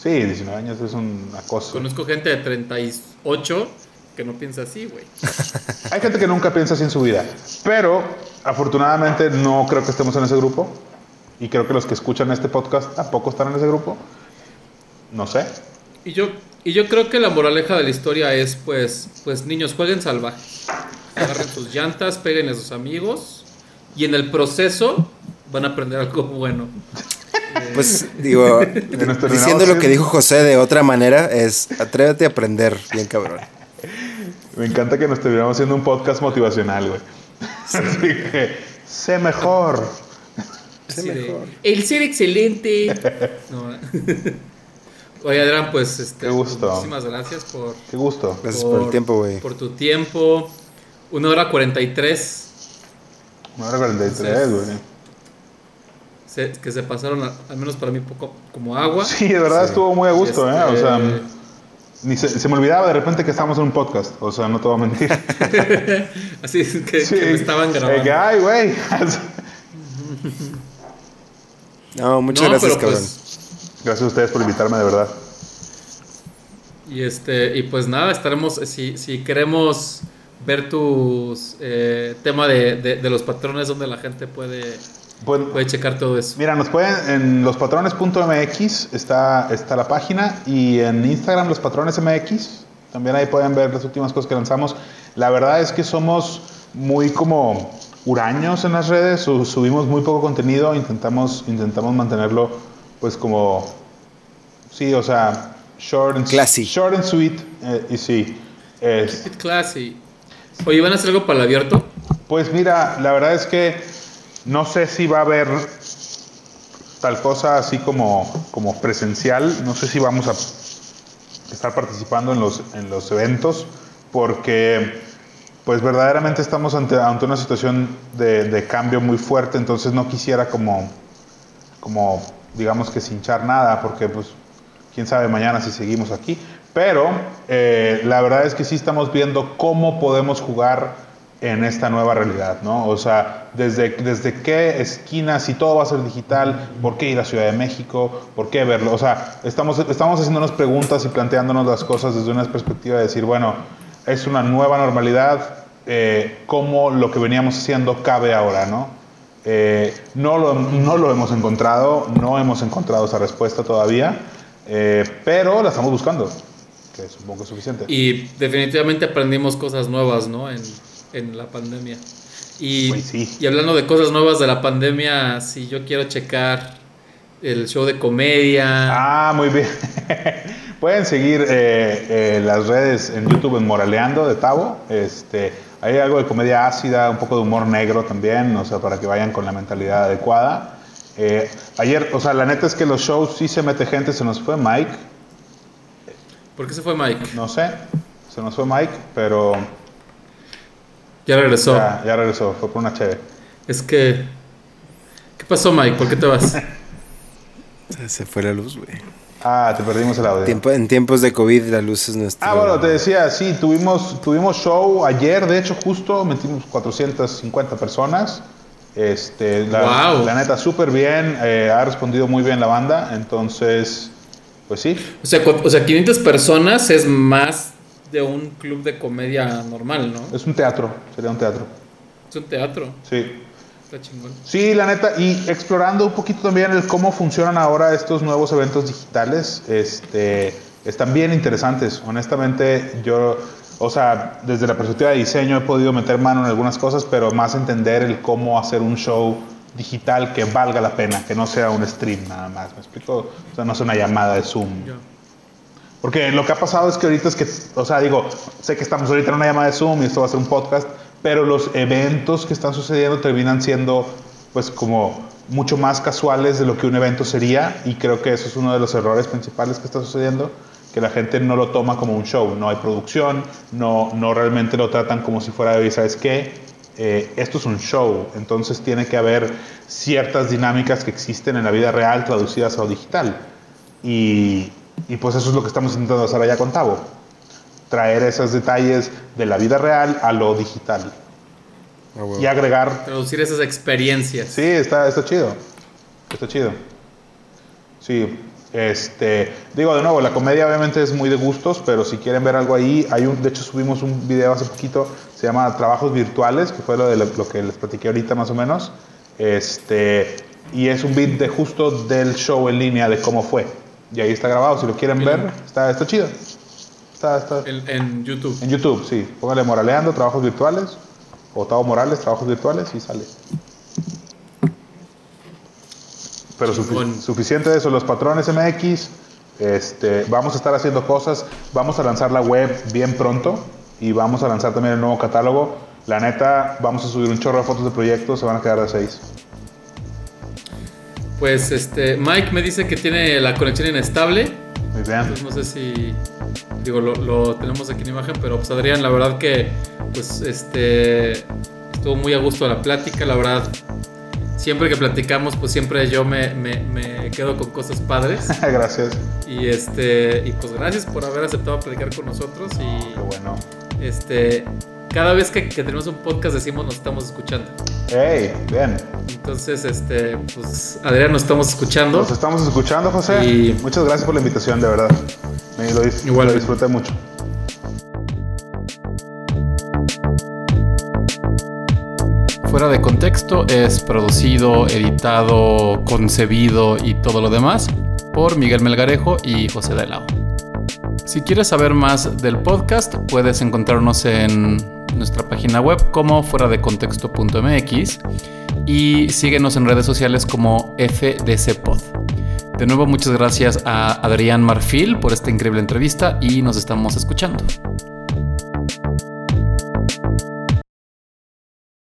sí 19 años es un acoso.
Conozco gente de 38 que no piensa así, güey.
Hay gente que nunca piensa así en su vida, pero afortunadamente no creo que estemos en ese grupo y creo que los que escuchan este podcast tampoco están en ese grupo. No sé.
Y yo, y yo creo que la moraleja de la historia es, pues, pues niños, jueguen salvaje. Agarren sus llantas, peguen a sus amigos y en el proceso van a aprender algo bueno.
Pues digo, diciendo lo que dijo José de otra manera, es atrévete a aprender, bien cabrón.
Me encanta que nos terminamos haciendo un podcast motivacional, güey. Así que, sé mejor.
Así de, el ser excelente. No. Oye, Adrián, pues, este,
Qué gusto.
muchísimas gracias por,
Qué gusto.
Gracias por, el tiempo, güey.
por tu tiempo. Una hora 43.
Una hora 43, güey.
se- que se pasaron, a- al menos para mí, poco como agua.
Sí, de verdad estuvo muy a gusto, ¿eh? O sea,
Este-
ni se, se me olvidaba de repente que estábamos en un podcast. O sea, no te voy a mentir.
Así es que,
Sí.
que me estaban grabando.
que, Ay, güey.
No, muchas
No,
gracias,
pero,
cabrón.
pues,
Gracias a ustedes por invitarme, de verdad.
Y este, y pues nada, estaremos, si, si queremos ver tu tema de, de- de los patrones donde la gente puede,
Pues,
puede checar todo eso.
Mira, nos pueden en lospatrones.mx está, está la página y en Instagram lospatronesmx también ahí pueden ver las últimas cosas que lanzamos. La verdad es que somos muy como huraños en las redes, su- subimos muy poco contenido, intentamos, intentamos mantenerlo pues como, sí, o sea, short and,
Classy.
short and sweet eh, y sí. es-
Keep it classy. Oye, ¿van a hacer algo para el abierto?
Pues mira, la verdad es que no sé si va a haber tal cosa así como, como presencial. No sé si vamos a estar participando en los, en los eventos porque pues verdaderamente estamos ante, ante una situación de, de cambio muy fuerte, entonces no quisiera como, como digamos que hinchar nada porque pues quién sabe mañana si seguimos aquí. Pero eh, la verdad es que sí estamos viendo cómo podemos jugar en esta nueva realidad, ¿no? O sea, desde, desde qué esquina, si todo va a ser digital, ¿por qué ir a Ciudad de México? ¿Por qué verlo? O sea, estamos, estamos haciéndonos preguntas y planteándonos las cosas desde una perspectiva de decir, bueno, es una nueva normalidad, eh, ¿cómo lo que veníamos haciendo cabe ahora, ¿no? Eh, no, lo, no lo hemos encontrado, no hemos encontrado esa respuesta todavía, eh, pero la estamos buscando, que supongo que es suficiente.
Y definitivamente aprendimos cosas nuevas, ¿no? En, en la pandemia. Y,
Pues sí.
y hablando de cosas nuevas de la pandemia, si yo quiero checar el show de comedia,
Ah, muy bien. Pueden seguir eh, eh, las redes en YouTube en Moraleando de Tavo. Este, hay algo de comedia ácida, un poco de humor negro también, o sea, para que vayan con la mentalidad adecuada. Eh, ayer, o sea, la neta es que los shows sí se mete gente, se nos fue Mike,
¿por qué se fue Mike?
no sé, se nos fue Mike, pero
Ya regresó.
ya, ya regresó, fue por una chévere.
Es que... ¿Qué pasó Mike? ¿Por qué te vas?
Se fue la luz, güey.
Ah, te perdimos el audio.
Tiempo- en tiempos de COVID la luz es nuestra...
Ah, bueno, te decía, sí, tuvimos, tuvimos show ayer, de hecho, justo metimos 450 personas. Este, la,
Guau.
la neta, súper bien, eh, ha respondido muy bien la banda, entonces, pues sí,
O sea, o sea, 500 personas es más de un club de comedia normal, ¿no?
es un teatro, sería un teatro.
Es un teatro.
Sí.
Está chingón.
Sí, la neta, y explorando un poquito también el cómo funcionan ahora estos nuevos eventos digitales, este, están bien interesantes. Honestamente, yo, o sea, desde la perspectiva de diseño he podido meter mano en algunas cosas, pero más entender el cómo hacer un show digital que valga la pena, que no sea un stream nada más, ¿me explico? O sea, no sea una llamada de Zoom. Porque lo que ha pasado es que ahorita es que, o sea, digo, sé que estamos ahorita en una llamada de Zoom y esto va a ser un podcast, pero los eventos que están sucediendo terminan siendo, pues, como mucho más casuales de lo que un evento sería y creo que eso es uno de los errores principales que está sucediendo que la gente no lo toma como un show, no hay producción, no, no realmente lo tratan como si fuera, de, ¿sabes qué? Eh, esto es un show, entonces tiene que haber ciertas dinámicas que existen en la vida real traducidas a lo digital. Y, y pues eso es lo que estamos intentando hacer allá con Tavo, traer esos detalles de la vida real a lo digital. Ah, y agregar...
Traducir esas experiencias.
Sí, está, está chido. Está chido. Sí, este, digo de nuevo, la comedia obviamente es muy de gustos, pero si quieren ver algo ahí, hay un, de hecho subimos un video hace poquito, se llama Trabajos Virtuales, que fue lo, de lo, que les platiqué ahorita más o menos. Este, y es un beat de justo del show en línea de cómo fue. Y ahí está grabado, si lo quieren ver, está, está chido. Está, está.
En, YouTube.
En YouTube, sí. Póngale Moraleando, Trabajos Virtuales, o Tavo Morales, Trabajos Virtuales, y sale. Pero suficiente de eso, los patrones MX, este, vamos a estar haciendo cosas, vamos a lanzar la web bien pronto y vamos a lanzar también el nuevo catálogo. La neta, vamos a subir un chorro de fotos de proyectos, se van a quedar de seis.
Pues este, Mike me dice que tiene la conexión inestable.
Muy bien.
no sé si digo lo, tenemos aquí en imagen, pero pues Adrián, la verdad que pues este estuvo muy a gusto la plática, la verdad siempre que platicamos, pues siempre yo me, me, quedo con cosas padres.
gracias.
Y este, y pues gracias por haber aceptado platicar con nosotros. Y
Qué bueno.
Este, cada vez que, tenemos un podcast decimos nos estamos escuchando.
Hey, bien.
Entonces, este, pues Adrián, nos estamos escuchando.
Nos estamos escuchando, José. Y muchas gracias por la invitación, de verdad. Me lo, Igual. lo disfruté mucho.
Fuera de contexto es producido, editado, concebido y todo lo demás por Miguel Melgarejo y José de Lao. Si quieres saber más del podcast, puedes encontrarnos en nuestra página web como fuera de contexto.mx y síguenos en redes sociales como FDCPod. De nuevo, muchas gracias a Adrián Marfil por esta increíble entrevista y nos estamos escuchando.